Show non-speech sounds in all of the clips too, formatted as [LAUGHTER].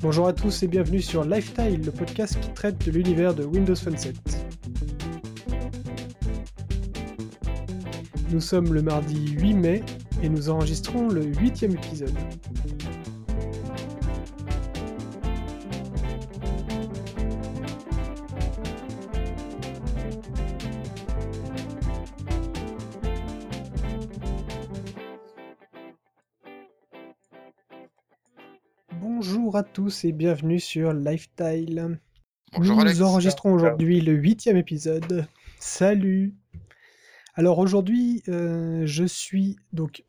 Bonjour à tous et bienvenue sur Lifestyle, le podcast qui traite de l'univers de Windows Phone 7. Nous sommes le mardi 8 mai et nous enregistrons le huitième épisode. Tous et bienvenue sur Lifestyle. Bonjour nous Alex. enregistrons aujourd'hui le huitième épisode. Salut. Alors aujourd'hui, euh, je suis donc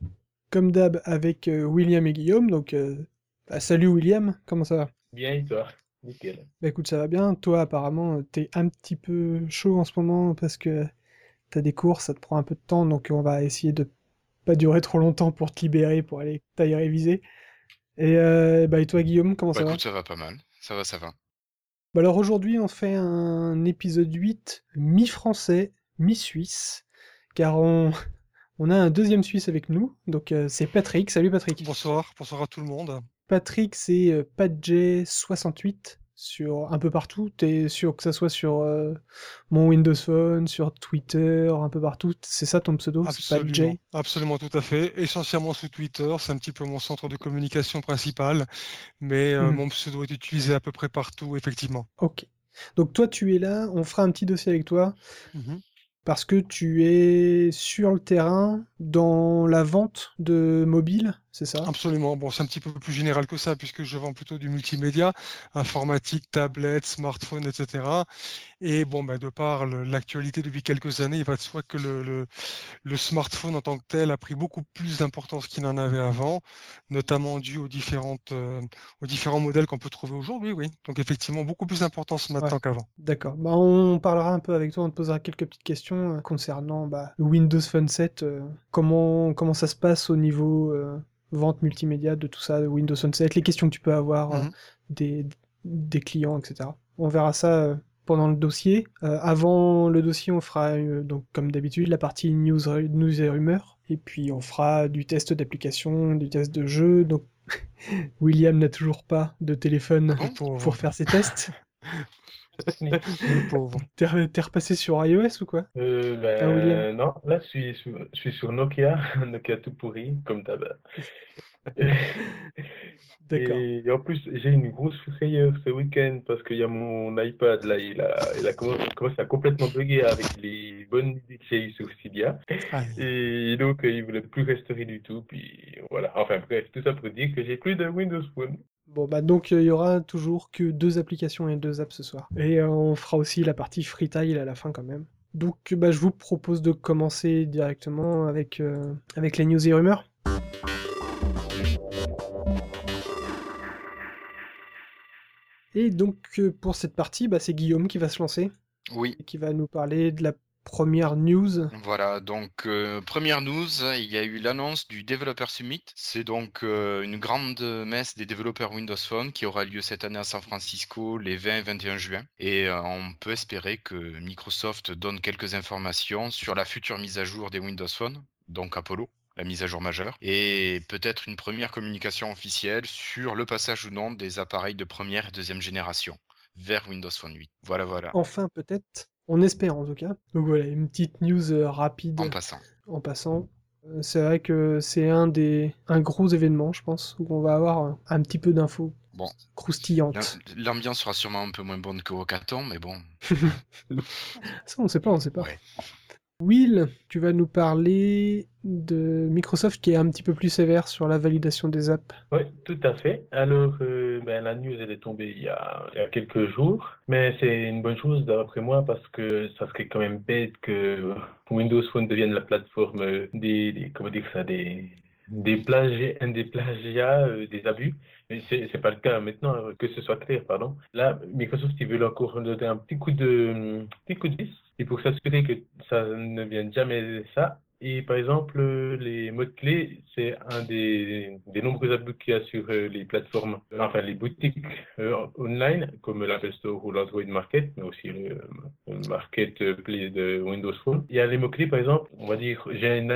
comme d'hab avec euh, William et Guillaume. Donc euh, bah, salut William, comment ça va? Bien et toi? Nickel. Bah écoute, ça va bien. Toi apparemment, t'es un petit peu chaud en ce moment parce que t'as des cours, ça te prend un peu de temps, donc on va essayer de pas durer trop longtemps pour te libérer, pour aller t'aille réviser. Et euh, bah et toi Guillaume, comment Bah ça va? écoute, ça va pas mal. Ça va, ça va. Bah alors aujourd'hui, on fait un épisode 8 mi-français, mi-suisse, car on, [LAUGHS] on a un deuxième Suisse avec nous, donc euh, c'est Patrick. Salut Patrick. Bonsoir, bonsoir à tout le monde. Patrick, c'est euh, PatJ68 sur un peu partout. T'es sûr que ça soit sur euh, mon Windows Phone, sur Twitter, un peu partout. C'est ça ton pseudo? Absolument, absolument tout à fait. Essentiellement sous Twitter, c'est un petit peu mon centre de communication principal, mais euh, Mhm. mon pseudo est utilisé à peu près partout, effectivement. Ok. Donc toi, tu es là, on fera un petit dossier avec toi. Mhm. Parce que tu es sur le terrain dans la vente de mobile, c'est ça? Absolument. Bon, c'est un petit peu plus général que ça, puisque je vends plutôt du multimédia, informatique, tablette, smartphone, etc. Et bon, ben, de par l'actualité depuis quelques années, il va de soi que le, le, le smartphone en tant que tel a pris beaucoup plus d'importance qu'il n'en avait avant, notamment dû aux différentes, euh, aux différents modèles qu'on peut trouver aujourd'hui, oui. Donc effectivement, beaucoup plus d'importance maintenant Ouais. qu'avant. D'accord. Bah, on parlera un peu avec toi, on te posera quelques petites questions euh, concernant bah, le Windows Phone 7, euh, comment, comment ça se passe au niveau euh, vente multimédia de tout ça, de Windows Phone 7, les questions que tu peux avoir euh, Mhm. des, des clients, etc. On verra ça euh, pendant le dossier. Euh, avant le dossier, on fera, euh, donc, comme d'habitude, la partie news, news et rumeurs. Et puis, on fera du test d'application, du test de jeu. Donc, [LAUGHS] William n'a toujours pas de téléphone Ah pour faire ses tests. [LAUGHS] [LAUGHS] Pauvre. T'es re- t'es repassé sur iOS ou quoi? Euh, Ah, William. ben, non, là, je suis, sur- je suis sur Nokia, [LAUGHS] Nokia tout pourri, comme d'hab. [LAUGHS] D'accord. Et en plus, j'ai une grosse frayeur ce week-end parce qu'il y a mon iPad, là, il a, il a commencé, commencé à complètement bugger avec les bonnes idées que j'ai eues sur Cydia. Ah, Et donc, euh, il voulait plus restaurer du tout. Puis voilà. Enfin bref, tout ça pour dire que j'ai plus de Windows Phone. Bon, bah donc euh, il y aura toujours que deux applications et deux apps ce soir. Et euh, on fera aussi la partie freetile à la fin quand même. Donc bah, je vous propose de commencer directement avec, euh, avec les news et rumeurs. Et donc euh, pour cette partie, bah, c'est Guillaume qui va se lancer Oui. et qui va nous parler de la première news. Voilà, donc euh, première news, il y a eu l'annonce du Developer Summit. C'est donc euh, une grande messe des développeurs Windows Phone qui aura lieu cette année à San Francisco les 20 et 21 juin. Et euh, on peut espérer que Microsoft donne quelques informations sur la future mise à jour des Windows Phone, donc Apollo, la mise à jour majeure, et peut-être une première communication officielle sur le passage ou non des appareils de première et deuxième génération vers Windows Phone 8. Voilà, voilà, Enfin peut-être, on espère en tout cas. Donc voilà, une petite news euh, rapide. en passant. en passant. Euh, C'est vrai que c'est un des un gros événement, je pense, où on va avoir euh, un petit peu d'infos Bon, croustillantes. L'am- L'ambiance sera sûrement un peu moins bonne que Hackathon, mais bon. [LAUGHS] Ça, on sait pas, on sait pas. Ouais. Will, tu vas nous parler de Microsoft qui est un petit peu plus sévère sur la validation des apps. Oui, tout à fait. Alors, euh, ben, la news, elle est tombée il y a, il quelques jours, mais c'est une bonne chose d'après moi parce que ça serait quand même bête que Windows Phone devienne la plateforme des, comment dire ça, des, des plagiats, des plagiats, euh, des abus. Mais c'est, c'est pas le cas maintenant, que ce soit clair, pardon. Là, Microsoft, ils veulent encore donner un petit coup de, petit coup de vis, et pour s'assurer que ça ne vienne jamais ça, Et par exemple, euh, les mots-clés, c'est un des, nombreux abus qu'il y a sur euh, les plateformes, euh, enfin les boutiques euh, online, comme l'Apple Store ou l'Android Market, mais aussi le, le Marketplace de Windows Phone. Il y a les mots-clés, par exemple, on va dire, j'ai une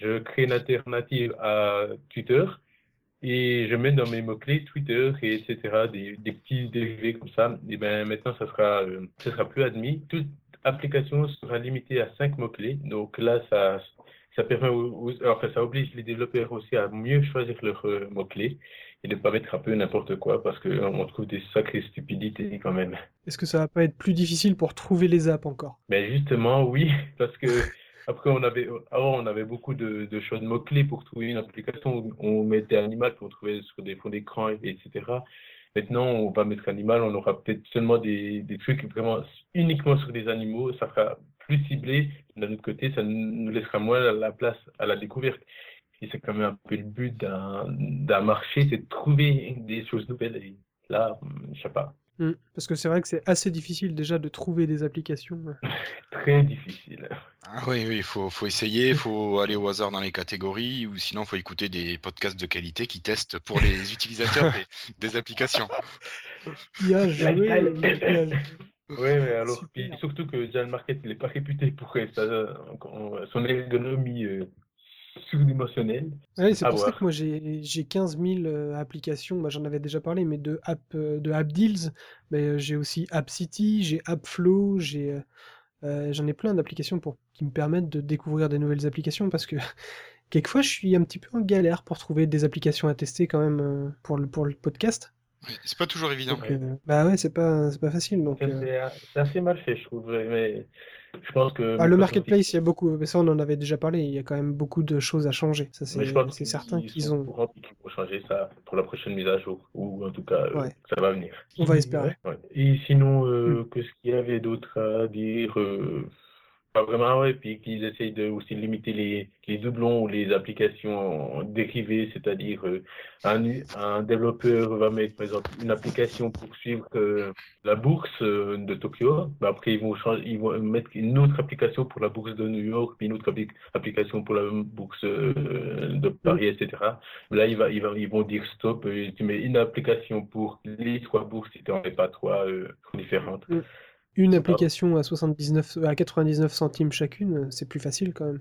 je crée une alternative à Twitter. et je mets dans mes mots-clés Twitter et etc. des, des petits dérivés comme ça. Et ben maintenant, ça sera, euh, ça sera plus admis. Application sera limitée à 5 mots-clés. Donc là, ça, ça permet, enfin, ça oblige les développeurs aussi à mieux choisir leurs euh, mots-clés et de ne pas mettre un peu n'importe quoi parce qu'on trouve des sacrées stupidités quand même. Est-ce que ça va pas être plus difficile pour trouver les apps encore? Ben justement, oui, [LAUGHS] parce que après, on avait, avant, on avait beaucoup de, de choix de mots-clés pour trouver une application. On mettait animal pour trouver sur des fonds d'écran, etc. Maintenant, on va mettre animal, on aura peut-être seulement des, trucs vraiment uniquement sur des animaux. Ça sera plus ciblé. D'un autre côté, ça nous laissera moins la place à la découverte. Et c'est quand même un peu le but d'un marché, c'est de trouver des choses nouvelles. Et là, je sais pas. Hmm. Parce que c'est vrai que c'est assez difficile déjà de trouver des applications. [LAUGHS] Très difficile. Ah oui, oui, il faut, faut essayer, il faut aller au hasard dans les catégories, ou sinon il faut écouter des podcasts de qualité qui testent pour les [LAUGHS] utilisateurs des, des, applications. Il a joué. [LAUGHS] Oui, mais alors, surtout que Jan Market, il n'est pas réputé pour son ergonomie euh, surdimensionnelle. Ouais, c'est pour ça que moi j'ai 15 000 euh, applications, bah, j'en avais déjà parlé, mais de App, euh, de app Deals, mais j'ai aussi App City, j'ai AppFlow, j'ai j'en ai plein d'applications pour qui me permettent de découvrir des nouvelles applications parce que [LAUGHS] quelquefois je suis un petit peu en galère pour trouver des applications à tester quand même pour le, pour le podcast. C'est pas toujours évident. Euh, bah ouais, c'est pas, c'est pas facile. Donc, euh. c'est assez mal fait, je trouve. Mais je pense que. Ah, le marketplace, il y a beaucoup. Mais ça, on en avait déjà parlé. Il y a quand même beaucoup de choses à changer. Ça, c'est certain qu'ils ont. Qu'ils vont changer ça pour la prochaine mise à jour. Ou en tout cas, euh, ça va venir. On va espérer. Et sinon, mm. qu'est-ce qu'il y avait d'autre à dire pas vraiment, ouais. Puis qu'ils essayent de aussi limiter les, les doublons ou les applications dérivées, c'est-à-dire euh, un, un, développeur va mettre par exemple une application pour suivre euh, la bourse euh, de Tokyo, mais après ils vont, changer, ils vont mettre une autre application pour la bourse de New York, puis une autre application pour la bourse de Paris, etc. Là, ils vont dire stop, tu mets une application pour les trois bourses si tu n'en mets pas trois différentes. Mm une application à 79 à 99 centimes chacune, c'est plus facile quand même.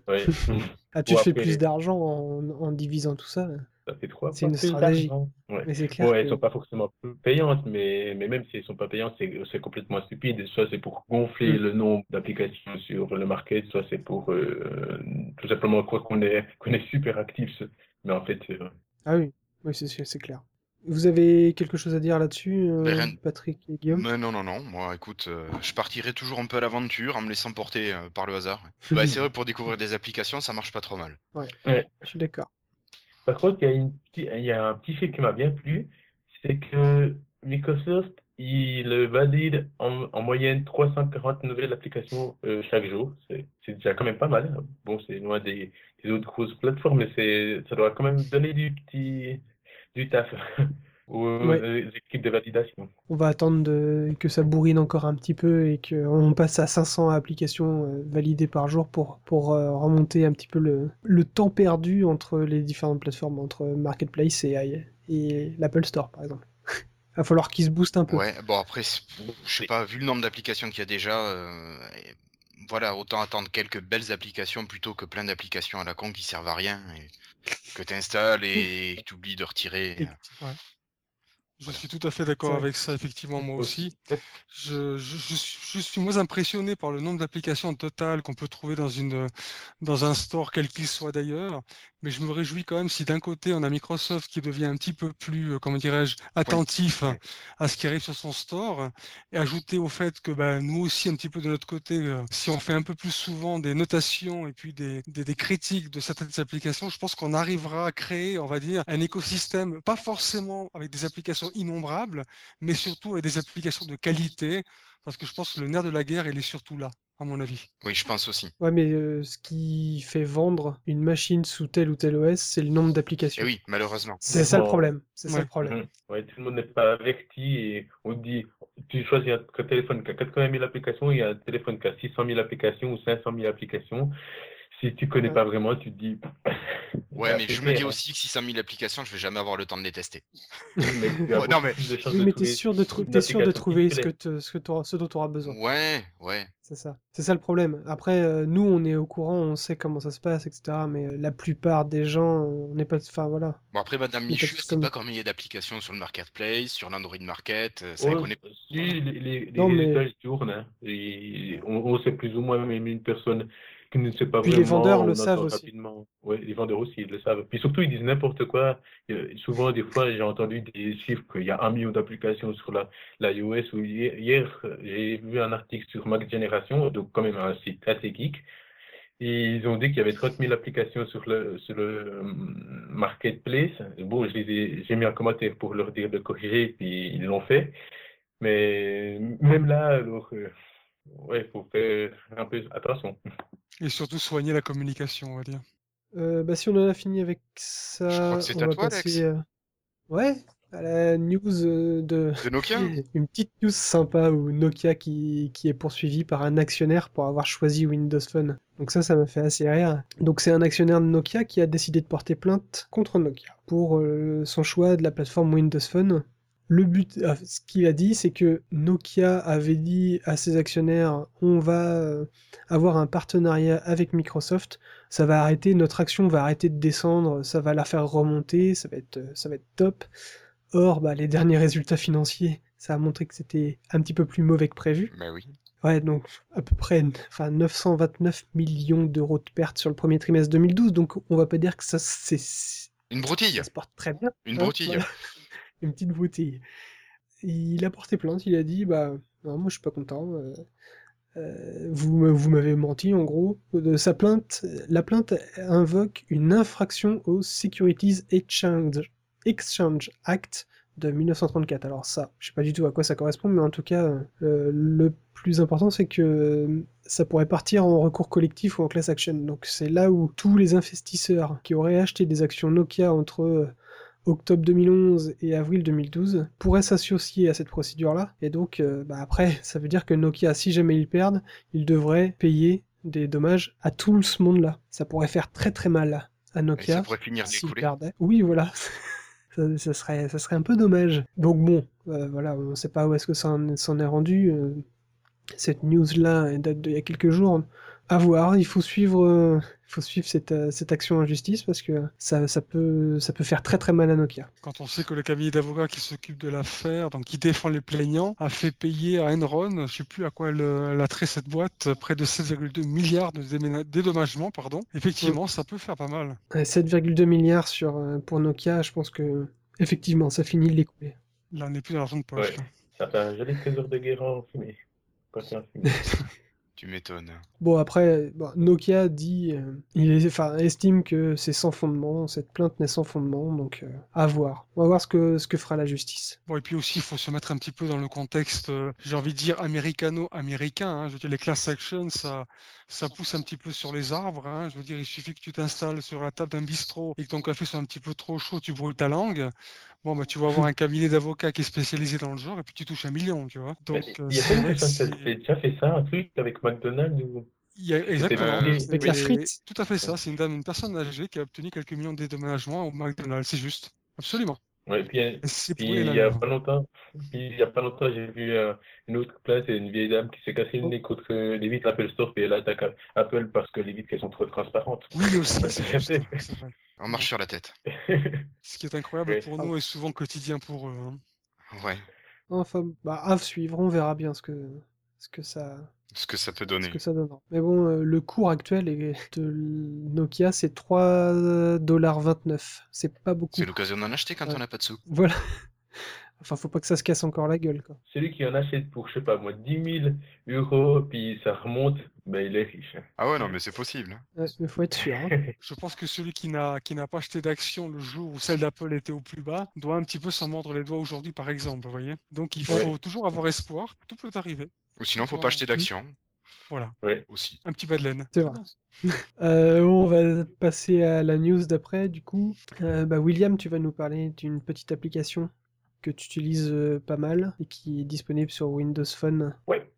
ah, tu fais plus d'argent en, divisant tout ça. Ça fait trois. C'est une stratégie. Ouais. Mais c'est clair. Ouais, elles sont pas forcément payantes, mais, mais même si elles sont pas payantes, c'est complètement stupide. Soit c'est pour gonfler mm. le nombre d'applications sur le market, soit c'est pour euh, tout simplement croire qu'on est, qu'on est super actif. Mais en fait, Ah oui, oui c'est clair. Vous avez quelque chose à dire là-dessus, euh, Patrick et Guillaume? Mais Non, non, non. Moi, écoute, euh, je partirai toujours un peu à l'aventure en me laissant porter euh, par le hasard. [LAUGHS] bah, c'est vrai, pour découvrir des applications, ça marche pas trop mal. Ouais, je suis d'accord. Par contre, il y, a une, il y a un petit fait qui m'a bien plu, c'est que Microsoft, il valide en, en, moyenne 340 nouvelles applications chaque jour. C'est déjà quand même pas mal. Bon, c'est loin des, des, autres grosses plateformes, mais ça doit quand même donner du petit du taf [LAUGHS] aux équipes de validation. On va attendre de... que ça bourrine encore un petit peu et qu'on passe à 500 applications euh, validées par jour pour, pour euh, remonter un petit peu le, le, temps perdu entre les différentes plateformes, entre Marketplace et, et l'Apple Store par exemple. Il [LAUGHS] va falloir qu'ils se boostent un peu. Ouais, bon après, je sais pas, vu le nombre d'applications qu'il y a déjà, euh, voilà, autant attendre quelques belles applications plutôt que plein d'applications à la con qui servent à rien. Et que tu installes et que tu oublies de retirer. Je suis tout à fait d'accord avec ça, effectivement, moi aussi. Je, je, suis moins impressionné par le nombre d'applications totales qu'on peut trouver dans, une, dans un store, quel qu'il soit d'ailleurs. Mais je me réjouis quand même si d'un côté on a Microsoft qui devient un petit peu plus, euh, comment dirais-je, attentif à ce qui arrive sur son store, et ajouter au fait que bah, nous aussi, un petit peu de notre côté, euh, si on fait un peu plus souvent des notations et puis des, des, des critiques de certaines applications, je pense qu'on arrivera à créer, on va dire, un écosystème, pas forcément avec des applications innombrables, mais surtout avec des applications de qualité, parce que je pense que le nerf de la guerre, il est surtout là, à mon avis. Oui, je pense aussi. Ouais, mais euh, ce qui fait vendre une machine sous tel ou tel OS, c'est le nombre d'applications. Et oui, malheureusement. C'est ça le problème. C'est ça le problème. Mmh. Ouais, tout le monde n'est pas averti et on dit, tu choisis un téléphone qui a 80 000 applications, il y a un téléphone qui a 600 000 applications ou 500 000 applications. Si tu connais pas vraiment, tu te dis, Ouais, mais je me dis aussi que si 100 000 applications, je vais jamais avoir le temps de les tester. [LAUGHS] Non, mais- Oui, mais t'es sûr de, t'es sûr de trouver ce, que te- ce, que ce dont tu auras besoin. Ouais, ouais. C'est ça. C'est ça le problème. Après, euh, nous, on est au courant, on sait comment ça se passe, etc. Mais euh, la plupart des gens, on n'est pas. Enfin, voilà. Bon, après, Madame Michu, c'est comme- pas combien il y a d'applications sur le marketplace, sur l'Android Market. euh, C'est Ouais, vrai qu'on est. si, les, les, les Non, mais- tournent. hein. Et on, on sait plus ou moins, même une personne qui ne sait pas Puis les vendeurs le savent aussi. Ouais, les vendeurs aussi, ils le savent. Puis surtout, ils disent n'importe quoi. Euh, Souvent, des fois, j'ai entendu des chiffres qu'il y a un million d'applications sur la, la iOS. Ou hier, hier, j'ai vu un article sur Mac Generation, donc quand même un site assez geek. Et ils ont dit qu'il y avait 30 000 applications sur le, sur le hum, marketplace. Bon, j'ai mis un commentaire pour leur dire de corriger, puis ils l'ont fait. Mais même là, alors, euh, ouais, il faut faire un peu attention. Et surtout soigner la communication, on va dire. Euh, bah, si on en a fini avec ça, Je crois que c'est on à va toi, passer. Alex. euh, Ouais, à la news euh, de. De Nokia Une petite news sympa où Nokia qui, qui est poursuivi par un actionnaire pour avoir choisi Windows Phone. Donc ça, ça m'a fait assez rire. Donc c'est un actionnaire de Nokia qui a décidé de porter plainte contre Nokia pour euh, son choix de la plateforme Windows Phone. Le but, ah, ce qu'il a dit, c'est que Nokia avait dit à ses actionnaires, on va euh, avoir un partenariat avec Microsoft, ça va arrêter, notre action va arrêter de descendre, ça va la faire remonter, ça va être, ça va être top. Or, bah, les derniers résultats financiers, ça a montré que c'était un petit peu plus mauvais que prévu. Bah oui. Ouais, donc à peu près enfin, 929 millions d'euros de pertes sur le premier trimestre 2012, donc on va pas dire que ça, c'est, Une broutille ça se porte très bien. Une hein, broutille voilà. Une petite broutille. Il a porté plainte, il a dit, bah, non, moi je suis pas content. euh, euh, vous, vous m'avez menti en gros. De sa plainte, la plainte invoque une infraction au Securities Exchange, Act de 1934. Alors ça, je sais pas du tout à quoi ça correspond, mais en tout cas, euh, le plus important c'est que euh, ça pourrait partir en recours collectif ou en class action. Donc c'est là où tous les investisseurs qui auraient acheté des actions Nokia entre euh, octobre 2011 et avril 2012 pourraient s'associer à cette procédure-là. Et donc, euh, bah après, [LAUGHS] ça veut dire que Nokia, si jamais ils perdent, ils devraient payer des dommages à tout ce monde-là. Ça pourrait faire très très mal à Et Nokia ça pourrait finir. Oui, voilà. [LAUGHS] ça, ça serait, ça serait un peu dommage. Donc bon, euh, voilà, on ne sait pas où est-ce que ça en, s'en est rendu. euh, cette news-là elle date d'il y a quelques jours. À voir, il faut suivre, euh, il faut suivre cette, euh, cette action en justice parce que ça, ça, peut, ça peut faire très très mal à Nokia. Quand on sait que le cabinet d'avocats qui s'occupe de l'affaire, donc qui défend les plaignants, a fait payer à Enron, je sais plus à quoi elle, elle a trait cette boîte, près de 7,2 milliards de dédommagements, pardon. Effectivement, ça peut faire pas mal. Ouais, 7,2 milliards sur, euh, pour Nokia, je pense que effectivement ça finit de les couler. Là, on n'est plus dans l'argent de poche. Ouais. Ça fait un joli trésor de guerre en fumée. C'est en fumée. Tu m'étonnes. Bon, après, bon, Nokia dit, euh, il est, enfin, estime que c'est sans fondement, cette plainte n'est sans fondement, donc euh, à voir. On va voir ce que, ce que fera la justice. Bon, et puis aussi, il faut se mettre un petit peu dans le contexte, euh, j'ai envie de dire, américano-américain. hein. Je veux dire, les class actions, ça, ça pousse un petit peu sur les arbres. hein. Je veux dire, il suffit que tu t'installes sur la table d'un bistrot et que ton café soit un petit peu trop chaud, tu brûles ta langue. Bon, bah, tu vas avoir un cabinet d'avocats qui est spécialisé dans le genre et puis tu touches un million, tu vois. Donc, euh, il y a fait- déjà fait ça, un truc avec McDonald's ou... Il y a exactement. Euh, avec la frite. Tout à fait ça. C'est une dame, une personne âgée qui a obtenu quelques millions de dédommagements au McDonald's. C'est juste. Absolument. Ouais, puis, euh, Et [LAUGHS] c'est puis il la y a pas longtemps, puis il y a pas longtemps, j'ai vu euh, une autre place, une vieille dame qui s'est cassé le nez contre euh, les vitres Apple Store et elle attaque Apple parce que les vitres elles sont trop transparentes. Oui, [LAUGHS] aussi. C'est c'est [LAUGHS] c'est. On marche sur la tête. Ce qui est incroyable Ouais. pour nous est souvent quotidien pour eux. hein. Ouais. Enfin, bah, à suivre, on verra bien ce que, ce que ça, Ce que ça peut ce donner. que ça donnera. Mais bon, euh, le cours actuel est- de Nokia, c'est 3,29$. C'est pas beaucoup. C'est l'occasion d'en acheter quand Ouais. on n'a pas de sous. Voilà. [LAUGHS] Enfin, faut pas que ça se casse encore la gueule, quoi. Celui qui en achète pour, je sais pas moi, 10 000 euros, puis ça remonte, ben il est riche. Ah ouais, non, mais c'est possible. Ouais, mais faut être sûr. hein. [LAUGHS] Je pense que celui qui n'a qui n'a pas acheté d'action le jour où celle d'Apple était au plus bas doit un petit peu s'en mordre les doigts aujourd'hui, par exemple. Vous voyez Donc il faut Ouais. toujours avoir espoir. Tout peut arriver. Ou sinon, faut Ouais. pas acheter d'actions Voilà. aussi. Un petit bas de laine. C'est vrai. [LAUGHS] Euh, on va passer à la news d'après, du coup. Euh, bah, William, tu vas nous parler d'une petite application que tu utilises euh, pas mal et qui est disponible sur Windows Phone. Ouais.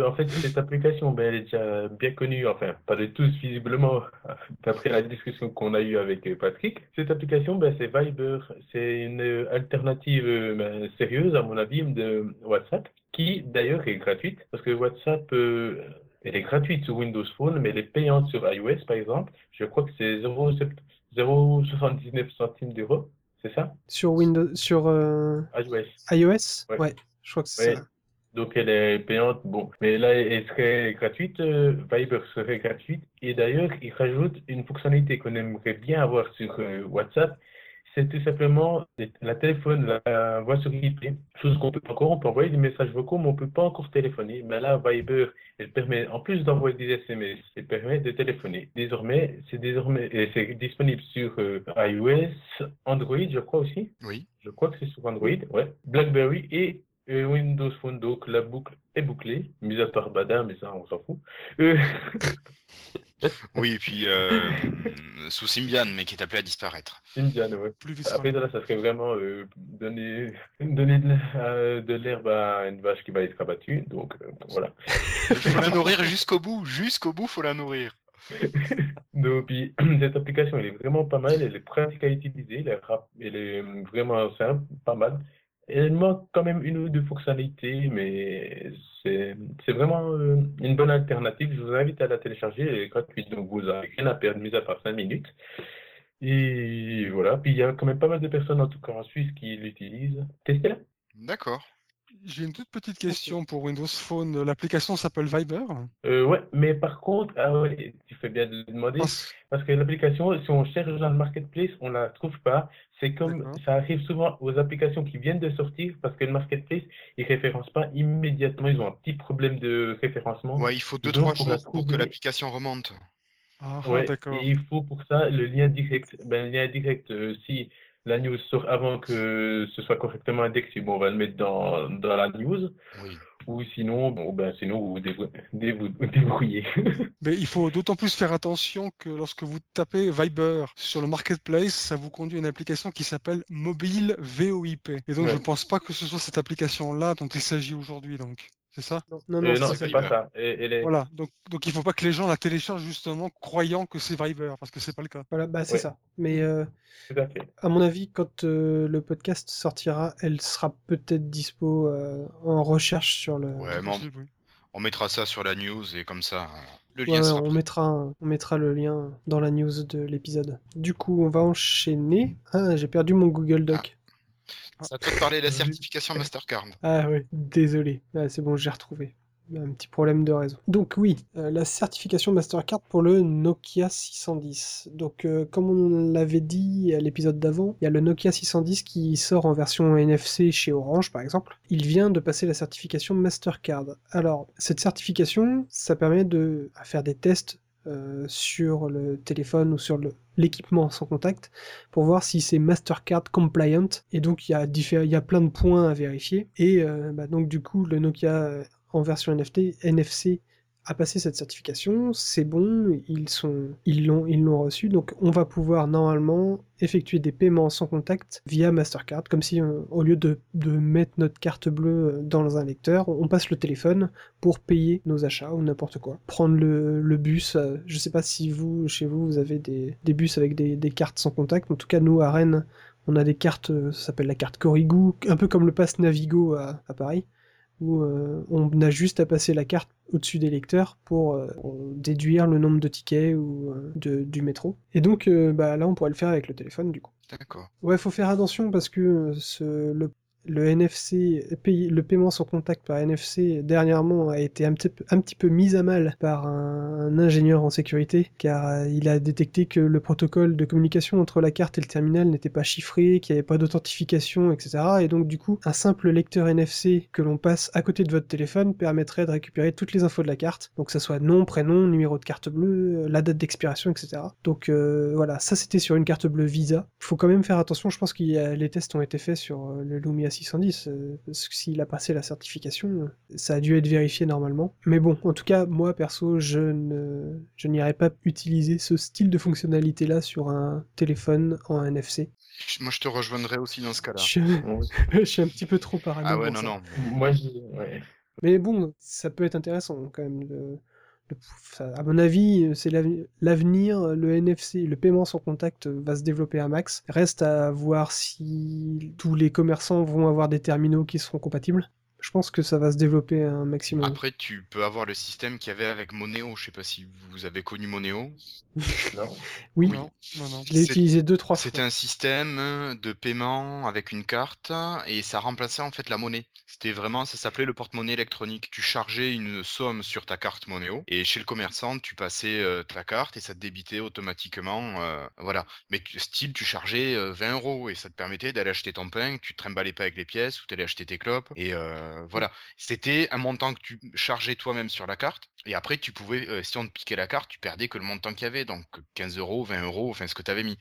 En fait, cette application, ben, elle est déjà bien connue, enfin, pas de tous visiblement, [LAUGHS] d'après la discussion qu'on a eue avec Patrick. Cette application, ben, c'est Viber. C'est une alternative ben, sérieuse, à mon avis, de WhatsApp, qui d'ailleurs est gratuite, parce que WhatsApp, euh, elle est gratuite sur Windows Phone, mais elle est payante sur iOS, par exemple. Je crois que c'est 0,79 centimes d'euros, c'est ça? Sur Windows, sur euh, iOS. iOS? Ouais. je crois que c'est ça. Donc elle est payante, bon. Mais là, elle serait gratuite, euh, Viber serait gratuite. Et d'ailleurs, il rajoute une fonctionnalité qu'on aimerait bien avoir sur euh, WhatsApp. C'est tout simplement la téléphone, la voix sur IP. Chose qu'on peut pas encore, on peut envoyer des messages vocaux, mais on peut pas encore téléphoner. Mais là, Viber, elle permet, en plus d'envoyer des SMS, elle permet de téléphoner. Désormais, c'est désormais, c'est disponible sur euh, iOS, Android, je crois aussi. Oui. Je crois que c'est sur Android, ouais. BlackBerry et et Windows Phone, donc la boucle est bouclée, mis à part Bada, mais ça, on s'en fout. Euh, oui, et puis euh, sous Symbian, mais qui est appelé à disparaître. Symbian, ouais. Plus Après, là, ça serait vraiment euh, donner, donner de, l'herbe à une vache qui va être abattue, donc voilà. Il faut la nourrir jusqu'au bout, jusqu'au bout, faut la nourrir. [LAUGHS] donc, puis, [CLEARS THROAT] cette application, elle est vraiment pas mal, elle est pratique à utiliser, elle est, elle est vraiment simple, pas mal. Elle manque quand même une ou deux fonctionnalités, mais c'est vraiment euh, une bonne alternative. Je vous invite à la télécharger, gratuite, donc vous n'avez rien à perdre, mis à part 5 minutes. Et voilà, puis il y a quand même pas mal de personnes, en tout cas en Suisse, qui l'utilisent. Testez-la. D'accord. J'ai une toute petite question pour Windows Phone. L'application s'appelle Viber? Euh, Ouais, mais par contre, ah tu fais bien de le demander, parce que l'application, si on cherche dans le marketplace, on la trouve pas. C'est comme ça arrive souvent aux applications qui viennent de sortir, parce que le marketplace, ils référencent pas immédiatement. Ils ont un petit problème de référencement. Ouais, il faut deux trois jours pour que l'application remonte. Ah, d'accord. Et il faut pour ça le lien direct. Ben, le lien direct, euh, si la news sort avant que ce soit correctement indexé, bon, on va le mettre dans, dans la news. Ou sinon, bon, ben, sinon vous vous débrouillez. [LAUGHS] Mais il faut d'autant plus faire attention que lorsque vous tapez Viber sur le marketplace, ça vous conduit à une application qui s'appelle Mobile VoIP. Et donc, je ne pense pas que ce soit cette application-là dont il s'agit aujourd'hui. Donc c'est ça? Non, non, euh, c'est pas ça. Voilà, donc, donc il ne faut pas que les gens la téléchargent justement croyant que c'est Viber, parce que c'est pas le cas. Voilà, bah, c'est ça. Mais euh, à, mon avis, quand euh, le podcast sortira, elle sera peut-être dispo en recherche sur le. Ouais, on, mettra ça sur la news et comme ça. Le lien sera on, mettra, on mettra le lien dans la news de l'épisode. Du coup, on va enchaîner. Ah, j'ai perdu mon Google Doc. Ça te parler de la certification Mastercard. [LAUGHS] Ah oui, désolé. Ah, c'est bon, j'ai retrouvé. Un petit problème de réseau. Donc oui, euh, la certification Mastercard pour le Nokia 610. Donc euh, comme on l'avait dit à l'épisode d'avant, il y a le Nokia 610 qui sort en version NFC chez Orange par exemple. Il vient de passer la certification Mastercard. Alors cette certification, ça permet de faire des tests euh, sur le téléphone ou sur l'équipement sans contact pour voir si c'est Mastercard compliant. Et donc il y, a il y plein de points à vérifier. Et euh, bah, donc du coup le Nokia euh, en version NFT, NFC a passé cette certification, c'est bon, ils sont, ils l'ont, ils l'ont reçu, donc on va pouvoir normalement effectuer des paiements sans contact via Mastercard, comme si euh, au lieu de, mettre notre carte bleue euh, dans un lecteur, on passe le téléphone pour payer nos achats ou n'importe quoi. Prendre le, bus, euh, je sais pas si vous, chez vous, vous avez des, bus avec des, cartes sans contact, en tout cas nous à Rennes, on a des cartes, ça s'appelle la carte Corrigo, un peu comme le pass Navigo à Paris où euh, on a juste à passer la carte au-dessus des lecteurs pour euh, déduire le nombre de tickets ou euh, du métro. Et donc bah, là on pourrait le faire avec le téléphone du coup. D'accord. Ouais, faut faire attention parce que ce, le le NFC, le paiement sans contact par NFC dernièrement a été un petit, peu, mis à mal par un, ingénieur en sécurité car euh, il a détecté que le protocole de communication entre la carte et le terminal n'était pas chiffré, qu'il n'y avait pas d'authentification, etc. Et donc du coup, un simple lecteur NFC que l'on passe à côté de votre téléphone permettrait de récupérer toutes les infos de la carte, donc que ce soit nom, prénom, numéro de carte bleue, euh, la date d'expiration, etc. Donc euh, voilà, ça c'était sur une carte bleue Visa. Faut quand même faire attention, je pense que les tests ont été faits sur le Lumia 610. Euh, parce que s'il a passé la certification, ça a dû être vérifié normalement. Mais bon, en tout cas, moi perso, je ne, je n'irai pas utiliser ce style de fonctionnalité là sur un téléphone en NFC. Moi, je te rejoindrai aussi dans ce cas-là. Je... suis [LAUGHS] un petit peu trop parano. Ah ouais, non, non. Moi, je... Mais bon, ça peut être intéressant quand même. le- à mon avis, c'est l'av- l'avenir. Le NFC, le paiement sans contact va se développer à max. Reste à voir si tous les commerçants vont avoir des terminaux qui seront compatibles. Je pense que ça va se développer un maximum. Après, tu peux avoir le système qu'il y avait avec Moneo. Je sais pas si vous avez connu Moneo. [LAUGHS] Non. Oui, Non, non, non. je l'ai utilisé deux, trois fois. C'était un système de paiement avec une carte et ça remplaçait en fait la monnaie. C'était vraiment, ça s'appelait le porte-monnaie électronique. Tu chargeais une somme sur ta carte Monéo et chez le commerçant, tu passais euh, ta carte et ça te débitait automatiquement. euh, voilà. Mais style, tu chargeais euh, 20 euros et ça te permettait d'aller acheter ton pain, tu te trimballais pas avec les pièces ou t'allais acheter tes clopes. Et euh, voilà. C'était un montant que tu chargeais toi-même sur la carte. Et après, tu pouvais, euh, si on te piquait la carte, tu perdais que le montant qu'il y avait. Donc 15 euros, 20 euros, enfin ce que tu avais mis.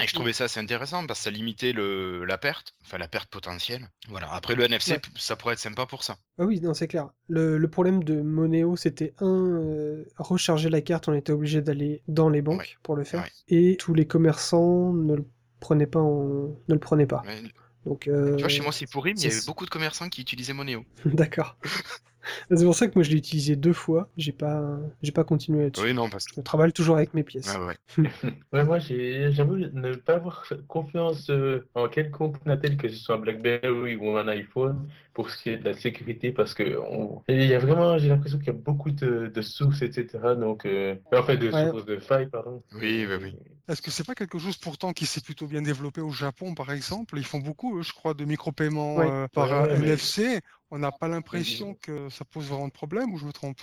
Et je trouvais ça assez intéressant parce que ça limitait le, la perte, enfin la perte potentielle. Voilà. Après le NFC, Ouais. ça pourrait être sympa pour ça. Ah oui, non, c'est clair. Le, le problème de Moneo, c'était un, euh, recharger la carte, on était obligé d'aller dans les banques Ouais, pour le faire. ouais. Et tous les commerçants ne le prenaient pas en... ne le prenaient pas. Mais, Donc, euh, tu vois, chez moi c'est pourri, mais il y avait beaucoup de commerçants qui utilisaient Monéo. [LAUGHS] D'accord. [LAUGHS] c'est pour ça que moi je l'ai utilisé deux fois. J'ai pas, j'ai pas continué là-dessus. Oui, non, parce que. Je travaille toujours avec mes pièces. Ah ouais. [LAUGHS] Ouais, moi, j'ai- j'avoue ne pas avoir confiance euh, en quelconque Natel, que ce soit un BlackBerry ou un iPhone, pour ce qui est de la sécurité, parce que on- il y a vraiment, j'ai l'impression qu'il y a beaucoup de, de sources, etc. Donc, euh, en fait, de Ouais. sources de failles, pardon. Oui, oui, oui. Est-ce que c'est pas quelque chose pourtant qui s'est plutôt bien développé au Japon, par exemple? Ils font beaucoup, eux, je crois, de micro-paiements Ouais. euh, par Ouais, ouais, NFC. On n'a pas l'impression que ça pose vraiment de problème, ou je me trompe?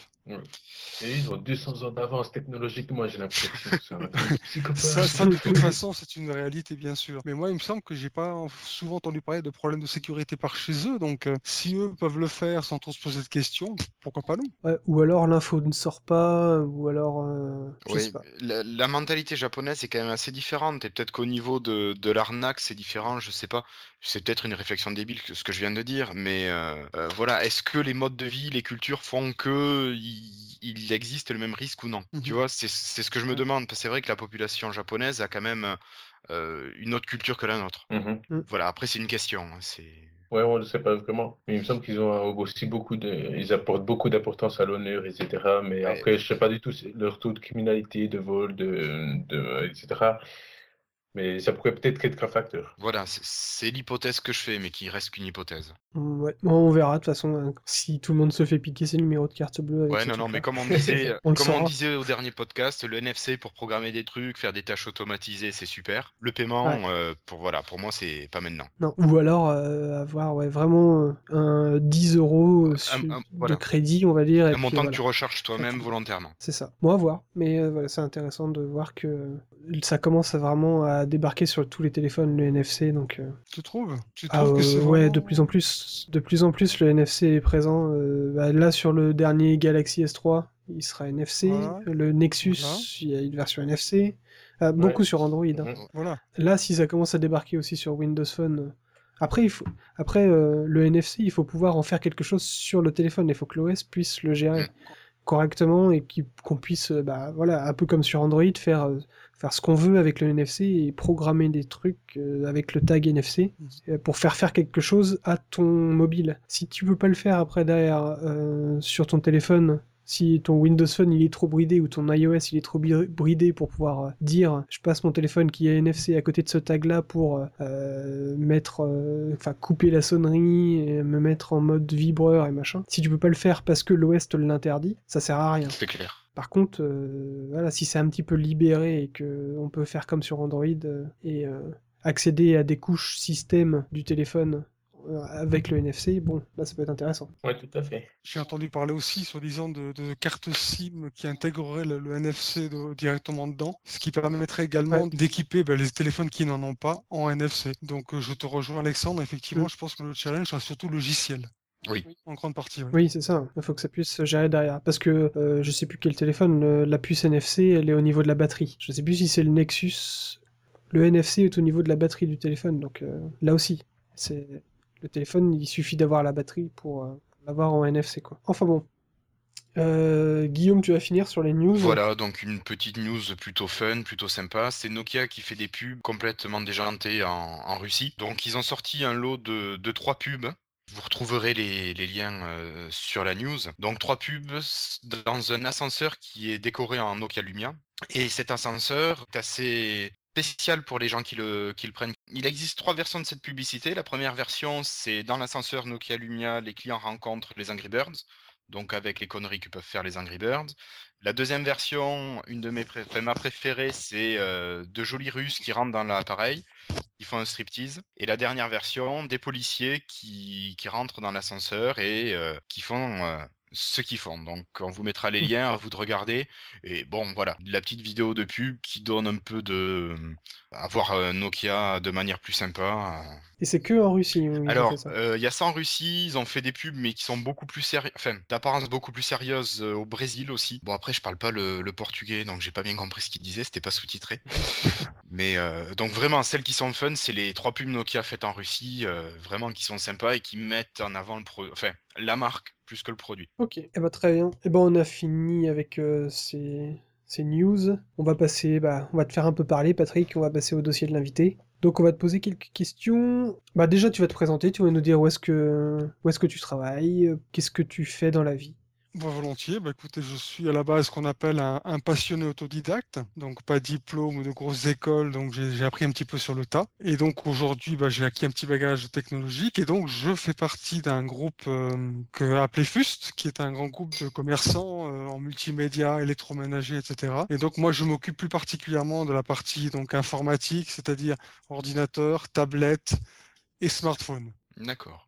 Et ils ont 200 ans d'avance technologique, moi, j'ai l'impression. [LAUGHS] Ça, ça, de toute façon, c'est une réalité, bien sûr. Mais moi, il me semble que j'ai pas souvent entendu parler de problèmes de sécurité par chez eux. Donc, euh, si eux peuvent le faire sans trop se poser de questions, pourquoi pas nous? Ouais, ou alors l'info ne sort pas, ou alors, euh, je Oui, sais pas. la, la mentalité japonaise est quand même assez différente. Et peut-être qu'au niveau de, de l'arnaque, c'est différent, je sais pas. C'est peut-être une réflexion débile, que- ce que je viens de dire. Mais euh, euh, voilà, est-ce que les modes de vie, les cultures font que il, il existe le même risque ou non Tu Mhm. vois, c'est c'est ce que je me demande. Parce que c'est vrai que la population japonaise a quand même euh, une autre culture que la nôtre. Mhm. Voilà, après, c'est une question. hein, C'est. Ouais, on ne sait pas vraiment. Mais il me semble qu'ils ont aussi beaucoup de, ils apportent beaucoup d'importance à l'honneur, etc. Mais Ouais. après, je sais pas du tout leur taux de criminalité, de vol, de, de, etc. Mais ça pourrait peut-être être qu'un facteur. Voilà, c'est- l'hypothèse que je fais, mais qui reste qu'une hypothèse. Ouais, bon, on verra de toute façon hein, si tout le monde se fait piquer ses numéros de carte bleue. avec Ouais, non, non, mais comme on [LAUGHS] disait, On comme on disait au dernier podcast, le NFC pour programmer des trucs, faire des tâches automatisées, c'est super. Le paiement, Ouais. euh, pour voilà, pour moi, c'est pas maintenant. Non, ou alors euh, avoir ouais, vraiment euh, un 10 euros sur- un- voilà. de crédit, on va dire. Un montant voilà. que tu recharges toi-même volontairement. C'est ça. Bon, à voir. Mais euh, voilà, c'est intéressant de voir que ça commence à vraiment à débarquer sur tous les téléphones, le NFC. Donc, euh, Tu trouves? Tu ah, trouves que c'est euh, ouais, vraiment- de plus en plus, de plus en plus, le NFC est présent. euh, bah, là, sur le dernier Galaxy S3, il sera NFC. Voilà. Le Nexus, Voilà. il y a une version NFC. Euh, beaucoup sur Android. hein. Voilà. Là, si ça commence à débarquer aussi sur Windows Phone, après, il faut, après euh, le NFC, il faut pouvoir en faire quelque chose sur le téléphone. Il faut que l'OS puisse le gérer Mm. Correctement et qu'on puisse, euh, bah, voilà, un peu comme sur Android, faire, euh, faire ce qu'on veut avec le NFC et programmer des trucs euh, avec le tag NFC euh, pour faire faire quelque chose à ton mobile. Si tu peux pas le faire après derrière euh, sur ton téléphone, si ton Windows Phone il est trop bridé ou ton iOS il est trop bridé pour pouvoir euh, dire je passe mon téléphone qui est NFC à côté de ce tag là pour euh, mettre euh, enfin couper la sonnerie et me mettre en mode vibreur et machin. Si tu peux pas le faire parce que l'OS te l'interdit, ça sert à rien. C'est clair. Par contre, euh, voilà, si c'est un petit peu libéré et que on peut faire comme sur Android et accéder à des couches système du téléphone avec le NFC, bon, là ça peut être intéressant. Ouais, tout à fait. J'ai entendu parler aussi, soi-disant, de, de cartes SIM qui intégreraient le, le NFC de- directement dedans, ce qui permettrait également Ouais. d'équiper ben, les téléphones qui n'en ont pas en NFC. Donc, euh, je te rejoins, Alexandre. Effectivement, Mm. je pense que le challenge sera surtout logiciel. Oui. En grande partie, oui. Oui, c'est ça. Il faut que ça puisse se gérer derrière. Parce que euh, je sais plus quel téléphone, le- la puce NFC, elle est au niveau de la batterie. Je sais plus si c'est le Nexus. Le NFC est au niveau de la batterie du téléphone, donc euh, là aussi, c'est le téléphone. Il suffit d'avoir la batterie pour euh, l'avoir en NFC, quoi. Enfin bon. Euh, Guillaume, tu vas finir sur les news. Voilà, donc une petite news plutôt fun, plutôt sympa. C'est Nokia qui fait des pubs complètement déjantées en, en Russie. Donc ils ont sorti un lot de, de trois pubs Vous retrouverez les, liens sur la news. Donc trois pubs dans un ascenseur qui est décoré en Nokia Lumia. Et cet ascenseur est assez spécial pour les gens qui le, prennent. Il existe trois versions de cette publicité. La première version, c'est dans l'ascenseur Nokia Lumia, les clients rencontrent les Angry Birds, donc avec les conneries que peuvent faire les Angry Birds. La deuxième version, une de mes ma préférée, c'est de jolis Russes qui rentrent dans l'appareil, qui font un striptease. Et la dernière version, des policiers qui, qui rentrent dans l'ascenseur et qui font ce qu'ils font. Donc on vous mettra les mmh. liens, à vous de regarder. Et bon, voilà, la petite vidéo de pub qui donne un peu de... avoir euh, Nokia de manière plus sympa. Et c'est que en Russie Alors, euh, il y a ça en Russie, ils ont fait des pubs, mais qui sont beaucoup plus sérieuses, enfin, d'apparence beaucoup plus sérieuse euh, au Brésil aussi. Bon, après, je parle pas le, portugais, donc j'ai pas bien compris ce qu'ils disaient, c'était pas sous-titré. [LAUGHS] mais donc vraiment, celles qui sont fun, c'est les trois pubs Nokia faites en Russie, vraiment qui sont sympas et qui mettent en avant le pro... enfin, la marque plus que le produit. Ok, eh ben, très bien. Et eh ben, on a fini avec euh, ces, news. On va passer, bah, on va te faire un peu parler, Patrick. On va passer au dossier de l'invité. Donc on va te poser quelques questions. Bah déjà tu vas te présenter, tu vas nous dire où est-ce que où est-ce que tu travailles, euh, qu'est-ce que tu fais dans la vie. Bah, volontiers. Bah, écoutez, je suis à la base qu'on appelle un, passionné autodidacte, donc pas diplôme ou de grosses écoles, donc j'ai appris un petit peu sur le tas. Et donc aujourd'hui, bah, j'ai acquis un petit bagage technologique et donc je fais partie d'un groupe euh, que, appelé FUST, qui est un grand groupe de commerçants euh, en multimédia, électroménager, etc. Et donc moi, je m'occupe plus particulièrement de la partie donc informatique, c'est-à-dire ordinateur, tablette et smartphone. D'accord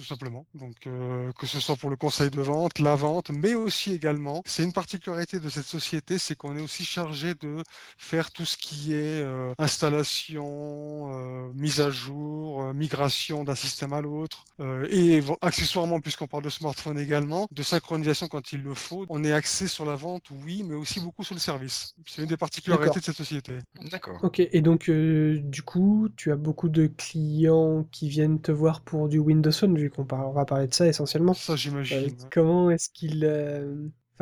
tout simplement. Donc, euh, que ce soit pour le conseil de vente, la vente, mais aussi également, c'est une particularité de cette société, c'est qu'on est aussi chargé de faire tout ce qui est euh, installation, euh, mise à jour, migration d'un système à l'autre, et accessoirement, puisqu'on parle de smartphone également, de synchronisation quand il le faut. On est axé sur la vente, oui, mais aussi beaucoup sur le service. C'est une des particularités de cette société. D'accord. Ok, et donc, du coup, tu as beaucoup de clients qui viennent te voir pour du Windows Phone, du on va parler de ça essentiellement. Ça, j'imagine. Comment est-ce qu'il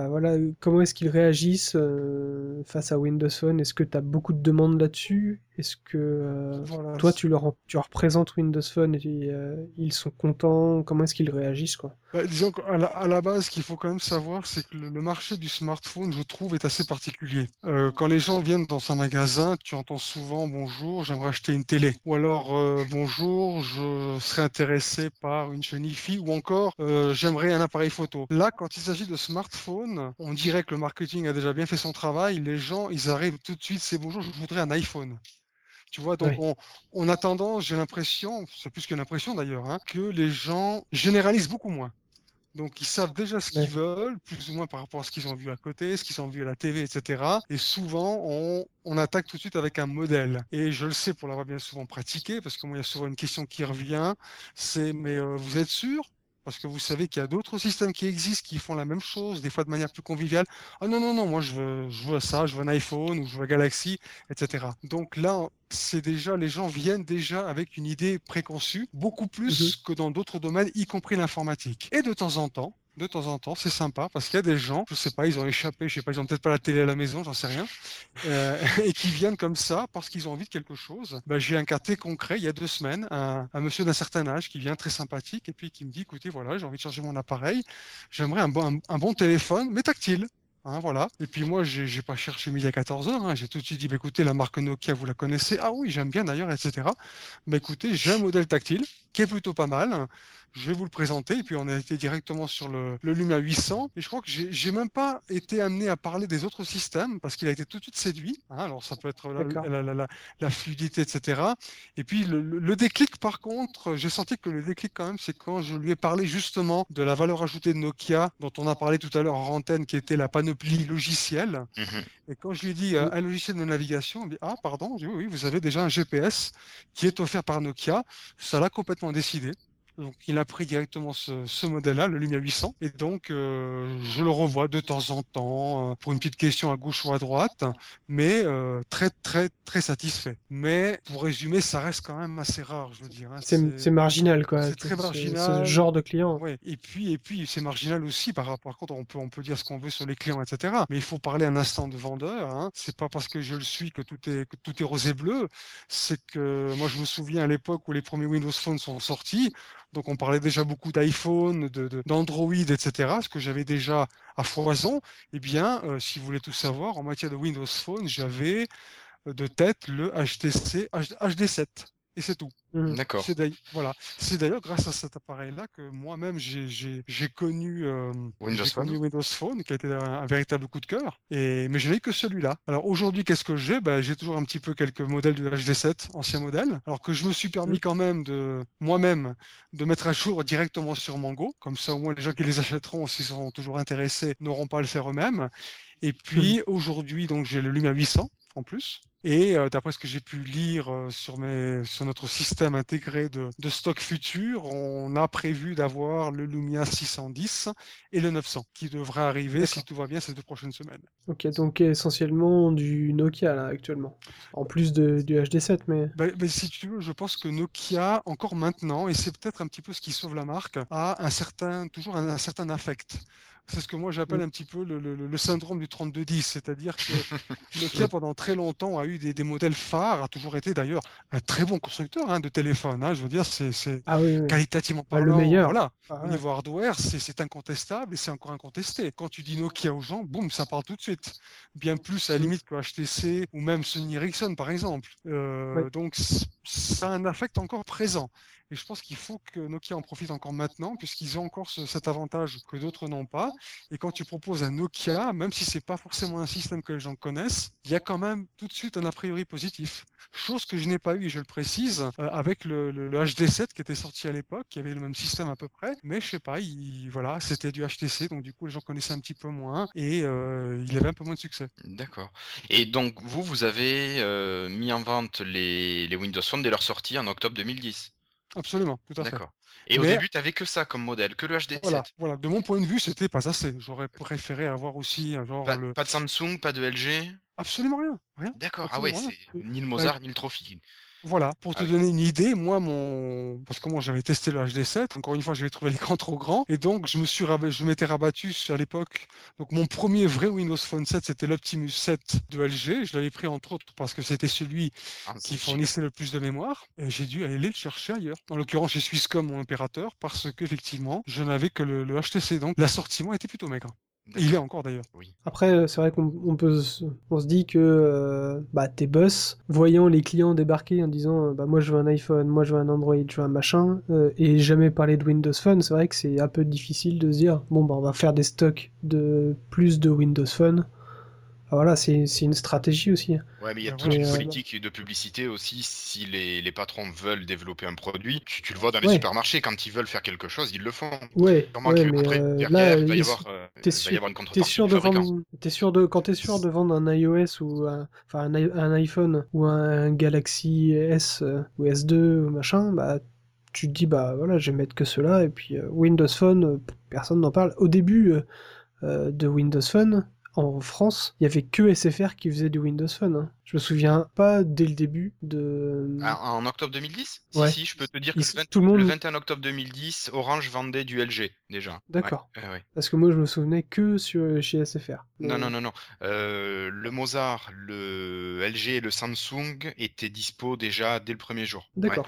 voilà, comment est-ce qu'ils réagissent euh, face à Windows Phone Est-ce que tu as beaucoup de demandes là-dessus? Est-ce que euh, toi, tu leur, tu représentes Windows Phone et euh, ils sont contents? Comment est-ce qu'ils réagissent quoi? Bah, Disons qu'à la, base, ce qu'il faut quand même savoir, c'est que le, marché du smartphone, je trouve, est assez particulier. quand les gens viennent dans un magasin, tu entends souvent bonjour, j'aimerais acheter une télé. Ou alors bonjour, je serais intéressé par une IFI. Ou encore, j'aimerais un appareil photo. Là, quand il s'agit de smartphone, on dirait que le marketing a déjà bien fait son travail. Les gens, ils arrivent tout de suite, c'est bonjour, je voudrais un iPhone. Tu vois, donc on, a tendance, j'ai l'impression, c'est plus qu'une impression d'ailleurs, hein, que les gens généralisent beaucoup moins. Donc ils savent déjà ce qu'ils veulent, plus ou moins par rapport à ce qu'ils ont vu à côté, ce qu'ils ont vu à la TV, etc. Et souvent, on, attaque tout de suite avec un modèle. Et je le sais pour l'avoir bien souvent pratiqué, parce que moi, il y a souvent une question qui revient, c'est mais euh, vous êtes sûr? Parce que vous savez qu'il y a d'autres systèmes qui existent, qui font la même chose, des fois de manière plus conviviale. Ah non, non, non, moi je veux, je veux ça, je veux un iPhone ou je veux un Galaxy, etc. Donc là, c'est déjà, les gens viennent déjà avec une idée préconçue, beaucoup plus mhm. que dans d'autres domaines, y compris l'informatique. Et de temps en temps, de temps en temps, c'est sympa parce qu'il y a des gens, je sais pas, ils ont échappé, je sais pas, ils ont peut-être pas la télé à la maison, j'en sais rien, euh, [LAUGHS] et qui viennent comme ça parce qu'ils ont envie de quelque chose. Ben, j'ai un très concret il y a deux semaines, un, monsieur d'un certain âge qui vient très sympathique et puis qui me dit, écoutez, voilà, j'ai envie de changer mon appareil, j'aimerais un bon, un bon téléphone, mais tactile. Hein, voilà. Et puis moi, j'ai pas cherché midi à 14 heures. Hein. J'ai tout de suite dit, bah, écoutez, la marque Nokia, vous la connaissez? Ah oui, j'aime bien d'ailleurs, etc. Bah, écoutez, j'ai un modèle tactile qui est plutôt pas mal. Je vais vous le présenter. Et puis on a été directement sur le, le Lumia 800. Et je crois que j'ai même pas été amené à parler des autres systèmes parce qu'il a été tout de suite séduit. Hein. Alors ça peut être la, fluidité, etc. Et puis le, déclic, par contre, j'ai senti que le déclic quand même, c'est quand je lui ai parlé justement de la valeur ajoutée de Nokia dont on a parlé tout à l'heure en antenne, qui était la panoplie logicielle. Mmh et quand je lui ai dit euh, un logiciel de navigation, il dit ah pardon, dit, oui, vous avez déjà un GPS qui est offert par Nokia. Ça l'a complètement décidé. Donc, il a pris directement ce, modèle-là, le Lumia 800. Et donc, euh, je le revois de temps en temps euh, pour une petite question à gauche ou à droite, mais euh, très, très, très satisfait. Mais pour résumer, ça reste quand même assez rare, je veux dire. Hein. C'est marginal, quoi. C'est très marginal. Ce genre de client. Ouais. Et puis, et puis, c'est marginal aussi par rapport. Par contre, on peut, on peut dire ce qu'on veut sur les clients, etc. Mais il faut parler un instant de vendeur. Hein. C'est pas parce que je le suis que tout est, que tout est rose et bleu. C'est que moi, je me souviens à l'époque où les premiers Windows Phone sont sortis Donc on parlait déjà beaucoup d'iPhone, d'Android, etc. Ce que j'avais déjà à foison. Eh bien, euh, si vous voulez tout savoir, en matière de Windows Phone, j'avais euh, de tête le HTC HD7 et c'est tout. Mmh. D'accord. Voilà. C'est d'ailleurs grâce à cet appareil-là que moi-même j'ai connu, euh, Windows, Phone. Windows Phone, qui a été un, véritable coup de cœur. Et mais je n'ai que celui-là. Alors aujourd'hui, qu'est-ce que j'ai? Ben, j'ai toujours un petit peu quelques modèles du HD7, anciens modèles. Alors que je me suis permis mmh. quand même de moi-même de mettre à jour directement sur Mango. Comme ça, au moins les gens qui les achèteront, s'ils sont toujours intéressés, n'auront pas à le faire eux-mêmes. Et puis mmh. aujourd'hui, donc j'ai le Lumia 800 en plus. Et euh, d'après ce que j'ai pu lire euh, sur, mes, sur notre système intégré de, de stock futur, on a prévu d'avoir le Lumia 610 et le 900 qui devraient arriver si tout va bien ces deux prochaines semaines. Ok, donc essentiellement du Nokia là actuellement, en plus de, du HD7, mais... Ben, ben, si tu veux, je pense que Nokia encore maintenant, et c'est peut-être un petit peu ce qui sauve la marque, a un certain, toujours un certain affect. C'est ce que moi j'appelle un petit peu le, syndrome du 3210, c'est-à-dire que [LAUGHS] Nokia pendant très longtemps a eu des, modèles phares, a toujours été d'ailleurs un très bon constructeur hein, de téléphone. Hein. je veux dire, c'est ah qualitativement pas le meilleur. Voilà. Ah Au niveau hardware, c'est incontestable et c'est encore incontesté. Quand tu dis Nokia aux gens, boum, ça parle tout de suite. Bien plus à la limite que HTC ou même Sony Ericsson par exemple. Euh, donc ça a un affect encore présent. Et je pense qu'il faut que Nokia en profite encore maintenant, puisqu'ils ont encore cet avantage que d'autres n'ont pas. Et quand tu proposes un Nokia, même si c'est pas forcément un système que les gens connaissent, il y a quand même tout de suite un a priori positif. Chose que je n'ai pas eu, et je le précise, euh, avec le, HD7 qui était sorti à l'époque, qui avait le même système à peu près. Mais je sais pas, il, voilà, c'était du HTC, donc du coup les gens connaissaient un petit peu moins et euh, il avait un peu moins de succès. D'accord. Et donc vous, vous avez euh, mis en vente les, les Windows Phone dès leur sortie en octobre 2010 Absolument, tout à fait. D'accord. Et au début, tu n'avais que ça comme modèle, que le HD7. Voilà, voilà. De mon point de vue, c'était pas assez. J'aurais préféré avoir aussi un genre. Pas, pas de Samsung, pas de LG Absolument rien. rien. D'accord. Ah ouais, c'est ni le Mozart, ni le Trophy. Voilà, pour te ah donner une idée, moi, mon, parce que moi j'avais testé le HD7, encore une fois j'avais trouvé l'écran trop grand, et donc je me suis je m'étais rabattu à l'époque. Donc mon premier vrai Windows Phone 7, c'était l'Optimus 7 de LG. Je l'avais pris entre autres parce que c'était celui ah, qui fournissait le plus de mémoire, et j'ai dû aller le chercher ailleurs. En l'occurrence chez Swisscom, mon opérateur, parce qu'effectivement, je n'avais que le, le HTC, donc l'assortiment était plutôt maigre. Il est encore d'ailleurs. Oui. Après, euh, c'est vrai qu'on peut, on se dit que euh, bah, tes boss, voyant les clients débarquer en disant bah, moi je veux un iPhone, moi je veux un Android, je veux un machin, euh, et jamais parler de Windows Phone, c'est vrai que c'est un peu difficile de se dire bon bah on va faire des stocks de plus de Windows Phone voilà, c'est une stratégie aussi. Ouais, mais il y a toute une politique de publicité aussi. Si les, les, patrons veulent développer un produit, tu, le vois dans les supermarchés, quand ils veulent faire quelque chose, ils le font. Ouais, ouais mais euh, là, il va y avoir, euh, t'es sûr, es sûr de vendre, es sûr de, quand t'es sûr de vendre un iOS ou un, enfin un, un, iPhone ou un Galaxy S euh, ou S2 ou machin, bah tu te dis bah voilà, je vais mettre que cela et puis Windows Phone, personne n'en parle. Au début de Windows Phone, en France, il y avait que SFR qui faisait du Windows Phone. Hein. Je me souviens pas dès le début de. Ah, en octobre 2010 Si, si, je peux te dire que le, 21 octobre 2010, Orange vendait du LG déjà. D'accord. Parce que moi, je me souvenais que sur, chez SFR. Non, non, non, non. Euh, le Mozart, le LG et le Samsung étaient dispo déjà dès le premier jour. D'accord.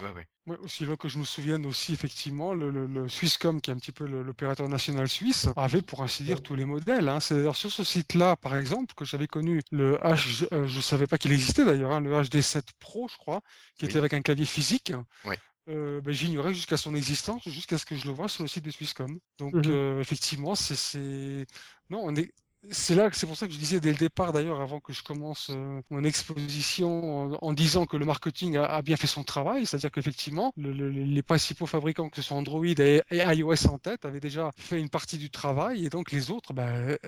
Aussi là que je me souvienne aussi effectivement, le, Swisscom, qui est un petit peu l'opérateur national suisse, avait pour ainsi dire tous les modèles. Hein. C'est d'ailleurs sur ce site-là, par exemple, que j'avais connu le H, euh, je savais pas qu'il il existait d'ailleurs, hein, le HD7 Pro, je crois, qui était avec un clavier physique. Euh, ben, j'ignorais jusqu'à son existence, jusqu'à ce que je le vois sur le site de Swisscom. Donc, mmh euh, effectivement, c'est. Non, on est c'est là, c'est pour ça que je disais dès le départ d'ailleurs, avant que je commence euh, mon exposition, en, disant que le marketing a, bien fait son travail, c'est-à-dire qu'effectivement, les principaux fabricants, que ce soit Android et, iOS en tête, avaient déjà fait une partie du travail, et donc les autres, ben,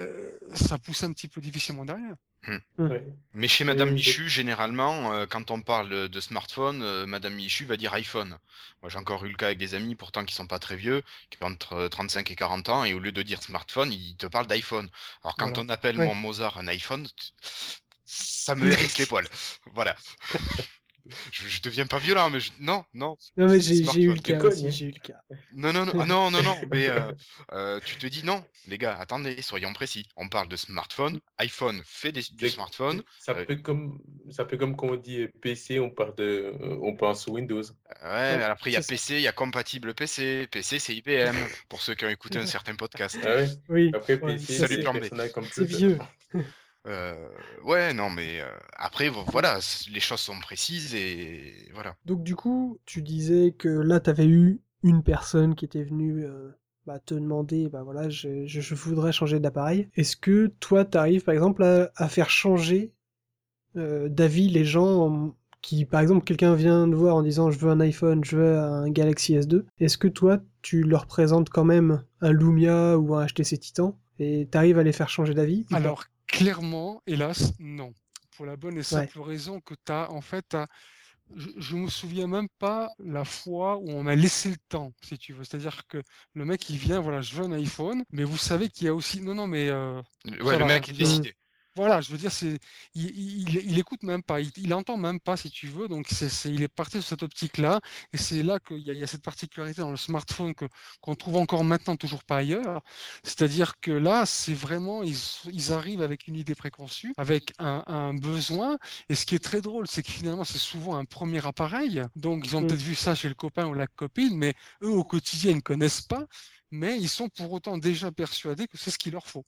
ça pousse un petit peu difficilement derrière. Mmh. Mmh. Mais chez Madame Michu, généralement, euh, quand on parle de smartphone, euh, Madame Michu va dire iPhone. Moi, j'ai encore eu le cas avec des amis, pourtant qui sont pas très vieux, qui ont entre 35 et 40 ans, et au lieu de dire smartphone, ils te parlent d'iPhone. Alors quand on appelle mon Mozart un iPhone, ça me hérisse les [LAUGHS] poils. Voilà. Je, je deviens pas violent, mais je- non, non. Non, mais j'ai eu le cas Tu aussi, cognes, j'ai eu le cas. Non, non, non, ah, non, non, non, [LAUGHS] mais euh, euh, tu te dis non, les gars, attendez, soyons précis. On parle de smartphone, iPhone fait des- du smartphone. Ça euh, peut comme ça peut comme quand on dit PC, on part de on pense Windows. Ouais, mais après il y a. PC, il y a compatible PC. PC c'est IBM, pour ceux qui ont écouté un certain podcast. Ah ouais. Oui, Après ouais, PC, c'est vieux. [LAUGHS] Euh, ouais, non, mais euh, après, vo- voilà, les choses sont précises et voilà. Donc du coup, tu disais que là, tu avais eu une personne qui était venue euh, bah, te demander, bah voilà, je, je- je voudrais changer d'appareil. Est-ce que toi, tu arrives par exemple à, à faire changer euh, d'avis les gens en- qui, par exemple, quelqu'un vient te voir en disant je veux un iPhone, je veux un Galaxy S2. Est-ce que toi, tu leur présentes quand même un Lumia ou un HTC Titan et tu arrives à les faire changer d'avis Alors, clairement, hélas, non. Pour la bonne et simple raison que tu as, en fait, je, je me souviens même pas la fois où on m'a laissé le temps, si tu veux. C'est-à-dire que le mec, il vient, voilà, je veux un iPhone, mais vous savez qu'il y a aussi. Non, non, mais. euh, Ouais, le va, mec est je- décidé. Voilà, je veux dire, c'est, il, il, il écoute même pas, il, il entend même pas, si tu veux. Donc, c'est, c'est, il est parti sur cette optique-là, et c'est là qu'il y a, il y a cette particularité dans le smartphone que qu'on trouve encore maintenant toujours pas ailleurs. C'est-à-dire que là, c'est vraiment, ils, ils arrivent avec une idée préconçue, avec un, un besoin. Et ce qui est très drôle, c'est que finalement, c'est souvent un premier appareil. Donc, ils ont Mm. peut-être vu ça chez le copain ou la copine, mais eux, au quotidien, ils ne connaissent pas. Mais ils sont pour autant déjà persuadés que c'est ce qu'il leur faut.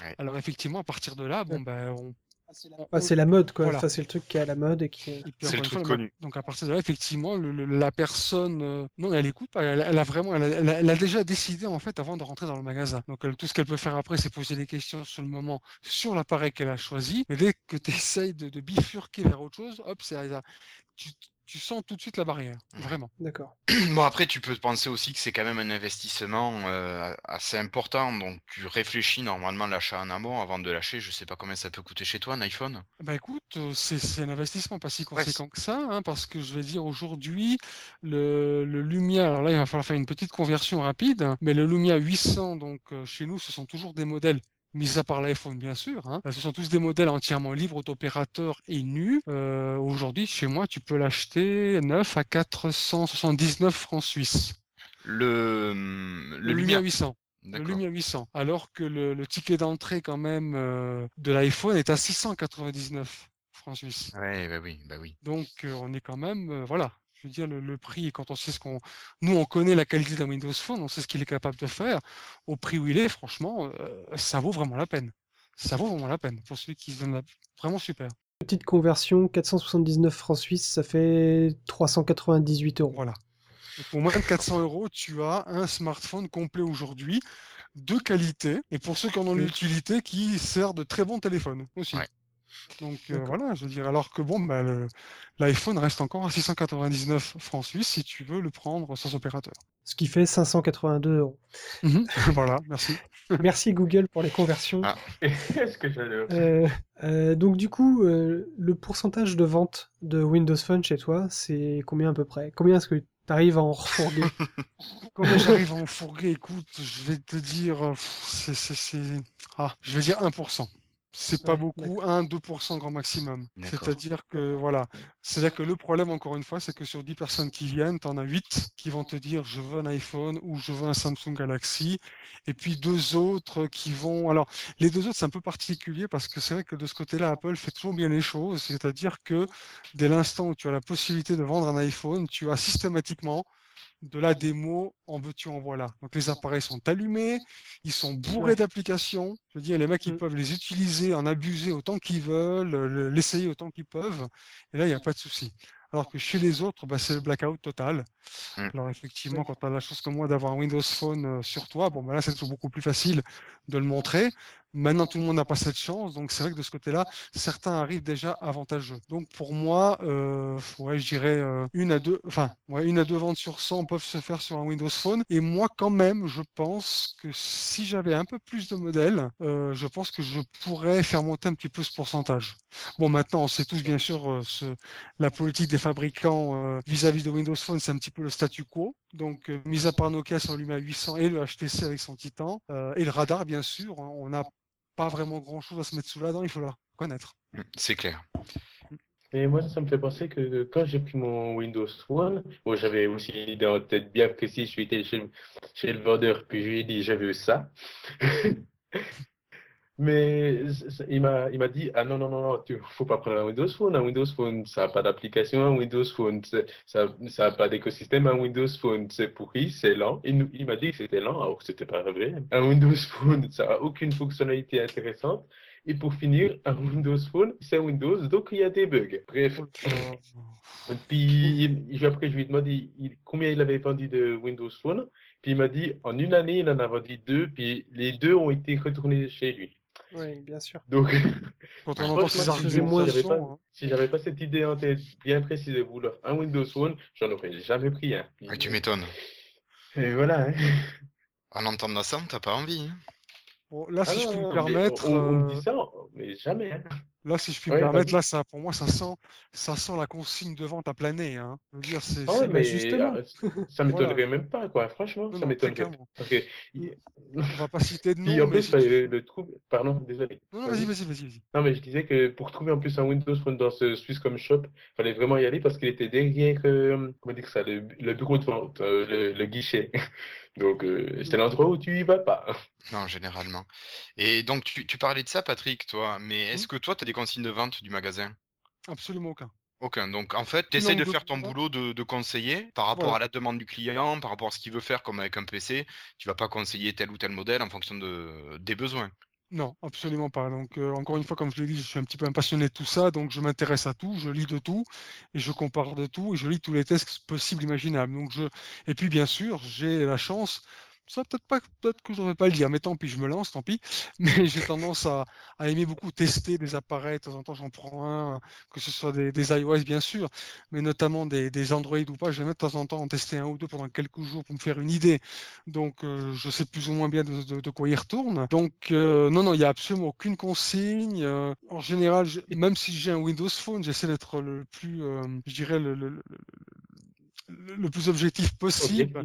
Ouais. Alors effectivement, à partir de là, bon ben, on, Ah, c'est la mode, quoi. Voilà. Enfin, c'est le truc qui est à la mode et qui. C'est le une truc fois, connu. Donc à partir de là, effectivement, le- le- la personne, euh, non, elle écoute pas. Elle, elle a vraiment, elle a, elle a- elle a déjà décidé en fait avant de rentrer dans le magasin. Donc elle- tout ce qu'elle peut faire après, c'est poser des questions sur le moment sur l'appareil qu'elle a choisi. Mais dès que tu essayes de, de bifurquer vers autre chose, hop, c'est tu, tu sens tout de suite la barrière, vraiment. D'accord. [CLEARS THROAT] Bon, après, tu peux penser aussi que c'est quand même un investissement euh, assez important. Donc, tu réfléchis normalement l'achat en amont avant de lâcher. Je sais pas combien ça peut coûter chez toi, un iPhone? Bah écoute, euh, c'est un investissement pas si Ouais, conséquent que ça, hein, parce que je vais dire aujourd'hui, le, le Lumia, alors là il va falloir faire une petite conversion rapide, hein, mais le Lumia 800, donc euh, chez nous, ce sont toujours des modèles, mis à part l'iPhone bien sûr, hein, ce sont tous des modèles entièrement libres d'opérateurs et nus. Euh, aujourd'hui, chez moi, tu peux l'acheter neuf à 479 francs suisses. Le, le, Le Lumia. 800. Le. Lumia 800. Alors que le, le ticket d'entrée quand même euh, de l'iPhone est à 699 francs suisses. Ouais, bah oui, bah oui. Donc euh, on est quand même, euh, voilà, je veux dire le, le prix, quand on sait ce qu'on, nous on connaît la qualité d'un Windows Phone, on sait ce qu'il est capable de faire, au prix où il est, franchement, euh, ça vaut vraiment la peine. Ça vaut vraiment la peine pour celui qui se donne la... vraiment super. Petite conversion, 479 francs suisses, ça fait 398 euros. Voilà. Pour moins de 400 euros, tu as un smartphone complet aujourd'hui de qualité et pour ceux qui en ont l'utilité, qui sert de très bon téléphone aussi. Ouais. Donc euh, voilà, je veux dire, alors que bon, bah, le- l'iPhone reste encore à 699 francs suisses si tu veux le prendre sans opérateur. Ce qui fait 582 euros. [LAUGHS] voilà, merci. [LAUGHS] Merci Google pour les conversions. Ah. [LAUGHS] Est-ce que Euh, euh, donc du coup, euh, le pourcentage de vente de Windows Phone chez toi, c'est combien à peu près? Combien est-ce que tu arrives à en refourguer? Comment j'arrive à en fourguer Écoute, je vais te dire, c'est- Ah, je vais dire 1%. C'est pas beaucoup, 1-2% grand maximum. C'est-à-dire que, voilà. C'est-à-dire que le problème, encore une fois, c'est que sur 10 personnes qui viennent, tu en as 8 qui vont te dire je veux un iPhone ou je veux un Samsung Galaxy. Et puis deux autres qui vont. Alors, les deux autres, c'est un peu particulier parce que c'est vrai que de ce côté-là, Apple fait toujours bien les choses. C'est-à-dire que dès l'instant où tu as la possibilité de vendre un iPhone, tu as systématiquement de la démo en veux-tu en voilà. Donc les appareils sont allumés, ils sont bourrés Ouais. d'applications. Je veux dire, les mecs, ils Mm. peuvent les utiliser, en abuser autant qu'ils veulent, le- l'essayer autant qu'ils peuvent. Et là, il n'y a pas de souci. Alors que chez les autres, bah, c'est le blackout total. Mm. Alors effectivement, quand tu as la chose comme moi d'avoir un Windows Phone euh, sur toi, bon, bah, là, c'est beaucoup plus facile de le montrer. Maintenant, tout le monde n'a pas cette chance. Donc c'est vrai que de ce côté-là, certains arrivent déjà avantageux. Donc pour moi, euh, ouais, je dirais euh, une à deux, enfin, ouais, une à deux ventes sur 100 peuvent se faire sur un Windows Phone. Et moi, quand même, je pense que si j'avais un peu plus de modèles, euh, je pense que je pourrais faire monter un petit peu ce pourcentage. Bon, maintenant, on sait tous bien sûr euh, ce, la politique des fabricants euh, vis-à-vis de Windows Phone, c'est un petit peu le statu quo. Donc, euh, mis à part Nokia sur Lumia 800 et le HTC avec son Titan et le radar, bien sûr, hein, on n'a pas vraiment grand-chose à se mettre sous la dent, il faut le reconnaître. Mm, C'est clair. Mais moi, ça me fait penser que quand j'ai pris mon Windows bon, j'avais aussi une idée en tête bien précise. Je suis allé chez, chez le vendeur, puis je lui ai dit, j'avais ça. [LAUGHS] Mais il m'a, il m'a dit, ah non, non, non, non, tu faut pas prendre un Windows Phone. Un Windows Phone, ça n'a pas d'application. Un Windows Phone, ça n'a pas d'écosystème. Un Windows Phone, c'est pourri, c'est lent. Il, il m'a dit que c'était lent, alors que c'était pas vrai. Un Windows [LAUGHS] Phone, ça n'a aucune fonctionnalité intéressante. Et pour finir, un Windows Phone, c'est Windows, donc il y a des bugs. Bref. Puis après, je lui ai demandé combien il avait vendu de Windows Phone. Puis il m'a dit, en une année, il en a vendu deux, puis les deux ont été retournés chez lui. Oui, bien sûr. Donc, Quand on entend ces arguments, si j'avais pas, hein. si j'avais pas cette idée en tête bien précise de vouloir un Windows Phone, j'en aurais jamais pris un. Ouais, tu m'étonnes. Et voilà. Hein. En entendant ça, t'as pas envie. hein. Bon, là, si Ah je non, puis me non, permettre, on, on me euh, dit ça, mais jamais. Là, si je puis Ouais, me permettre, vas-y. là, ça, pour moi, ça sent, ça sent la consigne de vente à planer. Hein. Je veux dire, c'est, Ah ouais, mais justement. euh, [LAUGHS] ça m'étonnerait même pas, quoi. Franchement, Non, ça m'étonnerait. il- on va pas citer de [LAUGHS] nom, en mais plus, le. Pardon, désolé. Non, non, vas-y, vas-y, vas-y, vas-y. Non, mais je disais que pour trouver en plus un Windows Phone dans ce Swisscom Shop, fallait vraiment y aller parce qu'il était derrière, euh, comment dire ça, le, le bureau de vente, euh, le, le guichet. Donc, euh, c'est l'endroit où tu y vas pas. [LAUGHS] Non, généralement. Et donc, tu, tu parlais de ça, Patrick, toi, mais Hmm. est-ce que toi, tu as des consignes de vente du magasin? Absolument aucun. Aucun. Donc, en fait, tu essaies de de- faire ton boulot de, de conseiller par rapport Voilà. à la demande du client, par rapport à ce qu'il veut faire, comme avec un PC. Tu vas pas conseiller tel ou tel modèle en fonction de, des besoins. Non, absolument pas. Donc, euh, encore une fois, comme je l'ai dit, je suis un petit peu un passionné de tout ça, donc je m'intéresse à tout, je lis de tout, et je compare de tout, et je lis tous les tests possibles, imaginables. Donc, je... Et puis, bien sûr, j'ai la chance, ça peut-être pas, peut-être que je devrais pas le dire, mais tant pis, je me lance, tant pis. [LAUGHS] Mais j'ai tendance à, aimer beaucoup tester des appareils. De temps en temps, j'en prends un, que ce soit des, des iOS, bien sûr, mais notamment des, des Android ou pas. Je vais mettre de temps en temps en tester un ou deux pendant quelques jours pour me faire une idée. Donc, euh, je sais plus ou moins bien de, quoi il retourne. Donc, euh, non, non, il n'y a absolument aucune consigne. Euh, en général, même si j'ai un Windows Phone, j'essaie d'être le plus, je dirais, le, le, le- plus objectif possible.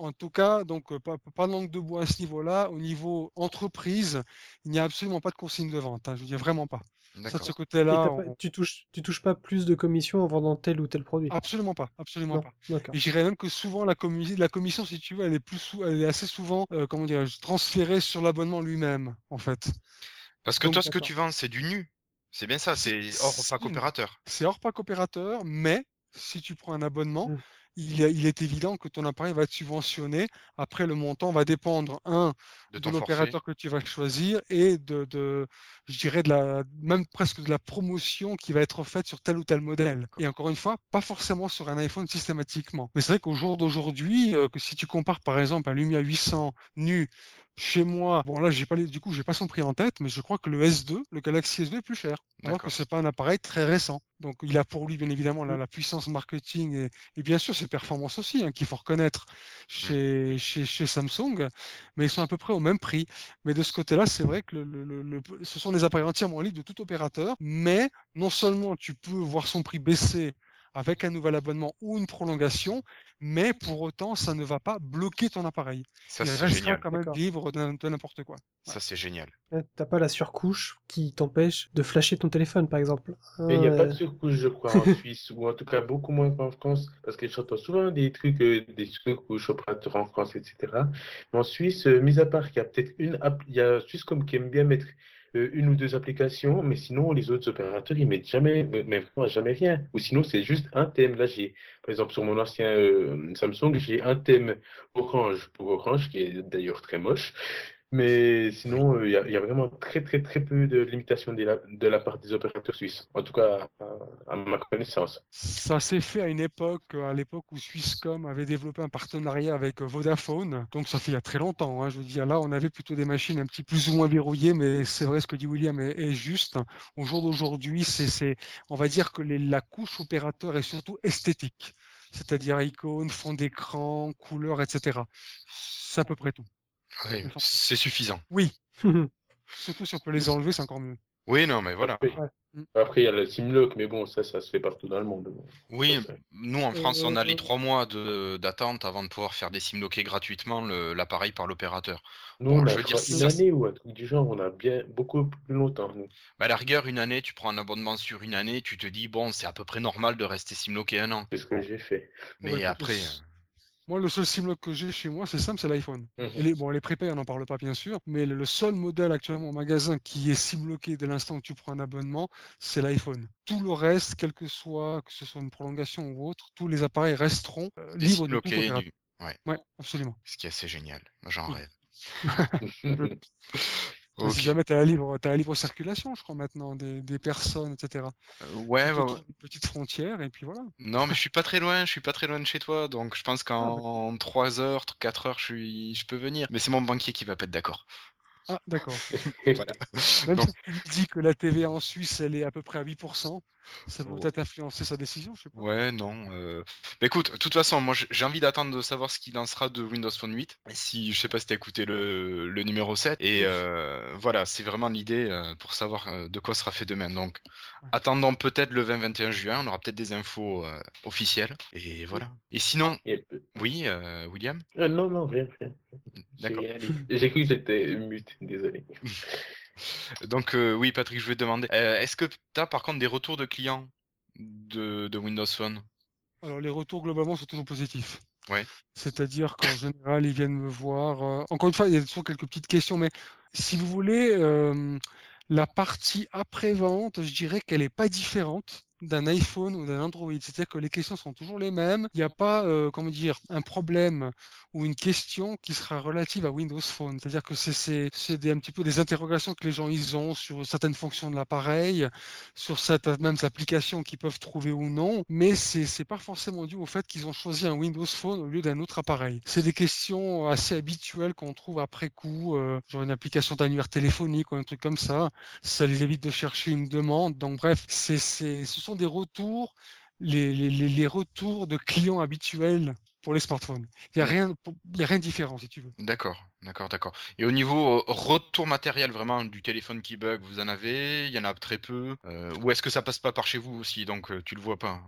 En tout cas, donc pas, pas de langue de bois à ce niveau-là. Au niveau entreprise, il n'y a absolument pas de consigne de vente. hein, je veux dire vraiment pas. Ça, de ce côté-là, pas- tu touches, tu touches pas plus de commission en vendant tel ou tel produit? absolument pas, absolument Non, pas. Et dirais même que souvent la commission, la commission, si tu veux, elle est plus, sou- elle est assez souvent, euh, comment dire, transférée sur l'abonnement lui-même, en fait. Parce que Donc, toi, ce que tu vends, c'est du nu. C'est bien ça, c'est hors pack opérateur. C'est hors pack opérateur, mais si tu prends un abonnement, Mm. Il, est- il est évident que ton appareil va être subventionné. Après, le montant va dépendre, un, De l'opérateur que tu vas choisir et de, de, je dirais, de la, même presque de la promotion qui va être faite sur tel ou tel modèle. Et encore une fois, pas forcément sur un iPhone systématiquement. Mais c'est vrai qu'au jour d'aujourd'hui, euh, que si tu compares par exemple un Lumia 800 nu chez moi, bon là j'ai pas les- du coup j'ai pas son prix en tête, mais je crois que le S2, le Galaxy S2 est plus cher. D'accord. c'est pas un appareil très récent. Donc il a pour lui bien évidemment la, la puissance marketing et, et bien sûr ses performances aussi hein, qu'il faut reconnaître chez, chez, chez Samsung, mais ils sont à peu près au même prix. Mais de ce côté-là, c'est vrai que le, le- le- le- ce sont des appareils entièrement libres de tout opérateur, mais non seulement tu peux voir son prix baisser avec un nouvel abonnement ou une prolongation, mais pour autant, ça ne va pas bloquer ton appareil. Ça, Il c'est restera génial. quand même libre de, de n'importe quoi. Ça, c'est génial. T'as pas la surcouche qui t'empêche de flasher ton téléphone, par exemple. Mais il n'y a pas de surcouche, je crois, en [LAUGHS] Suisse, ou en tout cas beaucoup moins qu'en France, parce que j'entends souvent des trucs, euh, des surcouches opérateurs en France, etc. Mais en Suisse, euh, mis à part qu'il y a peut-être une app, il y a Swisscom qui aime bien mettre une ou deux applications, mais sinon, les autres opérateurs, ils mettent jamais, mais mais vraiment jamais rien. Ou sinon, c'est juste un thème. Là, j'ai, par exemple, sur mon ancien euh, Samsung, j'ai un thème orange pour orange, qui est d'ailleurs très moche. Mais sinon, euh, il y a, vraiment très, très, très peu de limitations de la, part des opérateurs suisses. En tout cas, à, ma connaissance. Ça s'est fait à une époque, à l'époque où Swisscom avait développé un partenariat avec Vodafone. Donc ça fait il y a très longtemps. hein. Je veux dire, là, on avait plutôt des machines un petit plus ou moins verrouillées, mais c'est vrai ce que dit William est, juste. Au jour d'aujourd'hui, c'est, on va dire que la couche opérateur est surtout esthétique, c'est-à-dire icône, fond d'écran, couleur, etc. C'est à peu près tout. Oui, c'est suffisant. Oui, [LAUGHS] surtout si on peut les enlever, c'est encore mieux. Oui, non, mais voilà. Après, Mm. après, il y a le Simlock, mais bon, ça, ça se fait partout dans le monde. Oui, Ça, nous en France, on a les trois mois de- d'attente avant de pouvoir faire des simloqués gratuitement l'appareil par l'opérateur. Nous, Bon, on je a veux dire, crois, ça, une année ou un truc du genre, on a bien beaucoup plus longtemps. nous. Bah, à la rigueur, une année, tu prends un abonnement sur une année, tu te dis, bon, c'est à peu près normal de rester simloqué un an. C'est ce que j'ai fait. Mais Ouais, après, euh, Moi, le seul Simlock que j'ai chez moi, c'est simple, c'est l'iPhone. Et les, bon, les on n'en parle pas bien sûr, mais le, seul modèle actuellement au magasin qui est simloqué dès l'instant où tu prends un abonnement, c'est l'iPhone. Tout le reste, quel que soit, que ce soit une prolongation ou autre, tous les appareils resteront euh, des libres de tout du- ouais, Ouais, absolument. ce qui est assez génial. J'en rêve. [LAUGHS] [LAUGHS] Ok. Si jamais tu as la libre, t'as la libre circulation, je crois maintenant, des, des personnes, etc. Euh, Ouais, bah, une petite frontière et puis voilà. non, mais je suis pas très loin, je suis pas très loin de chez toi, donc je pense qu'en 3 heures, 4 heures, je, suis... je peux venir. Mais c'est mon banquier qui va pas être d'accord. Ah, d'accord. [LAUGHS] Voilà. Même Donc- si tu dis que la TVA en Suisse, elle est à peu près à 8%, ça peut Oh. peut-être influencer sa décision, je sais pas. Ouais, non. euh, Mais écoute, de toute façon, moi j'ai envie d'attendre de savoir ce qu'il en sera de Windows Phone 8. Si je sais pas si t'as écouté le, le numéro 7. Et euh, voilà, c'est vraiment l'idée euh, pour savoir euh, de quoi sera fait demain. Donc Ouais. attendons peut-être le 20-21 juin, on aura peut-être des infos euh, officielles. Et voilà. Et sinon, Et- oui, euh, William? Non, non, rien, D'accord. J'ai cru que j'étais mute, désolé. [LAUGHS] Donc euh, oui, Patrick, je vais te demander, euh, est-ce que tu as par contre des retours de clients de, de Windows Phone? Alors, les retours, globalement, sont toujours positifs. Ouais. C'est-à-dire qu'en général, ils viennent me voir. euh, Encore une fois, il y a toujours quelques petites questions, mais si vous voulez, euh, la partie après-vente, je dirais qu'elle n'est pas différente d'un iPhone ou d'un Android. C'est-à-dire que les questions sont toujours les mêmes. Il n'y a pas, euh, comment dire, un problème ou une question qui sera relative à Windows Phone. C'est-à-dire que c'est un petit peu des interrogations que les gens ils ont sur certaines fonctions de l'appareil, sur certaines applications qu'ils peuvent trouver ou non, mais c'est pas forcément dû au fait qu'ils ont choisi un Windows Phone au lieu d'un autre appareil. C'est des questions assez habituelles qu'on trouve après coup, euh, genre une application d'annuaire téléphonique ou un truc comme ça. Ça les évite de chercher une demande. Donc bref, c'est- ce sont des retours, les, les, retours de clients habituels pour les smartphones. Il n'y a, rien- il y a rien de différent si tu veux. D'accord, d'accord, d'accord. Et au niveau euh, retour matériel vraiment du téléphone qui bug, vous en avez Il y en a très peu Euh, Ou est-ce que ça passe pas par chez vous aussi, donc euh, tu le vois pas?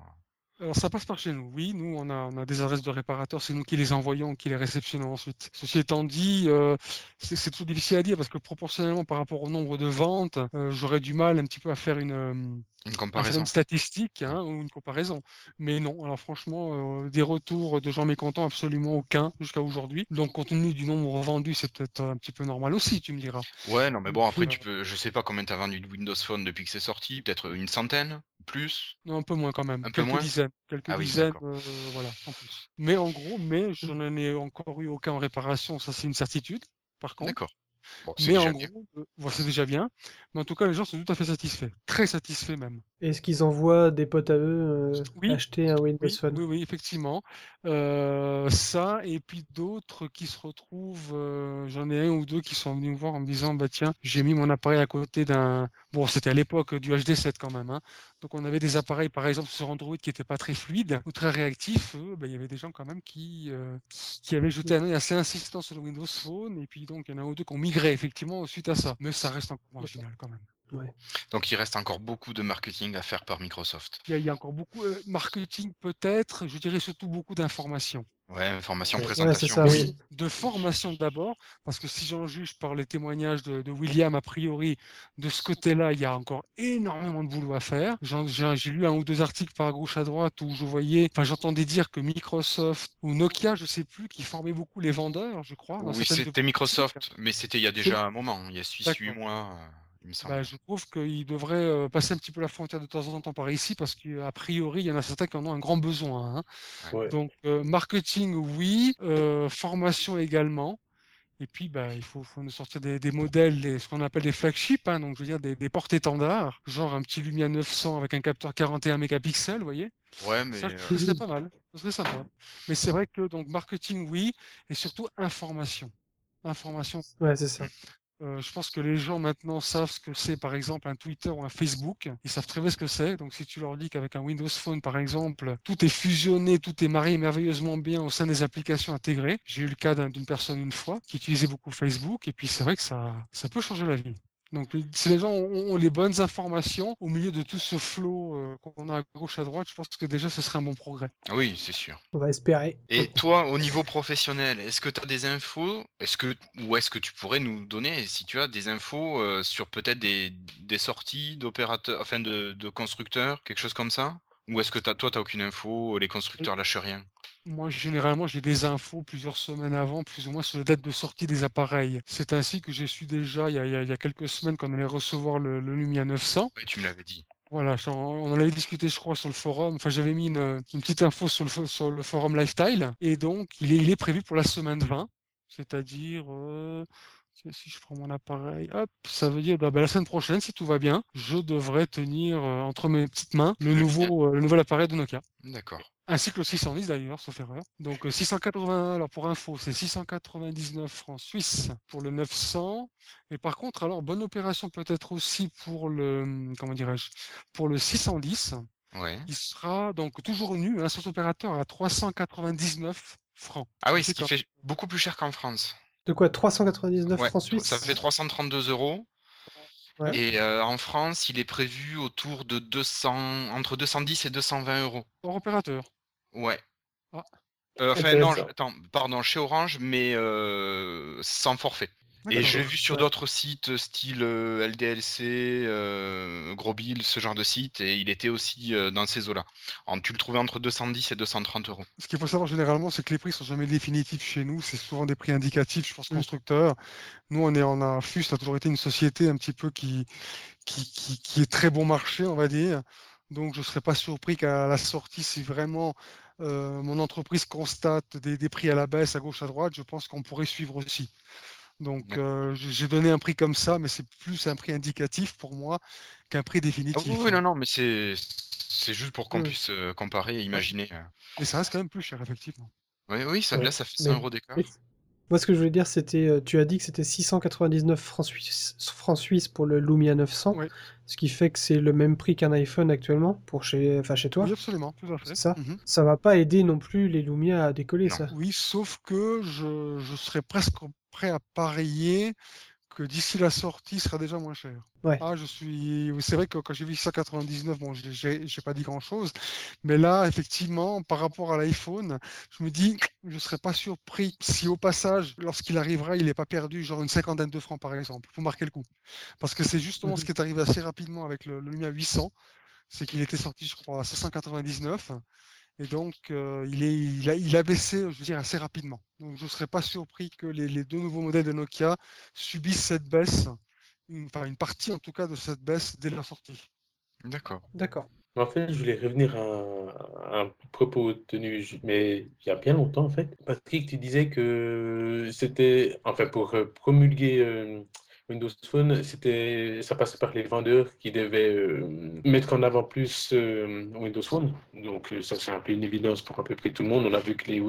Alors ça passe par chez nous, oui. Nous, on a, on a des adresses de réparateurs, c'est nous qui les envoyons, qui les réceptionnons ensuite. Ceci étant dit, euh, c'est tout difficile à dire parce que proportionnellement par rapport au nombre de ventes, euh, j'aurais du mal un petit peu à faire une, Une comparaison une statistique hein, ou une comparaison. Mais non, alors franchement, euh, des retours de gens mécontents, absolument aucun jusqu'à aujourd'hui. Donc compte tenu du nombre vendu, c'est peut-être un petit peu normal aussi, tu me diras. Ouais, non, mais bon, après, tu peux, je sais pas combien t'as vendu de Windows Phone depuis que c'est sorti, peut-être une centaine Plus? Non, un peu moins quand même. Un peu quelques moins? dizaines. Quelques Ah oui, dizaines, euh, voilà, en plus. Mais en gros, mais je n'en ai encore eu aucun en réparation, ça c'est une certitude, par contre. D'accord. Bon, Mais en bien. gros, euh, voilà, c'est déjà bien. Mais en tout cas, les gens sont tout à fait satisfaits. Très satisfaits même. Est-ce qu'ils envoient des potes à eux euh, Oui. acheter un Windows Oui, Phone? oui, oui, effectivement. Euh, ça, et puis d'autres qui se retrouvent, euh, j'en ai un ou deux qui sont venus me voir en me disant, bah tiens, j'ai mis mon appareil à côté d'un... Bon, c'était à l'époque du HD7 quand même. Hein. Donc on avait des appareils, par exemple, sur Android qui n'étaient pas très fluides ou très réactifs. Bah, il y avait des gens quand même qui, qui avaient jeté un œil assez insistant sur le Windows Phone. Et puis donc, il y en a un ou deux qui ont migré, effectivement, suite à ça. Mais ça reste encore marginal quand même. Donc il reste encore beaucoup de marketing à faire par Microsoft. Il y a, il y a encore beaucoup de marketing peut-être, je dirais surtout beaucoup d'informations. Ouais, information, Ouais, présentation. c'est ça, oui. de formation d'abord, parce que si j'en juge par les témoignages de, de William, a priori, de ce côté-là, il y a encore énormément de boulot à faire. J'ai lu un ou deux articles par gauche à droite où je voyais, enfin j'entendais dire que Microsoft ou Nokia, je sais plus, qui formaient beaucoup les vendeurs, je crois. dans Oui, c'était Microsoft, mais c'était il y a déjà un moment, il y a 6-8 D'accord. mois, euh, il me semble. Bah, je trouve qu'ils devraient euh, passer un petit peu la frontière de temps en temps par ici, parce qu'a priori, il y en a certains qui en ont un grand besoin. hein. Ouais. Donc, euh, marketing, oui. euh, formation également. Et puis, bah, il faut, faut nous sortir des, des modèles, des- ce qu'on appelle des flagships, hein, donc je veux dire des, des porte-étendards, genre un petit Lumia 900 avec un capteur 41 mégapixels, vous voyez. Ouais, mais Ça, euh, ce serait pas mal. Ce serait sympa. Mais c'est vrai que donc marketing, oui, et surtout information. Information Ouais, c'est ça. Euh, je pense que les gens maintenant savent ce que c'est, par exemple, un Twitter ou un Facebook. Ils savent très bien ce que c'est. Donc, si tu leur dis qu'avec un Windows Phone, par exemple, tout est fusionné, tout est marié merveilleusement bien au sein des applications intégrées. J'ai eu le cas d'un- d'une personne une fois qui utilisait beaucoup Facebook. Et puis, c'est vrai que ça, ça peut changer la vie. Donc si les gens ont, les bonnes informations au milieu de tout ce flot euh, qu'on a à gauche à droite, je pense que déjà ce serait un bon progrès. Ah oui, c'est sûr. On va espérer. Et toi, au niveau professionnel, est-ce que tu as des infos est-ce que, Ou est-ce que tu pourrais nous donner, si tu as des infos euh, sur peut-être des, sorties d'opérateurs, enfin de, de constructeurs, quelque chose comme ça? Ou est-ce que toi, tu n'as aucune info, les constructeurs lâchent rien? Moi, généralement, j'ai des infos plusieurs semaines avant, plus ou moins sur la date de sortie des appareils. C'est ainsi que j'ai su déjà, il y, a, quelques semaines, qu'on allait recevoir le, Lumia 900. Oui, tu me l'avais dit. Voilà, on en avait discuté, je crois, sur le forum. Enfin, j'avais mis une, petite info sur le, sur le forum Lifestyle. Et donc, il est, il est prévu pour la semaine 20, c'est-à-dire... Euh, si je prends mon appareil, hop, ça veut dire bah, bah, la semaine prochaine, si tout va bien, je devrais tenir euh, entre mes petites mains le nouveau, euh, le nouvel appareil de Nokia. D'accord ainsi que le 610 d'ailleurs, sauf erreur. Donc 680, euh, alors pour info, c'est 699 francs suisses pour le 900. Et par contre, alors bonne opération peut-être aussi pour le, hum, comment dirais-je, pour le 610. Ouais. Il sera donc toujours nu, un hein, sans opérateur à 399 francs. Ah oui, ce qui fait beaucoup plus cher qu'en France. De quoi 399 francs suisses Ça fait 332 euros. Et euh, en France, il est prévu autour de 200, entre 210 et 220 euros. Hors opérateur. Ouais. Ah. Euh, enfin, non, attends, pardon, chez Orange, mais euh, sans forfait. Et je l'ai vu sur d'autres sites euh, style euh, LDLC, euh, Grobil, ce genre de site, et il était aussi dans ces eaux-là. Tu le trouvais entre 210 et 230 euros. Ce qu'il faut savoir généralement, c'est que les prix sont jamais définitifs chez nous. C'est souvent des prix indicatifs, je pense, constructeurs. Nous, on est en a FUS, ça a toujours été une société un petit peu qui, qui, qui, est très bon marché, on va dire. Donc, je ne serais pas surpris qu'à la sortie, si vraiment mon entreprise constate des, des, prix à la baisse, à gauche, à droite, je pense qu'on pourrait suivre aussi. Donc euh, j'ai donné un prix comme ça, mais c'est plus un prix indicatif pour moi qu'un prix ah définitif. oui, non, non, mais c'est juste pour qu'on puisse euh, comparer et imaginer. Mais ça reste quand même plus cher, effectivement. Oui, oui, ça, là, ça fait 100 euros d'écart. Moi, ce que je voulais dire, c'était, tu as dit que c'était 699 francs suisses, pour le Lumia 900, ce qui fait que c'est le même prix qu'un iPhone actuellement pour chez, enfin, chez toi. Oui, absolument, tout à fait. Ça, ça va pas aider non plus les Lumia à décoller, ça. Oui, sauf que je, je serais presque prêt à parier que d'ici la sortie, sera déjà moins cher. Ouais. Ah, je suis. C'est vrai que quand j'ai vu 199, bon, j'ai pas dit grand chose, mais là, effectivement, par rapport à l'iPhone, je me dis, je serais pas surpris si au passage, lorsqu'il arrivera, il n'est pas perdu, genre une cinquantaine de francs par exemple, pour marquer le coup. Parce que c'est justement ce mhm. qui est arrivé assez rapidement avec le, le Lumia 800, c'est qu'il était sorti, je crois, à 599. Et donc, euh, il, est, il, a, il, a, baissé, je veux dire, assez rapidement. Donc, je ne serais pas surpris que les, deux nouveaux modèles de Nokia subissent cette baisse, une, enfin une partie en tout cas de cette baisse dès leur sortie. D'accord. D'accord. En fait, je voulais revenir à, un propos tenu, mais il y a bien longtemps en fait. Patrick, tu disais que c'était, enfin, pour euh, promulguer euh, Windows Phone, c'était, ça passait par les vendeurs qui devaient euh, mettre en avant plus euh, Windows Phone. Donc euh, ça c'est un peu une évidence pour à peu près tout le monde. On a vu que les,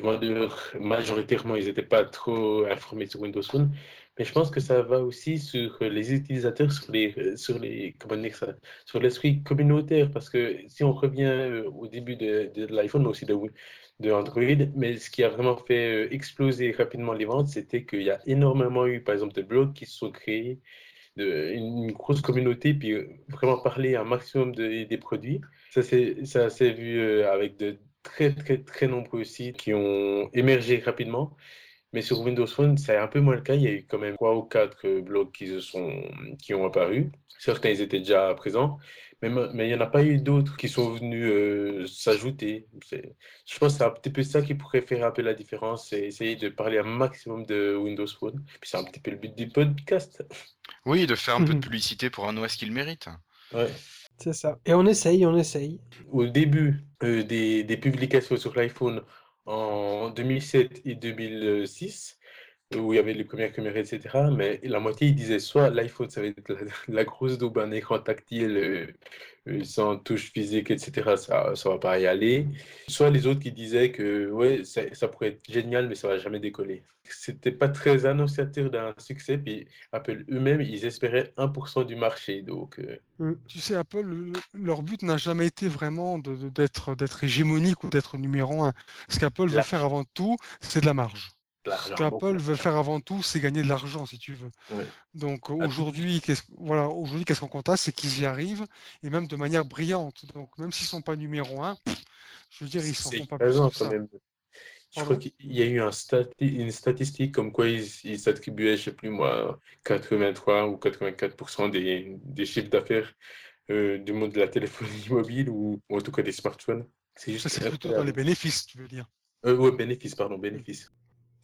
vendeurs majoritairement ils n'étaient pas trop informés sur Windows Phone. Mais je pense que ça va aussi sur les utilisateurs, sur les, sur les, comment dire ça, sur l'esprit communautaire, parce que si on revient au début de, l'iPhone, mais aussi de, de Android, mais ce qui a vraiment fait euh, exploser rapidement les ventes, c'était qu'il y a énormément eu, par exemple, de blogs qui se sont créés, une, grosse communauté, puis euh, vraiment parler un maximum de, des produits. Ça s'est vu euh, avec de très, très, très nombreux sites qui ont émergé rapidement. Mais sur Windows Phone, c'est un peu moins le cas. Il y a eu quand même trois ou quatre blogs qui, se sont, qui ont apparu. Certains, étaient déjà présents. Mais, il n'y en a pas eu d'autres qui sont venus euh, s'ajouter. Je pense que c'est un petit peu ça qui pourrait faire un peu la différence, c'est essayer de parler un maximum de Windows Phone. Puis c'est un petit peu le but du podcast. Oui, de faire un peu de [LAUGHS] publicité pour un OS qu'il mérite. Ouais. C'est ça. Et on essaye, on essaye. Au début euh, des, des publications sur l'iPhone en 2007 et 2006, où il y avait les premières caméras, etc. Mais la moitié, ils disaient soit l'iPhone, ça va être la, grosse daube, un écran tactile euh, euh, sans touche physique, etc. Ça ne va pas y aller. Soit les autres qui disaient que ouais, ça, ça pourrait être génial, mais ça va jamais décoller. C'était pas très annonciateur d'un succès. Puis Apple eux-mêmes, ils espéraient 1% du marché. Donc, euh. mm. Tu sais, Apple, leur but n'a jamais été vraiment d'être d'être hégémonique ou d'être numéro un. Ce qu'Apple veut faire avant tout, c'est de la marge. Ce qu'Apple veut faire avant tout, c'est gagner de l'argent, si tu veux. Donc aujourd'hui, qu'est-ce voilà, aujourd'hui, qu'est-ce qu'on constate, c'est qu'ils y arrivent, et même de manière brillante. Donc même s'ils ne sont pas numéro un, je veux dire, ils s'en font pas plus que ça. Je crois qu'il y a eu un une statistique comme quoi ils, s'attribuaient, je ne sais plus moi, 83 ou 84% des, des chiffres d'affaires euh, du monde de la téléphonie [LAUGHS] mobile ou, en tout cas des smartphones. C'est juste c'est plutôt dans les bénéfices, tu veux dire. Euh, oui, bénéfices, pardon, bénéfices.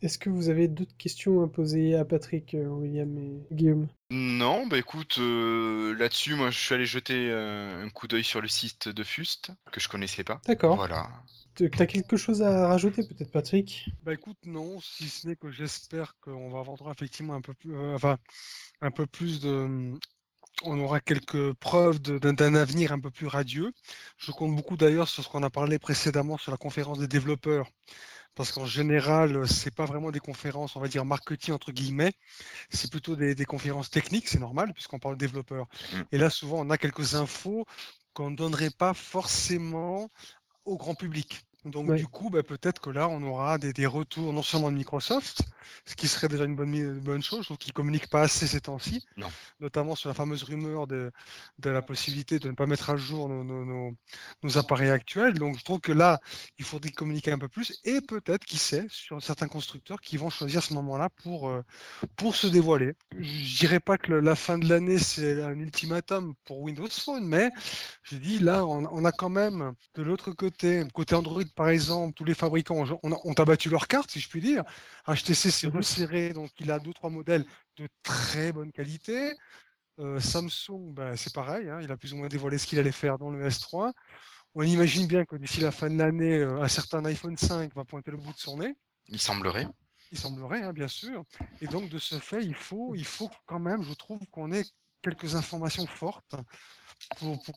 Est-ce que vous avez d'autres questions à poser à Patrick, euh, William et Guillaume? Non, bah écoute, là-dessus, moi je suis allé jeter un coup d'œil sur le site de Fust, que je connaissais pas. D'accord. Voilà. T'as quelque chose à rajouter peut-être Patrick? Bah écoute non, si ce n'est que j'espère qu'on va avoir effectivement un peu plus, enfin un peu plus de, on aura quelques preuves d'un avenir un peu plus radieux. Je compte beaucoup d'ailleurs sur ce qu'on a parlé précédemment sur la conférence des développeurs, parce qu'en général, ce n'est pas vraiment des conférences, on va dire marketing entre guillemets, c'est plutôt des, conférences techniques, c'est normal puisqu'on parle de développeurs. Mmh. Et là, souvent, on a quelques infos qu'on ne donnerait pas forcément au grand public. Donc du coup, bah, peut-être que là, on aura des, retours non seulement de Microsoft, ce qui serait déjà une bonne, bonne chose, je trouve qu'ils ne communiquent pas assez ces temps-ci, notamment sur la fameuse rumeur de, la possibilité de ne pas mettre à jour nos, appareils actuels. Donc je trouve que là, il faudrait communiquer un peu plus, et peut-être, qui sait, sur certains constructeurs qui vont choisir ce moment-là pour, euh, pour se dévoiler. Je dirais pas que la fin de l'année, c'est un ultimatum pour Windows Phone, mais je dis là, on, on a quand même de l'autre côté, côté Android, par exemple, tous les fabricants ont, abattu leur carte, si je puis dire. HTC s'est resserré, donc il a deux, trois modèles de très bonne qualité. Euh, Samsung, ben, c'est pareil, hein, il a plus ou moins dévoilé ce qu'il allait faire dans le S3. On imagine bien que d'ici la fin de l'année, euh, un certain iPhone 5 va pointer le bout de son nez. Il semblerait. Il semblerait, hein, bien sûr. Et donc, de ce fait, il faut, il faut quand même, je trouve, qu'on ait quelques informations fortes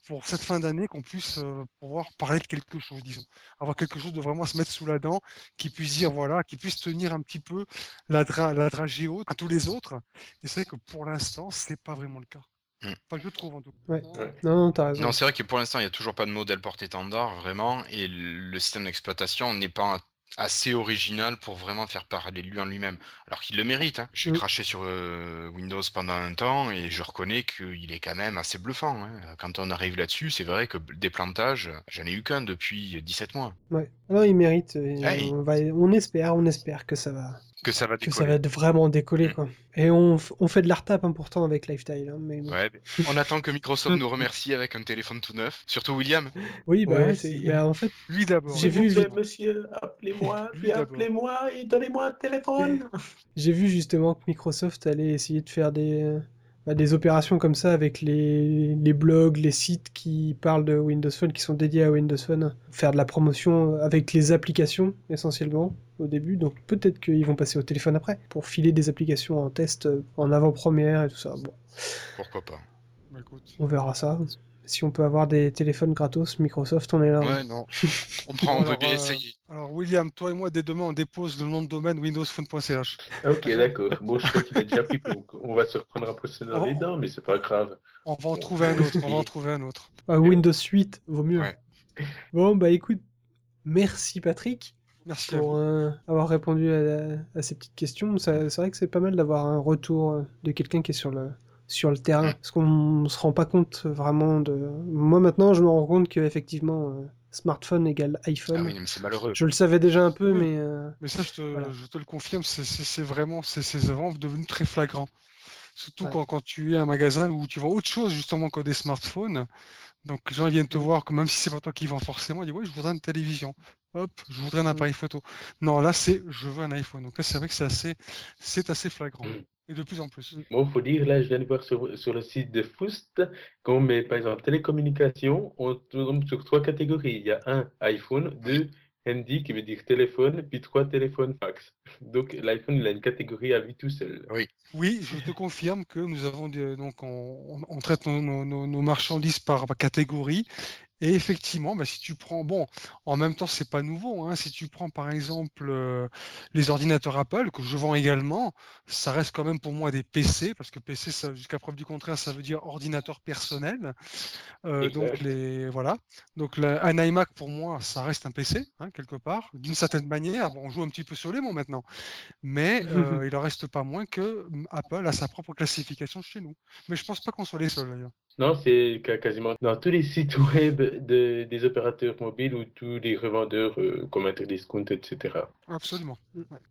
pour, cette fin d'année qu'on puisse euh, pouvoir parler de quelque chose, disons. Avoir quelque chose de vraiment se mettre sous la dent, qui puisse dire, voilà, qui puisse tenir un petit peu la, dra la dragée haute à tous les autres. Et c'est vrai que pour l'instant, c'est pas vraiment le cas. Mmh. Enfin, je trouve en tout cas. Non, non, raison. Non, c'est vrai que pour l'instant, il n'y a toujours pas de modèle porté-étendard, vraiment, et le système d'exploitation n'est pas assez original pour vraiment faire parler de lui en lui-même. Alors qu'il le mérite. Hein. J'ai craché sur euh, Windows pendant un temps et je reconnais qu'il est quand même assez bluffant. Hein. Quand on arrive là-dessus, c'est vrai que des plantages, j'en ai eu qu'un depuis 17 mois. Ouais. Alors il mérite. On, va... on espère, on espère que ça va que ça va décoller. Que ça va vraiment décoller, mm. quoi. Et on, on fait de la retape important hein, avec Lifestyle. Hein, mais... Ouais, [LAUGHS] on attend que Microsoft nous remercie avec un téléphone tout neuf. Surtout William. Oui, bah, bah en fait, lui d'abord. J'ai vu, monsieur, appelez-moi, appelez-moi et donnez-moi un téléphone. [LAUGHS] J'ai vu justement que Microsoft allait essayer de faire des, bah, des opérations comme ça avec les, les, blogs, les sites qui parlent de Windows Phone, qui sont dédiés à Windows Phone, faire de la promotion avec les applications essentiellement au début, donc peut-être qu'ils vont passer au téléphone après pour filer des applications en test en avant-première et tout ça. Bon. Pourquoi pas bah, On verra ça. Si on peut avoir des téléphones gratos, Microsoft, on est là. Ouais, non. On prend, on peut bien essayer. Alors, William, toi et moi, dès demain, on dépose le nom de domaine windowsphone.ch. Ok, d'accord. Bon, je crois qu'il est déjà pris. on va se reprendre un peu dans les dents, mais c'est pas grave. On va en trouver un autre. On va en trouver un autre. [LAUGHS] Ah, Windows 8, vaut mieux. Bon, bah écoute, merci Patrick. Merci pour euh, avoir répondu à, ces petites questions. C'est vrai que c'est pas mal d'avoir un retour de quelqu'un qui est sur le, sur le terrain. Parce qu'on se rend pas compte vraiment de. Moi maintenant, je me rends compte qu'effectivement, euh, smartphone égale iPhone. Ah oui, mais c'est malheureux. Je le savais déjà un peu, mais. Euh, mais ça, je te, le confirme, c'est vraiment, c'est vraiment devenu très flagrant. Surtout quand, quand, tu es un magasin où tu vois autre chose justement que des smartphones. Donc les gens viennent te voir, que même si c'est pas toi qui vends forcément, ils disent oui, je voudrais une télévision. Hop, je voudrais un appareil photo. Non, là c'est je veux un iPhone. Donc là c'est vrai que c'est assez, c'est assez flagrant. Et de plus en plus. Bon, il faut dire, là, je viens de voir sur, sur le site de Foust, qu'on met, par exemple, télécommunication, on tombe sur trois catégories. Il y a un iPhone, deux handy, qui veut dire téléphone, puis trois téléphones fax. Donc, l'iPhone, il a une catégorie à lui tout seul. Oui. Oui, je te confirme que nous avons, donc, on, traite nos, nos, marchandises par, catégorie. Et effectivement, bah, si tu prends, bon, en même temps, c'est pas nouveau. Hein, si tu prends par exemple euh, les ordinateurs Apple que je vends également, ça reste quand même pour moi des PC parce que PC, jusqu'à preuve du contraire, ça veut dire ordinateur personnel. Euh, donc les voilà. Donc un iMac pour moi, ça reste un PC hein, quelque part, d'une certaine manière. Bon, on joue un petit peu sur les mots maintenant, mais euh, il en reste pas moins que Apple a sa propre classification chez nous. Mais je pense pas qu'on soit les seuls d'ailleurs. Non, c'est quasiment dans tous les sites [LAUGHS] web de, des opérateurs mobiles ou tous les revendeurs euh, comme Interdiscount, etc. Absolument.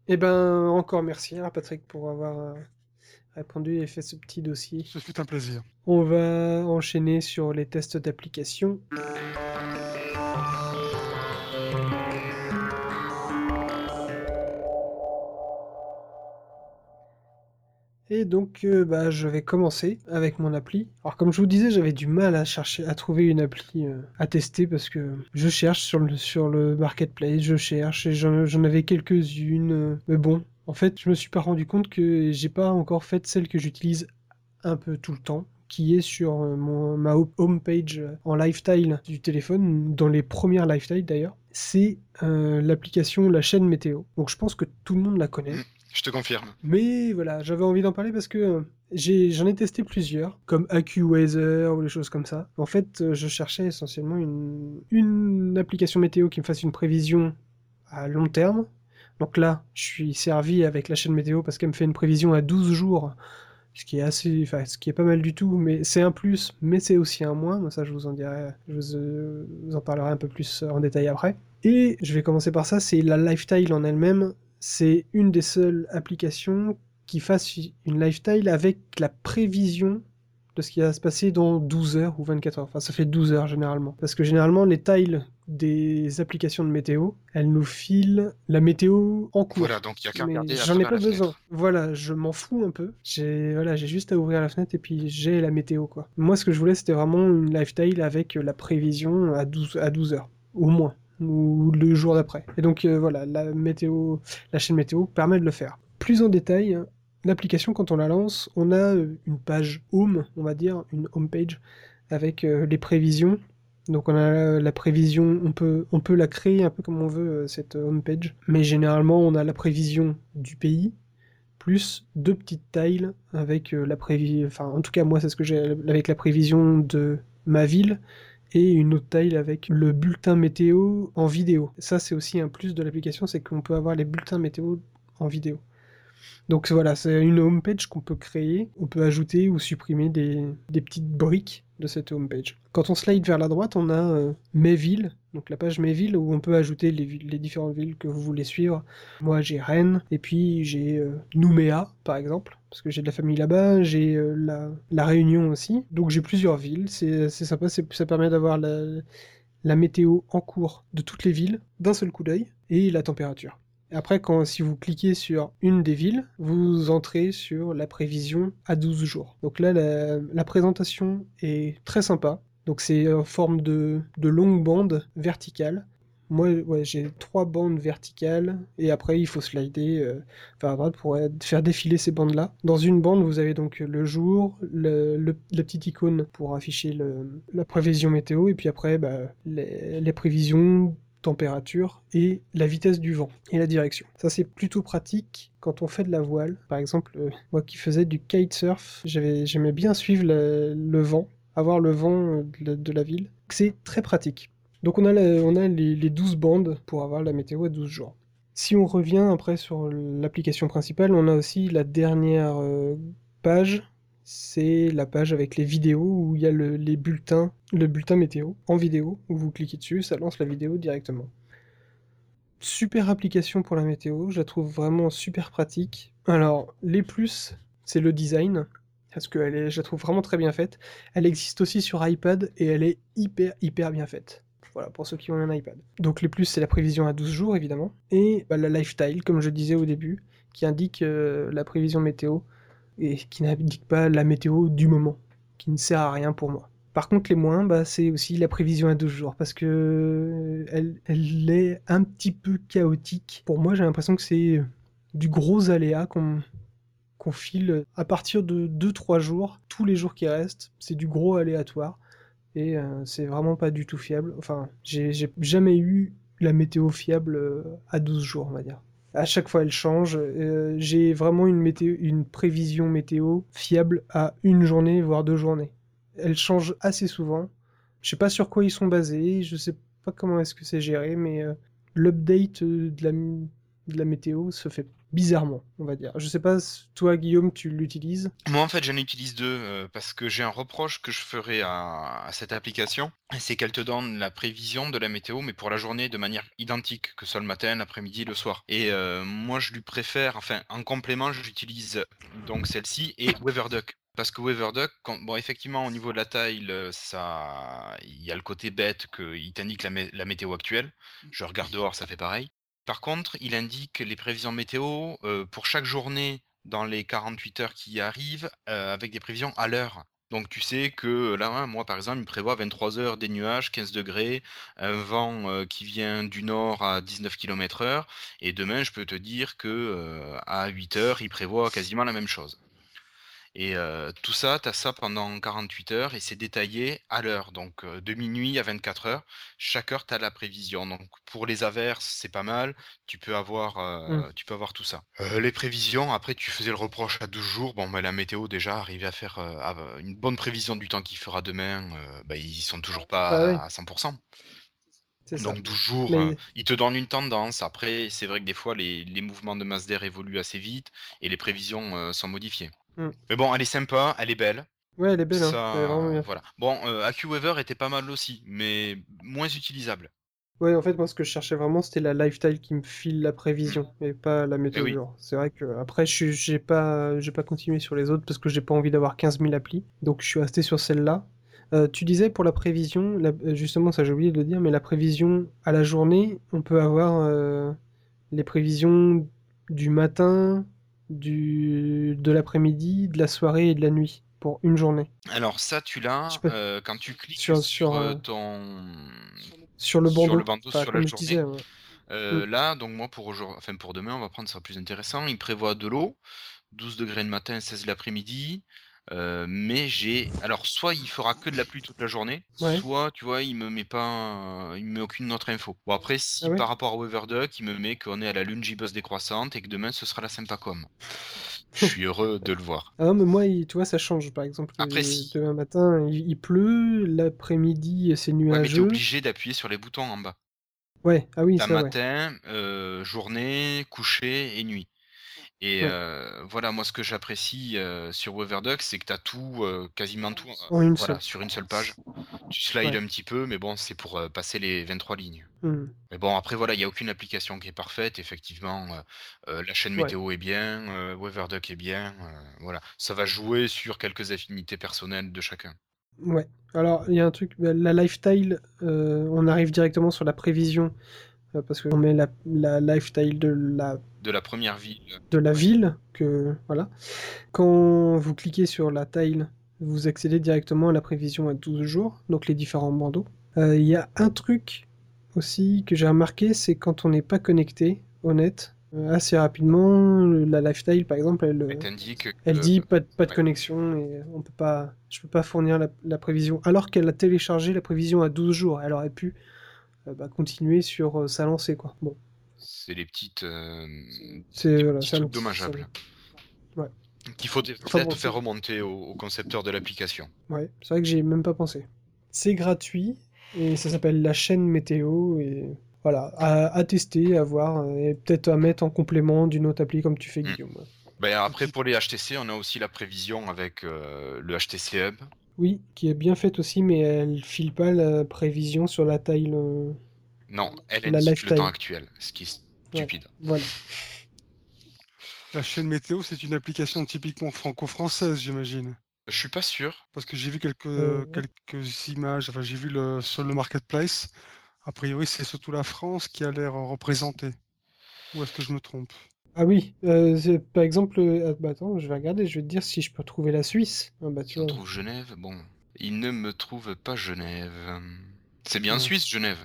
Eh ben, encore merci à hein, Patrick pour avoir euh, répondu et fait ce petit dossier. Ce fut un plaisir. On va enchaîner sur les tests d'application. Et donc, euh, bah, je vais commencer avec mon appli. Alors, comme je vous disais, j'avais du mal à chercher, à trouver une appli euh, à tester parce que je cherche sur le, sur le marketplace, je cherche et j'en avais quelques-unes. Euh, mais bon, en fait, je me suis pas rendu compte que j'ai pas encore fait celle que j'utilise un peu tout le temps qui est sur mon, ma homepage en lifestyle du téléphone, dans les premières lifestyle d'ailleurs, c'est l'application La chaîne météo. Donc je pense que tout le monde la connaît. Je te confirme. Mais voilà, j'avais envie d'en parler parce que euh, j'en ai, testé plusieurs, comme AccuWeather ou des choses comme ça. En fait, euh, je cherchais essentiellement une, application météo qui me fasse une prévision à long terme. Donc là, je suis servi avec la chaîne météo parce qu'elle me fait une prévision à 12 jours, ce qui est assez, enfin, ce qui est pas mal du tout, mais c'est un plus, mais c'est aussi un moins. Ça, je vous en dirai, je vous, euh, vous en parlerai un peu plus en détail après. Et je vais commencer par ça, c'est la lifestyle en elle-même c'est une des seules applications qui fasse une lifestyle avec la prévision de ce qui va se passer dans 12 heures ou 24 heures. Enfin, ça fait 12 heures généralement. Parce que généralement, les tiles des applications de météo, elles nous filent la météo en cours. Voilà, donc il y a qu'à regarder. J'en ai pas besoin. Voilà, je m'en fous un peu. J'ai voilà, j'ai juste à ouvrir la fenêtre et puis j'ai la météo quoi. Moi, ce que je voulais, c'était vraiment une lifestyle avec la prévision à 12 à 12 heures, au moins ou le jour d'après. Et donc euh, voilà, la météo, la chaîne météo permet de le faire. Plus en détail, l'application quand on la lance, on a euh, une page home, on va dire, une home page avec euh, les prévisions. Donc on a la prévision, on peut, on peut la créer un peu comme on veut cette home page, mais généralement on a la prévision du pays plus deux petites tiles avec la prévision, enfin en tout cas moi c'est ce que j'ai avec la prévision de ma ville et une autre taille avec le bulletin météo en vidéo. Ça, c'est aussi un plus de l'application, c'est qu'on peut avoir les bulletins météo en vidéo. Donc voilà, c'est une homepage qu'on peut créer. On peut ajouter ou supprimer des, petites briques de cette homepage. Quand on slide vers la droite, on a euh, Mes villes, donc la page Mes villes où on peut ajouter les, différentes villes que vous voulez suivre. Moi j'ai Rennes, et puis j'ai euh, Nouméa par exemple, parce que j'ai de la famille là-bas, j'ai euh, la, Réunion aussi. Donc j'ai plusieurs villes, c'est sympa, ça permet d'avoir la, la météo en cours de toutes les villes d'un seul coup d'œil et la température. Après, quand, si vous cliquez sur une des villes, vous entrez sur la prévision à 12 jours. Donc là, la, présentation est très sympa. Donc c'est en forme de, de longue bande verticale. Moi, j'ai trois bandes verticales et après il faut slider euh, vers droite pour faire défiler ces bandes-là. Dans une bande, vous avez donc le jour, le, la petite icône pour afficher la prévision météo et puis après bah, les prévisions température et la vitesse du vent et la direction. Ça c'est plutôt pratique quand on fait de la voile. Par exemple, euh, moi qui faisais du kitesurf, j'aimais bien suivre le, vent, avoir le vent euh, de la, ville. C'est très pratique. Donc on a, on a les, les 12 bandes pour avoir la météo à 12 jours. Si on revient après sur l'application principale, on a aussi la dernière euh, page c'est la page avec les vidéos où il y a le, les bulletins, le bulletin météo en vidéo, où vous cliquez dessus, ça lance la vidéo directement. Super application pour la météo, je la trouve vraiment super pratique. Alors, les plus, c'est le design, parce que est, je la trouve vraiment très bien faite. Elle existe aussi sur iPad et elle est hyper, hyper bien faite. Voilà, pour ceux qui ont un iPad. Donc les plus, c'est la prévision à 12 jours, évidemment. Et bah, la lifestyle, comme je disais au début, qui indique euh, la prévision météo et qui n'indique pas la météo du moment, qui ne sert à rien pour moi. Par contre, les moins, bah, c'est aussi la prévision à 12 jours, parce que euh, elle, elle est un petit peu chaotique. Pour moi, j'ai l'impression que c'est du gros aléa qu'on file à partir de 2-3 jours, tous les jours qui restent, c'est du gros aléatoire. et euh, c'est vraiment pas du tout fiable. Enfin, j'ai jamais eu la météo fiable euh, à 12 jours, on va dire. À chaque fois, elle change. Euh, j'ai vraiment une prévision météo fiable à une journée, voire deux journées. Elle change assez souvent. Je sais pas sur quoi ils sont basés, je sais pas comment est-ce que c'est géré, mais euh, l'update euh, de la, de la météo se fait bizarrement, on va dire. Je sais pas, toi Guillaume, tu l'utilises? Moi, en fait, j'en utilise deux euh, parce que j'ai un reproche que je ferai à, cette application, c'est qu'elle te donne la prévision de la météo, mais pour la journée de manière identique, que ce soit le matin, l'après-midi, le soir. Et euh, moi, je lui préfère, enfin, en complément, j'utilise donc celle-ci et WeatherDuck. Parce que WeatherDuck, bon, effectivement, au niveau de la taille, euh, ça, il y a le côté bête qu'il t'indique la, la météo actuelle. Je regarde dehors, ça fait pareil. Par contre, il indique les prévisions météo euh, pour chaque journée dans les 48 heures qui arrivent euh, avec des prévisions à l'heure. Donc tu sais que là, moi par exemple, il prévoit 23 heures des nuages, 15 degrés, un vent euh, qui vient du nord à 19 km heure, et demain je peux te dire que euh, à 8 heures, il prévoit quasiment la même chose. Et euh, tout ça, tu as ça pendant 48 heures et c'est détaillé à l'heure. Donc euh, de minuit à 24 heures, chaque heure, tu as la prévision. Donc pour les averses, c'est pas mal. Tu peux avoir, euh, tu peux avoir tout ça. Euh, les prévisions, après, tu faisais le reproche à 12 jours. Bon, bah, la météo, déjà, arriver à faire euh, à- une bonne prévision du temps qu'il fera demain, euh, bah, ils sont toujours pas Ah oui. à 100%. C'est ça. Donc 12 jours, Mais- euh, ils te donnent une tendance. Après, c'est vrai que des fois, les, les mouvements de masse d'air évoluent assez vite et les prévisions euh, sont modifiées. Mm. Mais bon, elle est sympa, elle est belle. Ouais, elle est belle, hein. Ça, Elle est vraiment bien. voilà. Bon, euh, AccuWeather était pas mal aussi, mais moins utilisable. Ouais, en fait, moi, ce que je cherchais vraiment, c'était la lifestyle qui me file la prévision, et pas la météo. Eh oui. du jour. C'est vrai que après, j'ai pas, j'ai pas continué sur les autres parce que j'ai pas envie d'avoir 15 000 applis. Donc, je suis resté sur celle-là. Euh, tu disais pour la prévision, la- euh, justement, ça j'ai oublié de le dire, mais la prévision à la journée, on peut avoir euh, les prévisions du matin, du, de l'après-midi, de la soirée et de la nuit pour une journée. Alors ça, tu l'as euh, quand tu cliques sur- sur, euh, ton Sur le bandeau, sur le bandeau Enfin, sur comme la journée. disais, ouais. Euh, Mm. Là, donc moi pour aujourd'hui, enfin pour demain, on va prendre ça plus intéressant. Il prévoit de l'eau, 12 degrés le matin, 16 l'après-midi. Euh, mais j'ai, alors soit il fera que de la pluie toute la journée, Ouais. soit tu vois, il me met pas, il me met aucune autre info. Bon après, si Ah ouais par rapport à WeatherDuck, il me met qu'on est à la lune décroissante et que demain ce sera la Sympacom. Je [LAUGHS] suis heureux de le voir. Ah mais moi, il- tu vois, ça change. Par exemple, Après, euh, si. demain matin, il, pleut, l'après-midi, c'est Ouais, mais t'es nuageux. obligé d'appuyer sur les boutons en bas. Ouais, ah oui, ça, ouais. matin, euh, journée, coucher et nuit. Et Ouais. euh, voilà, moi ce que j'apprécie euh, sur WeatherDuck, c'est que tu as tout, euh, quasiment tout, une voilà, sur une seule page. Tu slides Ouais. un petit peu, mais bon, c'est pour passer les 23 lignes. Hmm. Mais bon, après voilà, il n'y a aucune application qui est parfaite. Effectivement, la chaîne Ouais. météo est bien, WeatherDuck est bien. voilà, ça va jouer sur quelques affinités personnelles de chacun. Ouais. Alors, il y a un truc, bah, la lifestyle, on arrive directement sur la prévision, parce qu'on met la, la lifestyle de la, De la première ville, de la ville, que, voilà. Quand vous cliquez sur la tile, vous accédez directement à la prévision à 12 jours, donc les différents bandeaux. Euh, Il y a un truc aussi que j'ai remarqué, c'est quand on n'est pas connecté au net, euh, assez rapidement, la lifestyle, par exemple, elle, elle t'indique Elle dit pas de, pas de ouais. connexion et on peut pas, je peux pas fournir la, la prévision. Alors qu'elle a téléchargé la prévision à 12 jours, elle aurait pu euh, bah, continuer sur euh, sa lancée quoi. Bon, c'est les petites, euh, c'est voilà, dommageables. Ouais. Qu'il faut peut-être faire remonter au, au concepteur de l'application. Ouais, c'est vrai que j'ai même pas pensé. C'est gratuit et ça s'appelle la chaîne météo et voilà, à, à tester, à voir euh, et peut-être à mettre en complément d'une autre appli comme tu fais Mm. Guillaume. Ben, après, pour les HTC, on a aussi la prévision avec euh, le HTC Hub. Oui, qui est bien faite aussi, mais elle file pas la prévision sur la taille. euh, Non, elle La indique le temps actuel, ce qui est stupide. Voilà. La chaîne météo, c'est une application typiquement franco-française, j'imagine. Je suis pas sûr. Parce que j'ai vu quelques, Euh, quelques images, enfin j'ai vu le, sur le marketplace. A priori, c'est surtout la France qui a l'air représentée. Ou est-ce que je me trompe? Ah oui, euh, par exemple, euh, bah attends, je vais regarder, je vais te dire si je peux trouver la Suisse. Ah bah tu vois. trouve Genève. Bon, il ne me trouve pas Genève. C'est bien Ouais. Suisse, Genève.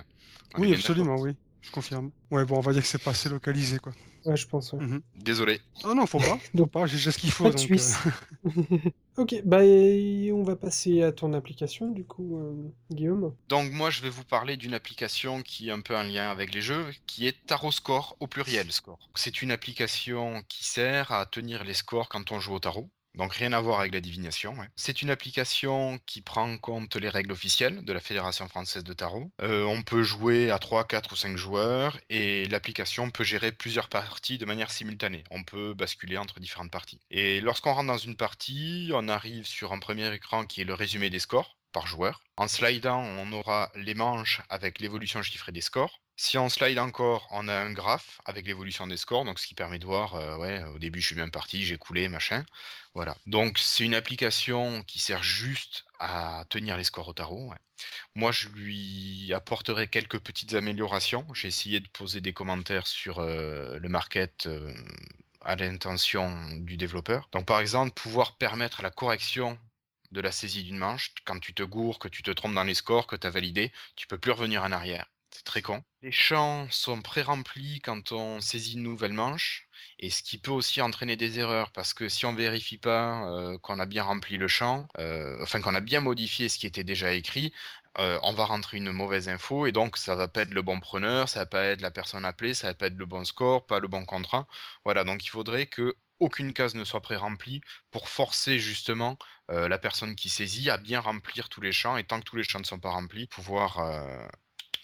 On Oui, absolument, oui. Je confirme. Ouais, bon, on va dire que c'est pas assez localisé, quoi. Ouais, je pense. ouais. Mhm. Désolé. Ah non, faut pas. [LAUGHS] Donc, pas, j'ai déjà ce qu'il faut. Donc, Suisse. euh, [LAUGHS] [LAUGHS] ok, bah et on va passer à ton application du coup, euh, Guillaume. Donc moi je vais vous parler d'une application qui est un peu en lien avec les jeux, qui est Tarot Score au pluriel score. C'est une application qui sert à tenir les scores quand on joue au tarot. Donc rien à voir avec la divination. C'est une application qui prend en compte les règles officielles de la Fédération française de tarot. Euh, on peut jouer à 3, 4 ou 5 joueurs et l'application peut gérer plusieurs parties de manière simultanée. On peut basculer entre différentes parties. Et lorsqu'on rentre dans une partie, on arrive sur un premier écran qui est le résumé des scores par joueur. En slidant, on aura les manches avec l'évolution chiffrée des scores. Si on slide encore, on a un graphe avec l'évolution des scores, donc ce qui permet de voir, euh, ouais, au début je suis bien parti, j'ai coulé, machin. Voilà. Donc c'est une application qui sert juste à tenir les scores au tarot. Moi, je lui apporterai quelques petites améliorations. J'ai essayé de poser des commentaires sur euh, le market euh, à l'intention du développeur. Donc par exemple, pouvoir permettre la correction de la saisie d'une manche. Quand tu te gourres, que tu te trompes dans les scores, que tu as validé, tu peux plus revenir en arrière. C'est très con. Les champs sont pré-remplis quand on saisit une nouvelle manche, et ce qui peut aussi entraîner des erreurs, parce que si on vérifie pas euh, qu'on a bien rempli le champ, euh, enfin qu'on a bien modifié ce qui était déjà écrit, euh, on va rentrer une mauvaise info, et donc ça va pas être le bon preneur, ça va pas être la personne appelée, ça va pas être le bon score, pas le bon contrat. Voilà, donc il faudrait que aucune case ne soit pré-remplie pour forcer justement la personne qui saisit à bien remplir tous les champs et tant que tous les champs ne sont pas remplis, pouvoir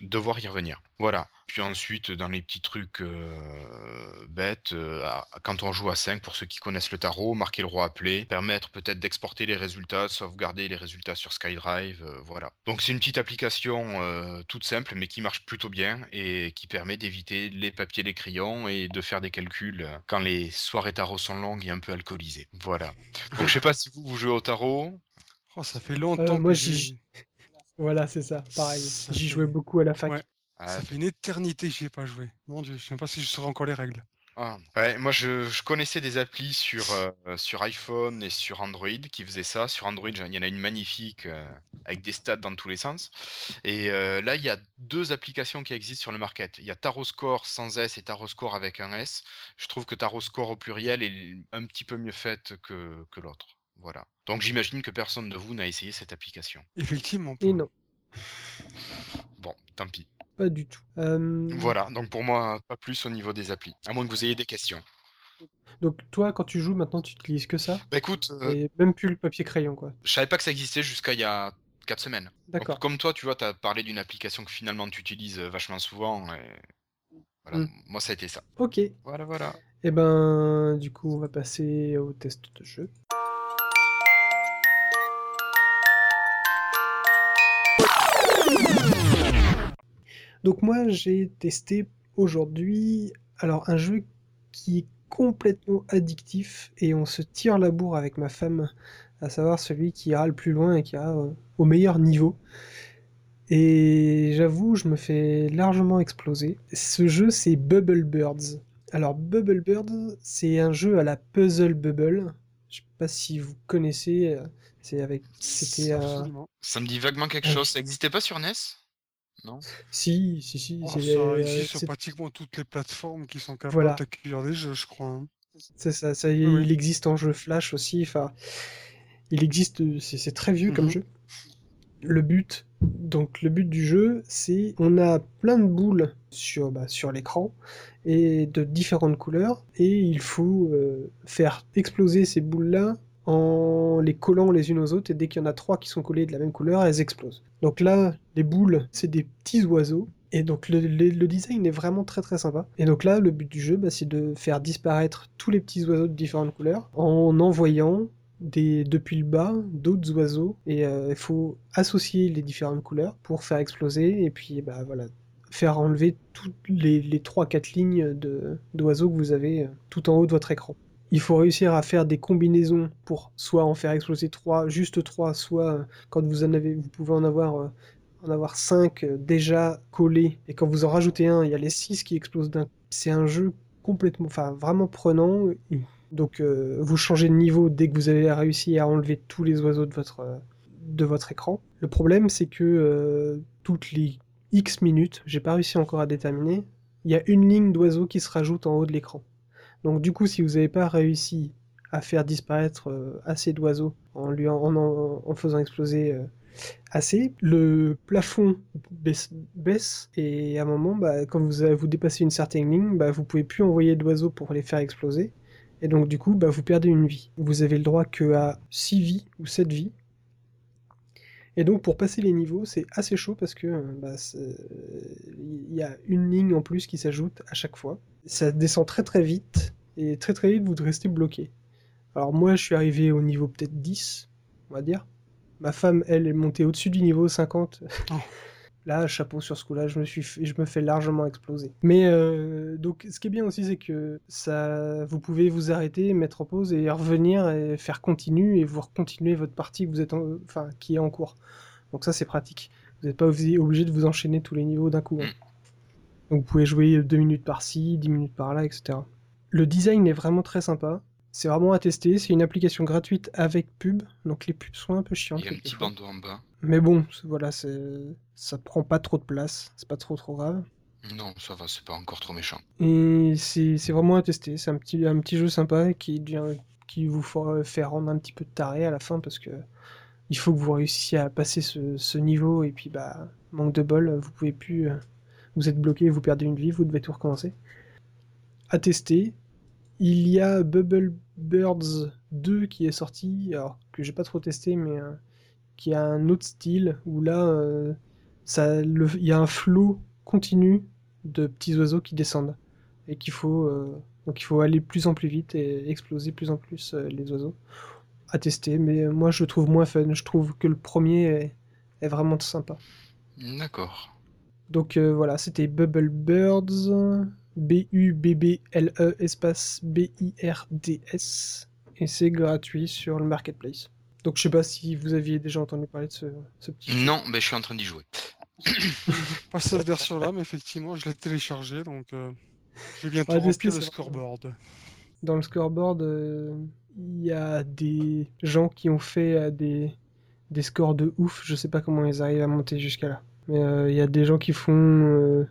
devoir y revenir. Voilà. Puis ensuite, dans les petits trucs euh, bêtes, euh, à- quand on joue à 5, pour ceux qui connaissent le tarot, marquer le roi appelé, permettre peut-être d'exporter les résultats, de sauvegarder les résultats sur SkyDrive, euh, voilà. Donc c'est une petite application euh, toute simple, mais qui marche plutôt bien et qui permet d'éviter les papiers, les crayons et de faire des calculs quand les soirées tarot sont longues et un peu alcoolisées. Voilà. Donc je sais pas si vous, vous jouez au tarot? oh, ça fait longtemps Euh, moi, que j'y- j'ai. Voilà, c'est ça, pareil. Ça J'y fait- jouais beaucoup à la fac. Ouais. Ah, Ça fait une éternité que j'y ai pas joué. Mon dieu, je sais même pas si je saurais encore les règles. Ah, ouais, moi je, je connaissais des applis sur, euh, sur iPhone et sur Android qui faisaient ça. Sur Android, il y en a une magnifique euh, avec des stats dans tous les sens. Et euh, là, il y a deux applications qui existent sur le market. Il y a Tarot Score sans S et Tarot Score avec un S. Je trouve que Tarot Score au pluriel est un petit peu mieux faite que, que l'autre. Voilà. Donc j'imagine que personne de vous n'a essayé cette application. Effectivement. Et non, [LAUGHS] Bon, tant pis. pas du tout. Euh, Voilà, donc pour moi, pas plus au niveau des applis. À moins que vous ayez des questions. Donc toi, quand tu joues maintenant, tu utilises que ça? Bah écoute, euh, et même plus le papier crayon, quoi. je savais pas que ça existait jusqu'à il y a 4 semaines. D'accord. comme toi, tu vois, tu as parlé d'une application que finalement tu utilises euh, vachement souvent. Et... Voilà, Mm. moi ça a été ça. Ok. Et Voilà, voilà. ben, du coup, on va passer au test de jeu. Donc moi, j'ai testé aujourd'hui, alors un jeu qui est complètement addictif et on se tire la bourre avec ma femme, à savoir celui qui ira le plus loin et qui ira euh, au meilleur niveau. Et j'avoue, je me fais largement exploser. Ce jeu, c'est Bubble Birds. Alors, Bubble Birds, c'est un jeu à la Puzzle Bubble. Je sais pas si vous connaissez. euh, C'est avec, c'était, euh. Ça me dit vaguement quelque Ouais. chose. Ça n'existait pas sur NES Non? Si, si, si, Oh, c'est, ça euh, existe sur pratiquement toutes les plateformes qui sont capables Voilà. d'accueillir des jeux, je crois. hein. c'est ça, ça, Oui, il existe en jeu Flash aussi. Enfin, il existe, c'est c'est très vieux comme Mhm. jeu. Le but, donc le but du jeu, c'est on a plein de boules sur, bah, sur l'écran et de différentes couleurs et il faut euh, faire exploser ces boules-là en les collant les unes aux autres et dès qu'il y en a trois qui sont collées de la même couleur, elles explosent. Donc là, les boules, c'est des petits oiseaux et donc le, design est vraiment très très sympa. Et donc là, le but du jeu, bah, c'est de faire disparaître tous les petits oiseaux de différentes couleurs en envoyant des, depuis le bas d'autres oiseaux et euh, il faut associer les différentes couleurs pour faire exploser et puis bah voilà faire enlever toutes les, les 3-4 lignes d'oiseaux que vous avez euh, tout en haut de votre écran. Il faut réussir à faire des combinaisons pour soit en faire exploser 3, juste 3, soit euh, quand vous en avez, vous pouvez en avoir, euh, en avoir 5 déjà collés et quand vous en rajoutez un, il y a les 6 qui explosent d'un. C'est un jeu complètement, enfin vraiment prenant. Donc euh, vous changez de niveau dès que vous avez réussi à enlever tous les oiseaux de votre, euh, de votre écran. Le problème c'est que euh, toutes les X minutes, j'ai pas réussi encore à déterminer, il y a une ligne d'oiseau qui se rajoute en haut de l'écran. Donc du coup, si vous n'avez pas réussi à faire disparaître euh, assez d'oiseaux en, en, faisant exploser euh, assez, le plafond baisse, baisse, et à un moment, bah, quand vous, vous dépassez une certaine ligne, bah, vous pouvez plus envoyer d'oiseaux pour les faire exploser. Et donc du coup, bah, vous perdez une vie. Vous avez le droit que à 6 vies ou 7 vies. Et donc pour passer les niveaux, c'est assez chaud parce que bah, il y a une ligne en plus qui s'ajoute à chaque fois. Ça descend très très vite et très très vite vous restez bloqué. Alors moi je suis arrivé au niveau peut-être 10, on va dire. Ma femme, elle, est montée au-dessus du niveau 50. Oh. [LAUGHS] Là, chapeau sur ce coup-là, je me suis, je me fais largement exploser. Mais euh, donc, ce qui est bien aussi, c'est que ça, vous pouvez vous arrêter, mettre en pause et revenir et faire continue et vous continuer votre partie que vous êtes, en, enfin, qui est en cours. Donc ça, c'est pratique. Vous n'êtes pas obligé de vous enchaîner tous les niveaux d'un coup. Hein. Donc, vous pouvez jouer 2 minutes par-ci, 10 minutes par-là, etc. Le design est vraiment très sympa. C'est vraiment à tester. C'est une application gratuite avec pub. Donc les pubs sont un peu chiantes. Il y a un petit bandeau en bas. Mais bon, voilà, ça prend pas trop de place, c'est pas trop trop grave. Non, ça va, c'est pas encore trop méchant. Et c'est vraiment à tester, c'est un petit, un petit jeu sympa qui, qui vous fait rendre un petit peu de taré à la fin parce que il faut que vous réussissiez à passer ce, ce niveau et puis bah manque de bol, vous pouvez plus, euh, vous êtes bloqué, vous perdez une vie, vous devez tout recommencer. À tester. Il y a Bubble Birds 2 qui est sorti, alors que j'ai pas trop testé, mais euh, qui a un autre style où là, euh, ça, il y a un flot continu de petits oiseaux qui descendent et qu'il faut euh, donc il faut aller plus en plus vite et exploser plus en plus euh, les oiseaux à tester. Mais moi, je le trouve moins fun. Je trouve que le premier est, est vraiment sympa. D'accord. Donc voilà, c'était Bubble Birds, B-U-B-B-L-E espace B-I-R-D-S, et c'est gratuit sur le marketplace. Donc je sais pas si vous aviez déjà entendu parler de ce, ce petit. Non, mais je suis en train d'y jouer. [COUGHS] pas cette version-là, mais effectivement, je l'ai téléchargé, donc euh, je vais bientôt remplir le scoreboard. Dans le scoreboard, euh, il y a des gens qui ont fait euh, des, des scores de ouf. Je sais pas comment ils arrivent à monter jusqu'à là. Mais euh, il y a des gens qui font euh,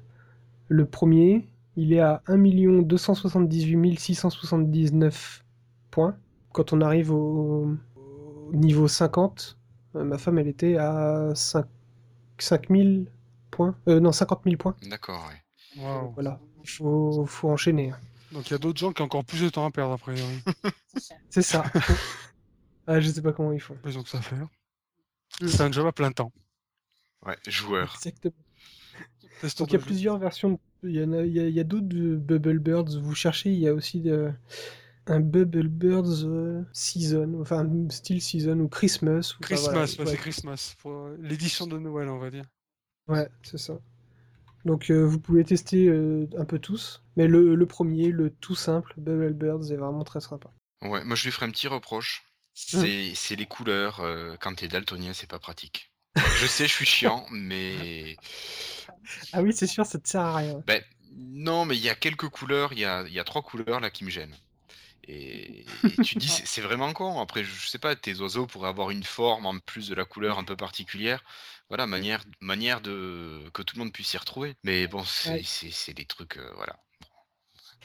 le premier. Il est à 1 278 679 points. Quand on arrive au, niveau 50, euh, ma femme, elle était à 5, 5000 points. Euh, non, 50 000 points. D'accord. Wow. Voilà, il faut, faut enchaîner. Donc il y a d'autres gens qui ont encore plus de temps à perdre après. [LAUGHS] C'est ça. [LAUGHS] ah, je sais pas comment ils font. Ils ont que ça à faire. C'est un job à plein temps. Ouais, joueur. Exactement. Donc il y a plusieurs versions. Il y, a, il y a, a d'autres Bubble Birds. Vous cherchez, il y a aussi de un Bubble Birds euh, Season, enfin style Season ou Christmas. Ou Christmas, voilà, ouais, c'est Christmas, pour l'édition de Noël, on va dire. Ouais, c'est ça. Donc euh, vous pouvez tester euh, un peu tous, mais le, le, premier, le tout simple, Bubble Birds, est vraiment très sympa. Ouais, moi je lui ferai un petit reproche. C'est mmh. les couleurs, quand t'es daltonien, c'est pas pratique. Je sais, je suis chiant, [LAUGHS] mais. Ah oui, c'est sûr, ça te sert à rien. Ben, non, mais il y a quelques couleurs, il y a, y a trois couleurs là qui me gênent. Et, [LAUGHS] et tu dis, c'est vraiment con. Après, je sais pas, tes oiseaux pourraient avoir une forme en plus de la couleur un peu particulière. Voilà, manière, manière de que tout le monde puisse s'y retrouver. Mais bon, c'est ouais. des trucs, euh, voilà.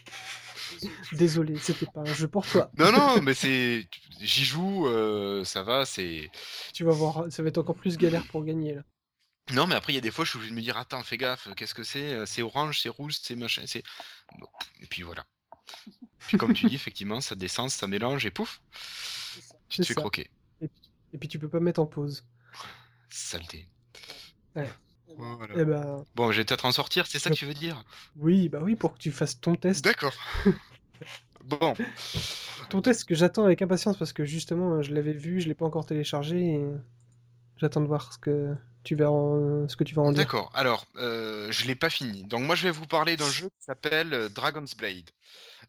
[LAUGHS] Désolé, c'était pas un jeu pour toi. Non, non, [LAUGHS] mais c'est, j'y joue, euh, ça va, c'est. Tu vas voir, ça va être encore plus galère pour gagner là. Non, mais après, il y a des fois, je suis obligé de me dire, attends, fais gaffe, qu'est-ce que c'est? C'est orange, c'est rouge, c'est machin, c'est. Et puis voilà. Puis comme tu dis, effectivement, ça descend, ça mélange et pouf, tu te fais ça. croquer. Et puis, et puis, tu peux pas mettre en pause. Saleté. Ouais. Voilà. Eh ben... Bon, je vais peut-être en sortir, c'est ça que tu veux dire? Oui, bah oui, pour que tu fasses ton test. D'accord. [LAUGHS] bon. Ton test que j'attends avec impatience parce que justement, je l'avais vu, je l'ai pas encore téléchargé et j'attends de voir ce que tu vas en... ce que tu vas en dire. D'accord. Alors, euh, je l'ai pas fini. Donc moi, je vais vous parler d'un jeu qui s'appelle euh, Dragon's Blade.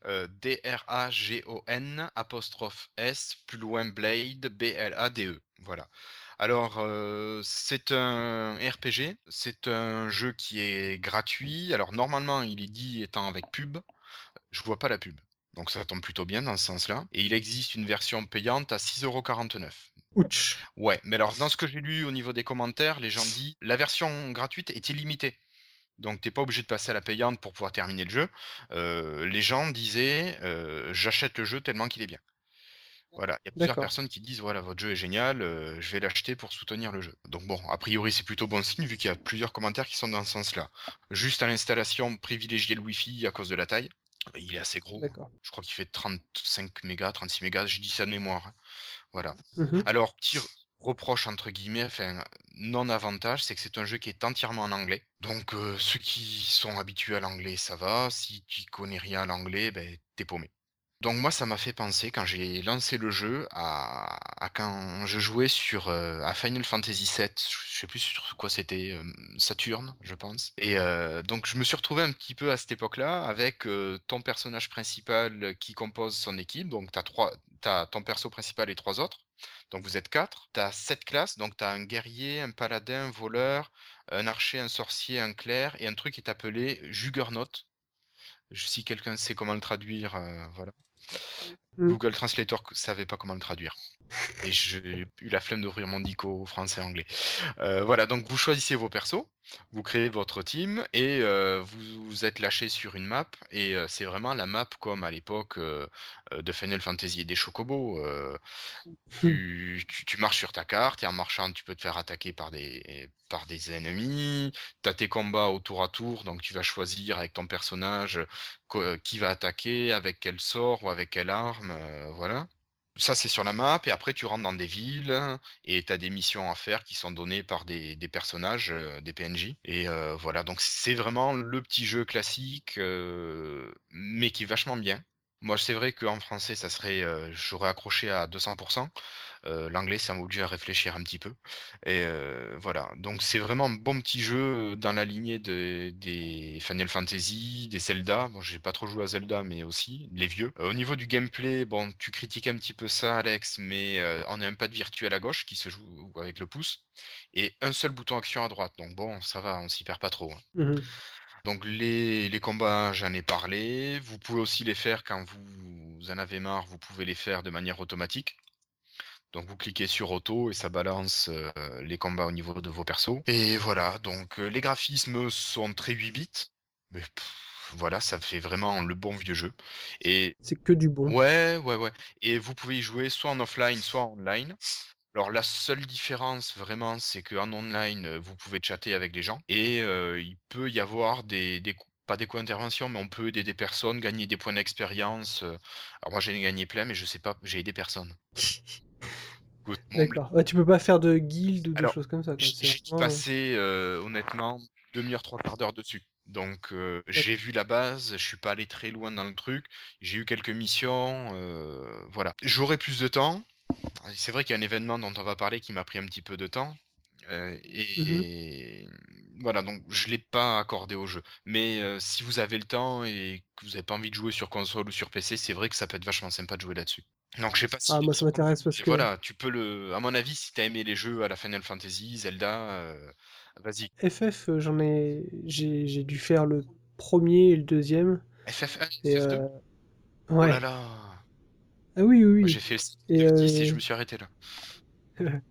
Euh, D-R-A-G-O-N apostrophe S plus loin Blade B-L-A-D-E. Voilà. Alors, euh, c'est un RPG, c'est un jeu qui est gratuit. Alors, normalement, il est dit étant avec pub. Je vois pas la pub. Donc, ça tombe plutôt bien dans ce sens-là. Et il existe une version payante à 6,49€. Ouch. Ouais, mais alors dans ce que j'ai lu au niveau des commentaires, les gens disent la version gratuite est illimitée. Donc t'es pas obligé de passer à la payante pour pouvoir terminer le jeu. Euh, les gens disaient euh, j'achète le jeu tellement qu'il est bien. Voilà, il y a plusieurs personnes qui disent voilà votre jeu est génial, euh, je vais l'acheter pour soutenir le jeu. Donc bon, a priori c'est plutôt bon signe vu qu'il y a plusieurs commentaires qui sont dans ce sens-là. Juste à l'installation, privilégier le Wi-Fi à cause de la taille. Il est assez gros. Je crois qu'il fait 35 mégas, 36 mégas, je dis ça de mémoire. hein. Voilà. Mhm. Alors, petit reproche entre guillemets, enfin non-avantage, c'est que c'est un jeu qui est entièrement en anglais. Donc euh, [LAUGHS] ceux qui sont habitués à l'anglais, ça va. Si tu connais rien à l'anglais, ben t'es paumé. Donc moi, ça m'a fait penser quand j'ai lancé le jeu à, quand je jouais sur euh, à Final Fantasy VII, je sais plus sur quoi c'était, euh, Saturne, je pense. Et euh, donc je me suis retrouvé un petit peu à cette époque-là avec ton personnage principal qui compose son équipe. Donc t'as trois, t'as ton perso principal et trois autres. Donc vous êtes quatre. T'as sept classes. Donc t'as un guerrier, un paladin, un voleur, un archer, un sorcier, un clerc et un truc qui est appelé Juggernaut. Si quelqu'un sait comment le traduire, euh, voilà. Mm. Google Translator ne savait pas comment le traduire. Et j'ai eu la flemme d'ouvrir mon dico français anglais. Euh, voilà, donc vous choisissez vos persos, vous créez votre team et euh, vous, vous êtes lâché sur une map. Et euh, c'est vraiment la map comme à l'époque de Final Fantasy et des Chocobos. euh, tu, tu- tu marches sur ta carte et en marchant, tu peux te faire attaquer par des, par des ennemis. Tu as tes combats au tour à tour, donc tu vas choisir avec ton personnage qui va attaquer, avec quel sort ou avec quelle arme. voilà. Ça, c'est sur la map, et après, tu rentres dans des villes, et tu as des missions à faire qui sont données par des, personnages, euh, des PNJ. Et euh, voilà, donc c'est vraiment le petit jeu classique, euh, mais qui est vachement bien. Moi, c'est vrai qu'en français, ça serait, j'aurais accroché à 200%. L'anglais, ça m'a obligé à réfléchir un petit peu. Et voilà, donc c'est vraiment un bon petit jeu dans la lignée de- des Final Fantasy, des Zelda. Bon, j'ai pas trop joué à Zelda, mais aussi les vieux. Au niveau du gameplay, bon, tu critiques un petit peu ça, Alex, mais on a un pad virtuel à gauche qui se joue avec le pouce et un seul bouton action à droite. Donc bon, ça va, on s'y perd pas trop. hein. Mhm. Donc les, les combats, j'en ai parlé. Vous pouvez aussi les faire quand vous en avez marre, vous pouvez les faire de manière automatique. Donc vous cliquez sur auto et ça balance euh, les combats au niveau de vos persos. Et voilà, donc euh, les graphismes sont très 8 bits. Mais pff, voilà, ça fait vraiment le bon vieux jeu. Et C'est que du bon. ouais, ouais, ouais. Et vous pouvez y jouer soit en offline, soit en online. Alors la seule différence vraiment, c'est qu'en online, vous pouvez chatter avec les gens et euh, il peut y avoir des, des pas des co-interventions, mais on peut aider des personnes, gagner des points d'expérience. Alors moi j'en ai gagné plein, mais je sais pas, j'ai aidé personne. [LAUGHS] D'accord. Ouais, tu peux pas faire de guild ou des Alors, choses comme ça. J'ai vraiment- passé euh, honnêtement demi-heure, trois quarts d'heure dessus. Donc euh, j'ai vu la base, je suis pas allé très loin dans le truc, j'ai eu quelques missions, euh, voilà. J'aurai plus de temps. C'est vrai qu'il y a un événement dont on va parler qui m'a pris un petit peu de temps. euh, et voilà, donc je l'ai pas accordé au jeu. Mais euh, si vous avez le temps et que vous n'avez pas envie de jouer sur console ou sur PC, c'est vrai que ça peut être vachement sympa de jouer là-dessus. Donc je sais pas si Ah, moi, ça m'intéresse parce que voilà, tu peux le. À mon avis, si t'as aimé les jeux à la Final Fantasy, Zelda, euh, vas-y. FF, euh, j'en ai, j'ai, j'ai dû faire le premier et le deuxième. FF1, Et FF2. euh, Oh ouais. là là. Ah oui, oui, Moi, oui. j'ai fait le Et, 9, 10 et euh, je me suis arrêté là. [LAUGHS]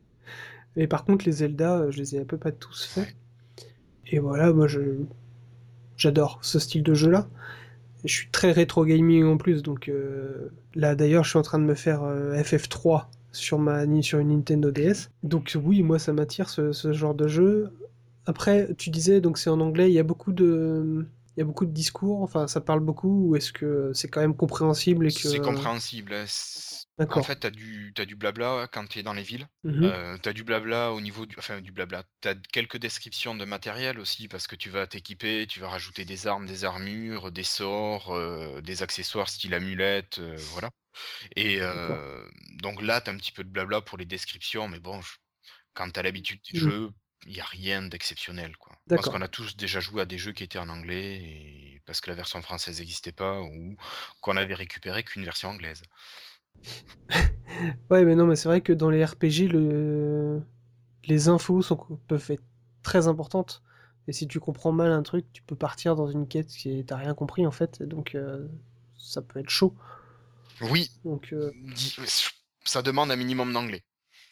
Et par contre, les Zelda, euh, je les ai à peu près tous faits. Et voilà, moi, je, j'adore ce style de jeu-là. Et je suis très rétro gaming en plus, donc euh, là, d'ailleurs, je suis en train de me faire euh, FF3 sur ma sur une Nintendo DS. Donc oui, moi, ça m'attire ce, genre de jeu. Après, tu disais, donc c'est en anglais, il y a beaucoup de il y a beaucoup de discours, enfin ça parle beaucoup, ou est-ce que c'est quand même compréhensible et que... C'est compréhensible. En fait, t'as du, t'as du blabla quand t'es dans les villes. Mhm. Euh, t'as du blabla au niveau du, enfin du blabla. T'as quelques descriptions de matériel aussi parce que tu vas t'équiper, tu vas rajouter des armes, des armures, des sorts, euh, des accessoires style amulette, euh, voilà. Et euh, donc là, t'as un petit peu de blabla pour les descriptions, mais bon, je- quand t'as l'habitude du Mm. jeu, il y a rien d'exceptionnel, quoi. D'accord. qu'on a tous déjà joué à des jeux qui étaient en anglais et parce que la version française n'existait pas ou qu'on avait récupéré qu'une version anglaise. [LAUGHS] Ouais, mais non, mais c'est vrai que dans les RPG, le... les infos sont... peuvent être très importantes. Et si tu comprends mal un truc, tu peux partir dans une quête qui t'as rien compris en fait. Donc euh, ça peut être chaud. Oui, Donc euh, Ça demande un minimum d'anglais.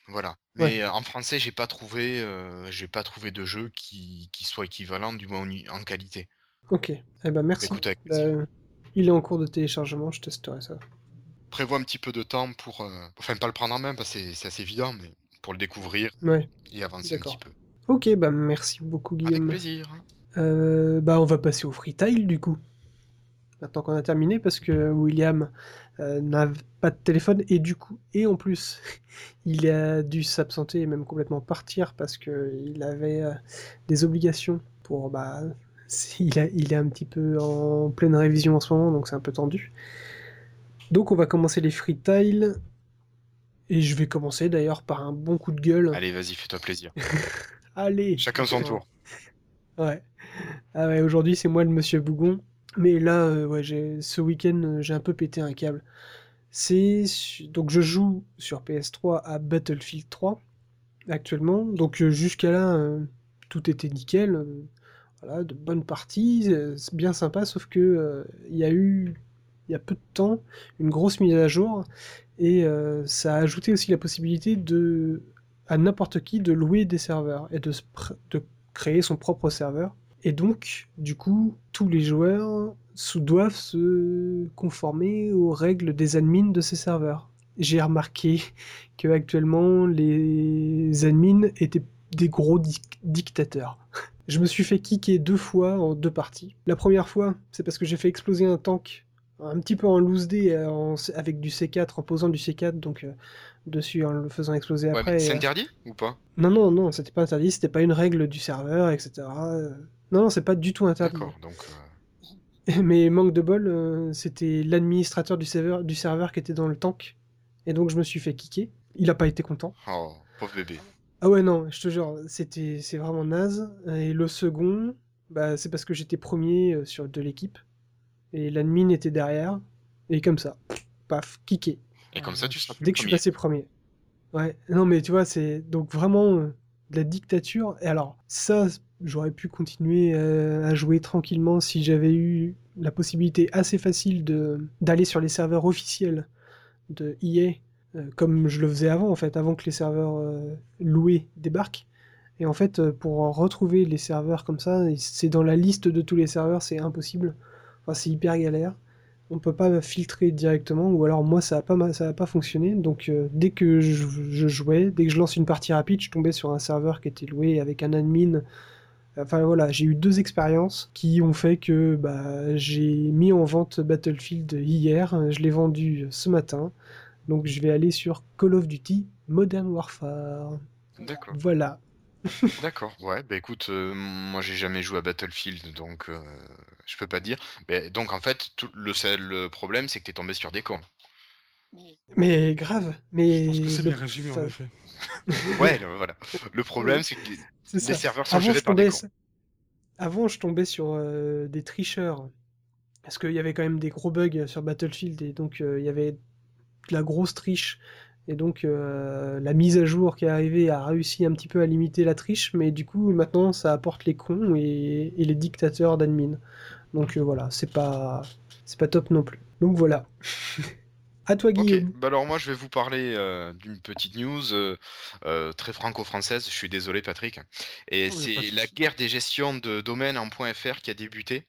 Voilà. Mais euh, en français, j'ai pas trouvé, euh, j'ai pas trouvé de jeu qui, qui soit équivalent, du moins en qualité. Ok. Eh ben merci. Écoute, Bah, il est en cours de téléchargement, je testerai ça. Prévois un petit peu de temps pour, euh, enfin pas le prendre en main parce que c'est- assez évident, mais pour le découvrir Ouais. et avancer un petit peu. Ok, bah merci beaucoup Avec Guillaume. plaisir. Euh, bah on va passer au freetile du coup. Maintenant qu'on a terminé parce que William euh, n'a pas de téléphone et du coup et en plus [LAUGHS] il a dû s'absenter et même complètement partir parce que il avait euh, des obligations pour bah [LAUGHS] il, a- il est un petit peu en pleine révision en ce moment donc c'est un peu tendu. Donc on va commencer les freetiles et je vais commencer d'ailleurs par un bon coup de gueule. Allez, vas-y, fais-toi plaisir. [LAUGHS] Allez. Chacun son tour. Ouais. Ah ouais, aujourd'hui c'est moi le monsieur Bougon. Mais là, euh, ouais, j'ai ce week-end, euh, j'ai un peu pété un câble. C'est donc je joue sur PS3 à Battlefield 3 actuellement. Donc euh, jusqu'à là, euh, tout était nickel. voilà, de bonnes parties, c'est bien sympa. Sauf que euh, il y a eu, il y a peu de temps, une grosse mise à jour et euh, ça a ajouté aussi la possibilité de à n'importe qui de louer des serveurs et de, de créer son propre serveur. Et donc, du coup, tous les joueurs doivent se conformer aux règles des admins de ces serveurs. J'ai remarqué [LAUGHS] que actuellement les admins étaient des gros dic- dictateurs. [LAUGHS] Je me suis fait kicker deux fois en deux parties. La première fois, c'est parce que j'ai fait exploser un tank un petit peu en loose day euh, avec du C4, en posant du C4 donc euh, dessus en le faisant exploser Ouais, après. c'est euh, interdit ou pas? Non, non, non, c'était pas interdit, c'était pas une règle du serveur, etc. Non, non, c'est pas du tout interdit. D'accord, donc euh, [LAUGHS] Mais manque de bol, c'était l'administrateur du serveur, du serveur qui était dans le tank. Et donc je me suis fait kicker. Il a pas été content. oh, pauvre bébé. Ah ouais, non, je te jure, c'était, c'est vraiment naze. Et le second, bah, c'est parce que j'étais premier sur de l'équipe. Et l'admin était derrière. Et comme ça, paf, kické. Et comme ça, tu seras plus Dès que je suis passé premier. Ouais, non mais tu vois, c'est donc vraiment euh, de la dictature. Et alors, ça, j'aurais pu continuer euh, à jouer tranquillement si j'avais eu la possibilité assez facile de d'aller sur les serveurs officiels de EA, euh, comme je le faisais avant, en fait, avant que les serveurs loués débarquent. Et en fait, pour retrouver les serveurs comme ça, c'est dans la liste de tous les serveurs, c'est impossible. Enfin, c'est hyper galère on peut pas filtrer directement, ou alors moi ça a pas, ça a pas fonctionné. Donc euh, dès que je, je jouais, dès que je lance une partie rapide, je tombais sur un serveur qui était loué avec un admin. Enfin voilà, j'ai eu deux expériences qui ont fait que bah, j'ai mis en vente Battlefield hier, je l'ai vendu ce matin. Donc je vais aller sur Call of Duty Modern Warfare. D'accord, Voilà. D'accord. Ouais, bah écoute, euh, moi j'ai jamais joué à Battlefield, donc euh, je peux pas dire. Mais donc en fait, tout, le seul problème, c'est que t'es tombé sur des cons. Mais grave, Je mais pense que c'est bien résumé, en enfin, effet. [LAUGHS] Ouais, le- voilà. Le problème, c'est que les, c'est les ça. serveurs sont Avant, gérés je par des tombais, cons. avant, je tombais sur euh, des tricheurs. Parce qu'il y avait quand même des gros bugs sur Battlefield. Et donc, euh, il y avait de la grosse triche. Et donc, euh, la mise à jour qui est arrivée a réussi un petit peu à limiter la triche. Mais du coup, maintenant, ça apporte les cons et, et les dictateurs d'admin. Donc, euh, voilà, c'est pas, c'est pas top non plus. Donc, voilà. [LAUGHS] à toi, Guillaume. bah alors moi je vais vous parler euh, d'une petite news euh, euh, très franco-française, je suis désolé Patrick, et Oh, c'est la guerre des gestions de domaines en .fr qui a débuté.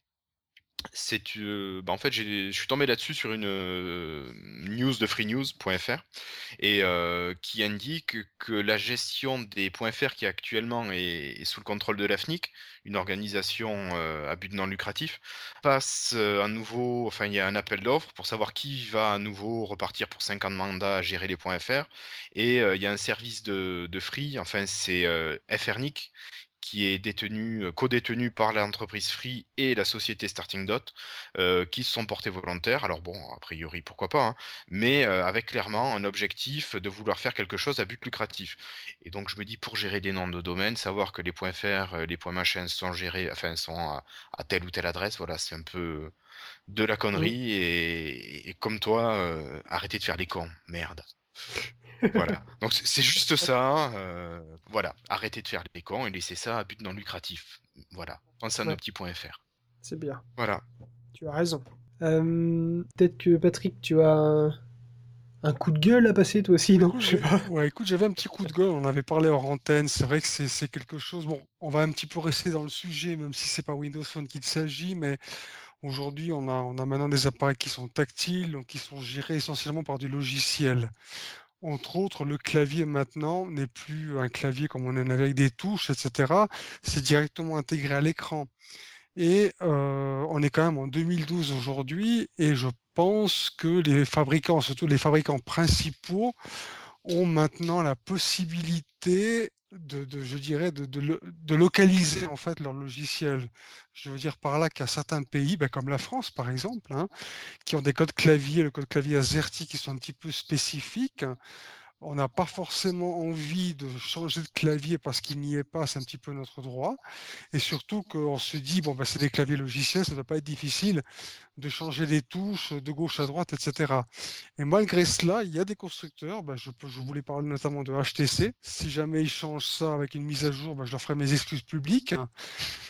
C'est euh, bah en fait je suis tombé là-dessus sur une euh, news de freenews.fr et euh, qui indique que la gestion des .fr qui actuellement est, sous le contrôle de l'AFNIC, une organisation à but non lucratif, passe à nouveau, enfin il y a un appel d'offres pour savoir qui va à nouveau repartir pour 5 ans de mandat à gérer les .fr et il y a un service de, de Free, enfin c'est FRNIC qui est détenu, euh, co-détenu par l'entreprise Free et la société Starting Dot, euh, qui se sont portés volontaires. Alors bon, a priori, pourquoi pas, hein, mais euh, avec clairement un objectif de vouloir faire quelque chose à but lucratif. Et donc je me dis, pour gérer des noms de domaine, savoir que les points .fr, les points machin sont gérés, enfin sont à, à telle ou telle adresse, voilà, c'est un peu de la connerie. Et, et comme toi, euh, arrêtez de faire les cons, merde. Voilà. Donc c'est juste ça. [LAUGHS] euh, voilà. Arrêtez de faire les cons et laissez ça à but non lucratif. Voilà. Pensez à nos Ouais. petits points FR. C'est bien. Voilà. Tu as raison. Euh, Peut-être que Patrick, tu as un coup de gueule à passer toi aussi, non? Je sais pas. Ouais, écoute, j'avais un petit coup de gueule, on avait parlé hors antenne, c'est vrai que c'est quelque chose. Bon, on va un petit peu rester dans le sujet, même si c'est pas Windows Phone qu'il s'agit, mais aujourd'hui, on a, on a maintenant des appareils qui sont tactiles, donc qui sont gérés essentiellement par du logiciel. Entre autres, le clavier maintenant n'est plus un clavier comme on en avait avec des touches, etc. C'est directement intégré à l'écran. Et euh, on est quand même en 2012 aujourd'hui, et je pense que les fabricants, surtout les fabricants principaux, ont maintenant la possibilité de, je dirais, de, de, localiser en fait leur logiciel. Je veux dire par là qu'il y a certains pays, ben, comme la France par exemple, hein, qui ont des codes clavier, le code clavier AZERTY qui sont un petit peu spécifiques on n'a pas forcément envie de changer de clavier parce qu'il n'y est pas, c'est un petit peu notre droit. Et surtout qu'on se dit, bon, ben, c'est des claviers logiciels, ça ne doit pas être difficile de changer les touches de gauche à droite, etc. Et malgré cela, il y a des constructeurs, ben, je, voulais parler notamment de HTC. Si jamais ils changent ça avec une mise à jour, ben, je leur ferai mes excuses publiques.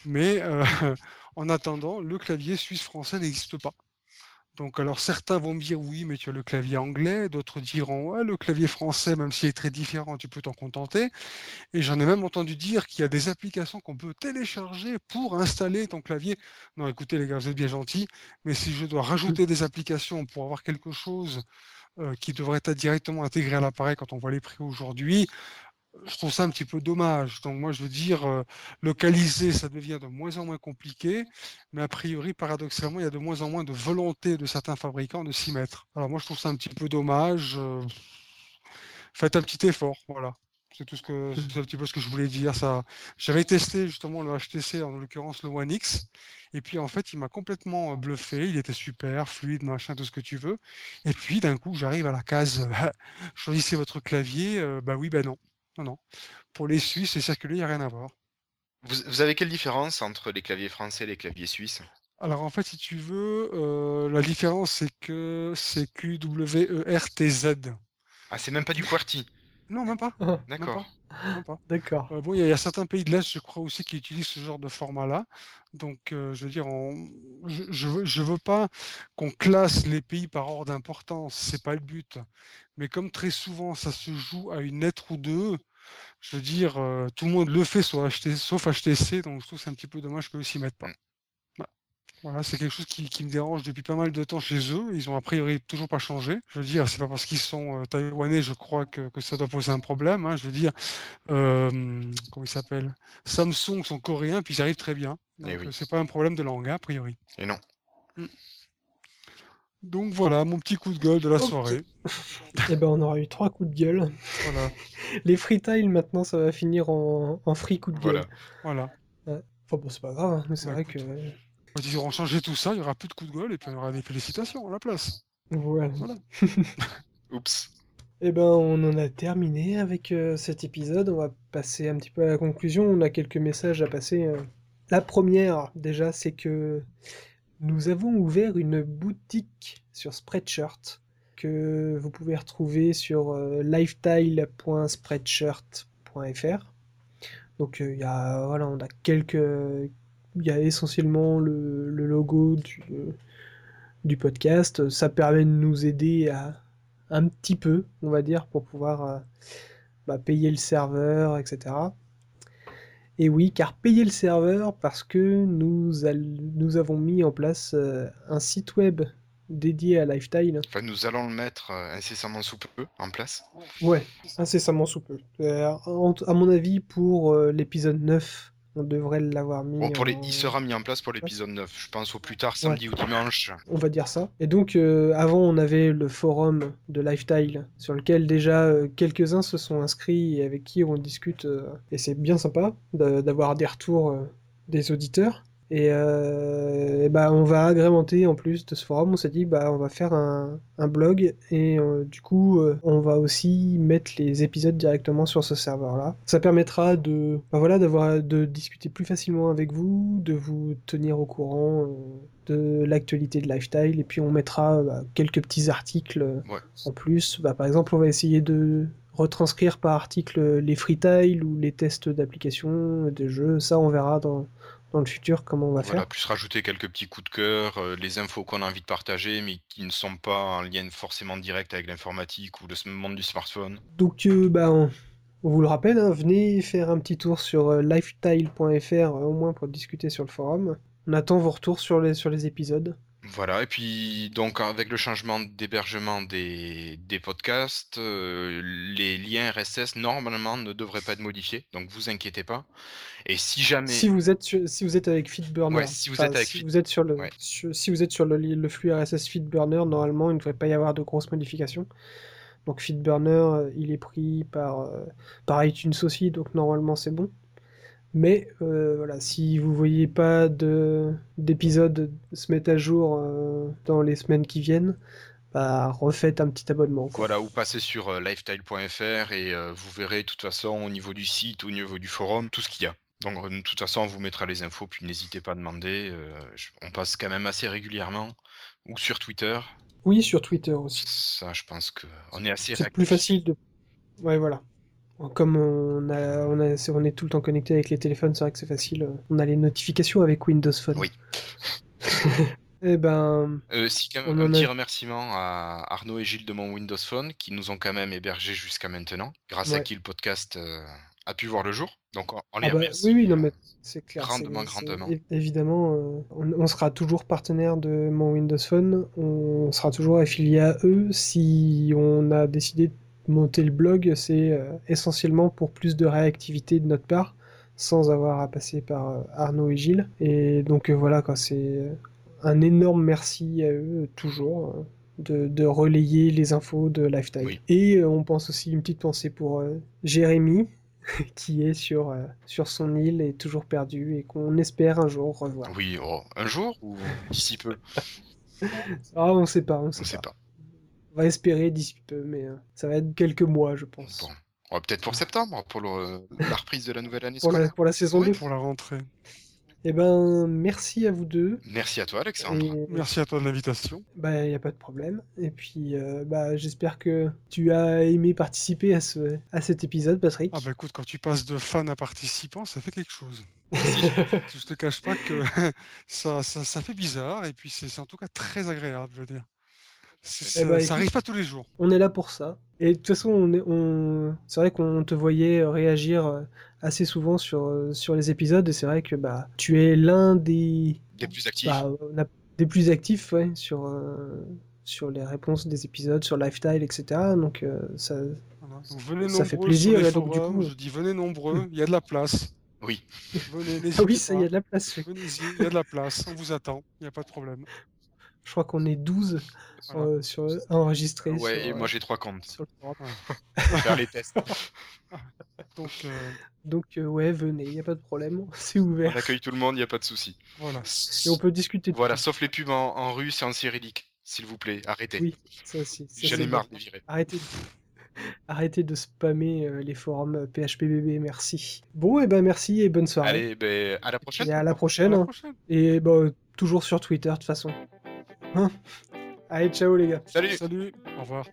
Mais euh, [LAUGHS] en attendant, le clavier suisse-français n'existe pas. Donc, alors certains vont me dire oui, mais tu as le clavier anglais, d'autres diront ouais, le clavier français, même s'il est très différent, tu peux t'en contenter. Et j'en ai même entendu dire qu'il y a des applications qu'on peut télécharger pour installer ton clavier. Non, écoutez les gars, vous êtes bien gentils, mais si je dois rajouter des applications pour avoir quelque chose euh, qui devrait être directement intégré à l'appareil quand on voit les prix aujourd'hui, je trouve ça un petit peu dommage. Donc moi, je veux dire, euh, localiser, ça devient de moins en moins compliqué, mais a priori, paradoxalement, il y a de moins en moins de volonté de certains fabricants de s'y mettre. Alors moi, je trouve ça un petit peu dommage. Euh, faites un petit effort, voilà. C'est tout ce que c'est un petit peu ce que je voulais dire. Ça, j'avais testé justement le HTC, en l'occurrence le One X, et puis en fait, il m'a complètement euh, bluffé. Il était super, fluide, machin, tout ce que tu veux. Et puis d'un coup, j'arrive à la case, [LAUGHS] choisissez votre clavier. bah oui, bah non. Non, non. Pour les Suisses et circuler, il n'y a rien à voir. Vous, avez quelle différence entre les claviers français et les claviers suisses? Alors en fait, si tu veux, euh, la différence c'est que c'est QWERTZ. Ah, c'est même pas du QWERTY Non, même pas. D'accord. D'accord. Euh, bon, il y, a certains pays de l'Est, je crois aussi, qui utilisent ce genre de format-là. Donc, euh, je veux dire, je, veux, je veux pas qu'on classe les pays par ordre d'importance, c'est pas le but. Mais comme très souvent, ça se joue à une lettre ou deux, je veux dire, euh, tout le monde le fait sauf HTC, donc je trouve c'est un petit peu dommage qu'ils s'y mettent pas. Voilà, c'est quelque chose qui, me dérange depuis pas mal de temps chez eux. Ils ont a priori toujours pas changé. Je veux dire, c'est pas parce qu'ils sont euh, taïwanais, je crois que, ça doit poser un problème. Hein. Je veux dire, euh, comment ils s'appellent? Samsung sont coréens, puis ils arrivent très bien. Donc eh c'est pas un problème de langue, hein, a priori. Et non. Mm. Donc voilà, mon petit coup de gueule de la soirée. Eh ben, on aura eu trois coups de gueule. Voilà. [LAUGHS] Les freetiles, maintenant, ça va finir en, free coup de gueule. Voilà. Enfin bon, c'est pas grave, hein, mais c'est vrai que ils auront changé tout ça, il y aura plus de coups de gueule et puis il y aura des félicitations à la place. Voilà. [LAUGHS] Oups. Eh ben, on en a terminé avec euh, cet épisode. On va passer un petit peu à la conclusion. On a quelques messages à passer. Euh. La première, déjà, c'est que nous avons ouvert une boutique sur Spreadshirt que vous pouvez retrouver sur euh, lifetile.spreadshirt.fr. Donc, il y a, voilà, on a quelques il y a essentiellement le, logo du, podcast. Ça permet de nous aider à un petit peu, on va dire, pour pouvoir euh, bah, payer le serveur, etc. Et oui, car payer le serveur parce que nous, nous avons mis en place euh, un site web dédié à Lifetile. Enfin, nous allons le mettre euh, incessamment sous peu en place. Ouais, incessamment sous peu. à mon avis, pour l'épisode 9, on devrait l'avoir mis. pour Il sera mis en place pour l'épisode 9, je pense au plus tard samedi ou dimanche. On va dire ça. Et donc, euh, avant, on avait le forum de Lifetile, sur lequel déjà euh, quelques-uns se sont inscrits et avec qui on discute. Euh, et c'est bien sympa d'avoir des retours des auditeurs. Et, euh, bah, on va agrémenter en plus de ce forum. On s'est dit bah on va faire un, blog et euh, du coup euh, on va aussi mettre les épisodes directement sur ce serveur-là. Ça permettra de bah, voilà d'avoir de discuter plus facilement avec vous, de vous tenir au courant de l'actualité de Lifestyle et puis on mettra bah, quelques petits articles en plus. Bah, par exemple on va essayer de retranscrire par article les freetiles ou les tests d'application, de jeux. Ça on verra dans dans le futur comment on va Voilà, faire. plus rajouter quelques petits coups de cœur, euh, les infos qu'on a envie de partager, mais qui ne sont pas en lien forcément direct avec l'informatique ou le monde du smartphone. Donc, euh, bah, on, on vous le rappelle, hein, venez faire un petit tour sur euh, lifestyle.fr euh, au moins pour discuter sur le forum. On attend vos retours sur les, sur les épisodes. Voilà, et puis donc avec le changement d'hébergement des, des podcasts, euh, les liens RSS normalement ne devraient pas être modifiés, donc vous inquiétez pas. Et si jamais... Si vous êtes sur- si vous êtes avec Feedburner, Ouais, si vous êtes avec si Feed- vous êtes sur le Ouais. sur- si vous êtes sur le, flux RSS Feedburner, normalement il ne devrait pas y avoir de grosses modifications. Donc Feedburner, euh, il est pris par euh, par iTunes aussi, donc normalement c'est bon. Mais euh, voilà, si vous voyez pas de d'épisodes se mettre à jour euh, dans les semaines qui viennent, bah refaites un petit abonnement. quoi. Voilà, ou passez sur euh, lifestyle.fr et euh, vous verrez de toute façon au niveau du site, au niveau du forum, tout ce qu'il y a. Donc euh, de toute façon, on vous mettra les infos, puis n'hésitez pas à demander. euh, je- on passe quand même assez régulièrement. Ou sur Twitter. Oui, sur Twitter aussi. Ça, je pense que on est assez C'est plus facile de. Ouais, voilà. Comme on a, on a, c'est- on est tout le temps connecté avec les téléphones, c'est vrai que c'est facile. euh, On a les notifications avec Windows Phone. Oui. [LAUGHS] Eh ben, Euh, si, quand On même, un en petit remerciement à Arnaud et Gilles de mon Windows Phone qui nous ont quand même hébergés jusqu'à maintenant, grâce à Ouais. qui le podcast euh, a pu voir le jour. Donc on, on les ah bah, oui, oui, non, mais c'est clair. grandement, grandement. Évidemment, euh, on, on sera toujours partenaire de mon Windows Phone. On sera toujours affilié à eux. Si on a décidé de monter le blog, c'est euh, essentiellement pour plus de réactivité de notre part, sans avoir à passer par euh, Arnaud et Gilles. Et donc voilà, c'est un énorme merci à eux, toujours. euh, De, de relayer les infos de Lifetime. Oui. Et euh, on pense aussi une petite pensée pour euh, Jérémy, [LAUGHS] qui est sur, euh, sur son île et toujours perdu et qu'on espère un jour revoir. Oui, oh, un jour ou d'ici peu, [LAUGHS] Ah, on sait pas, on on sait ne sait pas. pas. On va espérer d'ici peu, mais euh, ça va être quelques mois, je pense. Bon. Oh, Peut-être pour septembre, pour le- la reprise de la nouvelle année Pour la, scolaire. pour la saison Oui. 2. pour la rentrée. Eh ben, merci à vous deux. Merci à toi, Alexandre. Et Merci à toi de l'invitation. bah, y a pas de problème. Et puis, euh, bah, j'espère que tu as aimé participer à ce, à cet épisode, Patrick. Ah bah écoute, quand tu passes de fan à participant, ça fait quelque chose. [LAUGHS] Je te cache pas que [LAUGHS] ça, ça, ça fait bizarre et puis c'est c'est en tout cas très agréable, je veux dire. Eh ça bah, ça écoute- arrive pas tous les jours. On est là pour ça. Et de toute façon, on est, on... c'est vrai qu'on te voyait réagir euh, assez souvent sur, euh, sur les épisodes, et c'est vrai que bah, tu es l'un des, Des plus actifs. bah, a- des plus actifs ouais, sur, euh, sur les réponses des épisodes, sur Lifestyle, etc. Donc euh, ça, Voilà. Donc, venez Ça fait nombreux plaisir, donc, du coup- je dis venez nombreux, il y a de la place. Oui. Venez, ah oui, ça y pas. a de la place. Venez-y, il y a de la place, on vous attend, il n'y a pas de problème. Je crois qu'on est 12 Voilà. euh, sur, enregistrés. Ouais, sur, et moi euh, j'ai trois comptes. sur le forum. Faire les tests. [LAUGHS] Donc euh, Donc euh, ouais, venez, il n'y a pas de problème, [LAUGHS] c'est On ouvert. accueille tout le monde, il n'y a pas de souci. voilà. Et on peut discuter de Voilà, tout. sauf les pubs en, en russe et en cyrillique. S'il vous plaît, arrêtez. Oui, ça aussi. J'en ai marre de les virer. Arrêtez de... [LAUGHS] Arrêtez de spammer euh, les forums PHPBB, merci. Bon, et ben merci et bonne soirée. Allez, ben, à la prochaine. et à la À prochaine. la prochaine. Et bah, toujours sur Twitter, de toute façon. Hein Allez, ciao les gars. Salut Salut, au revoir.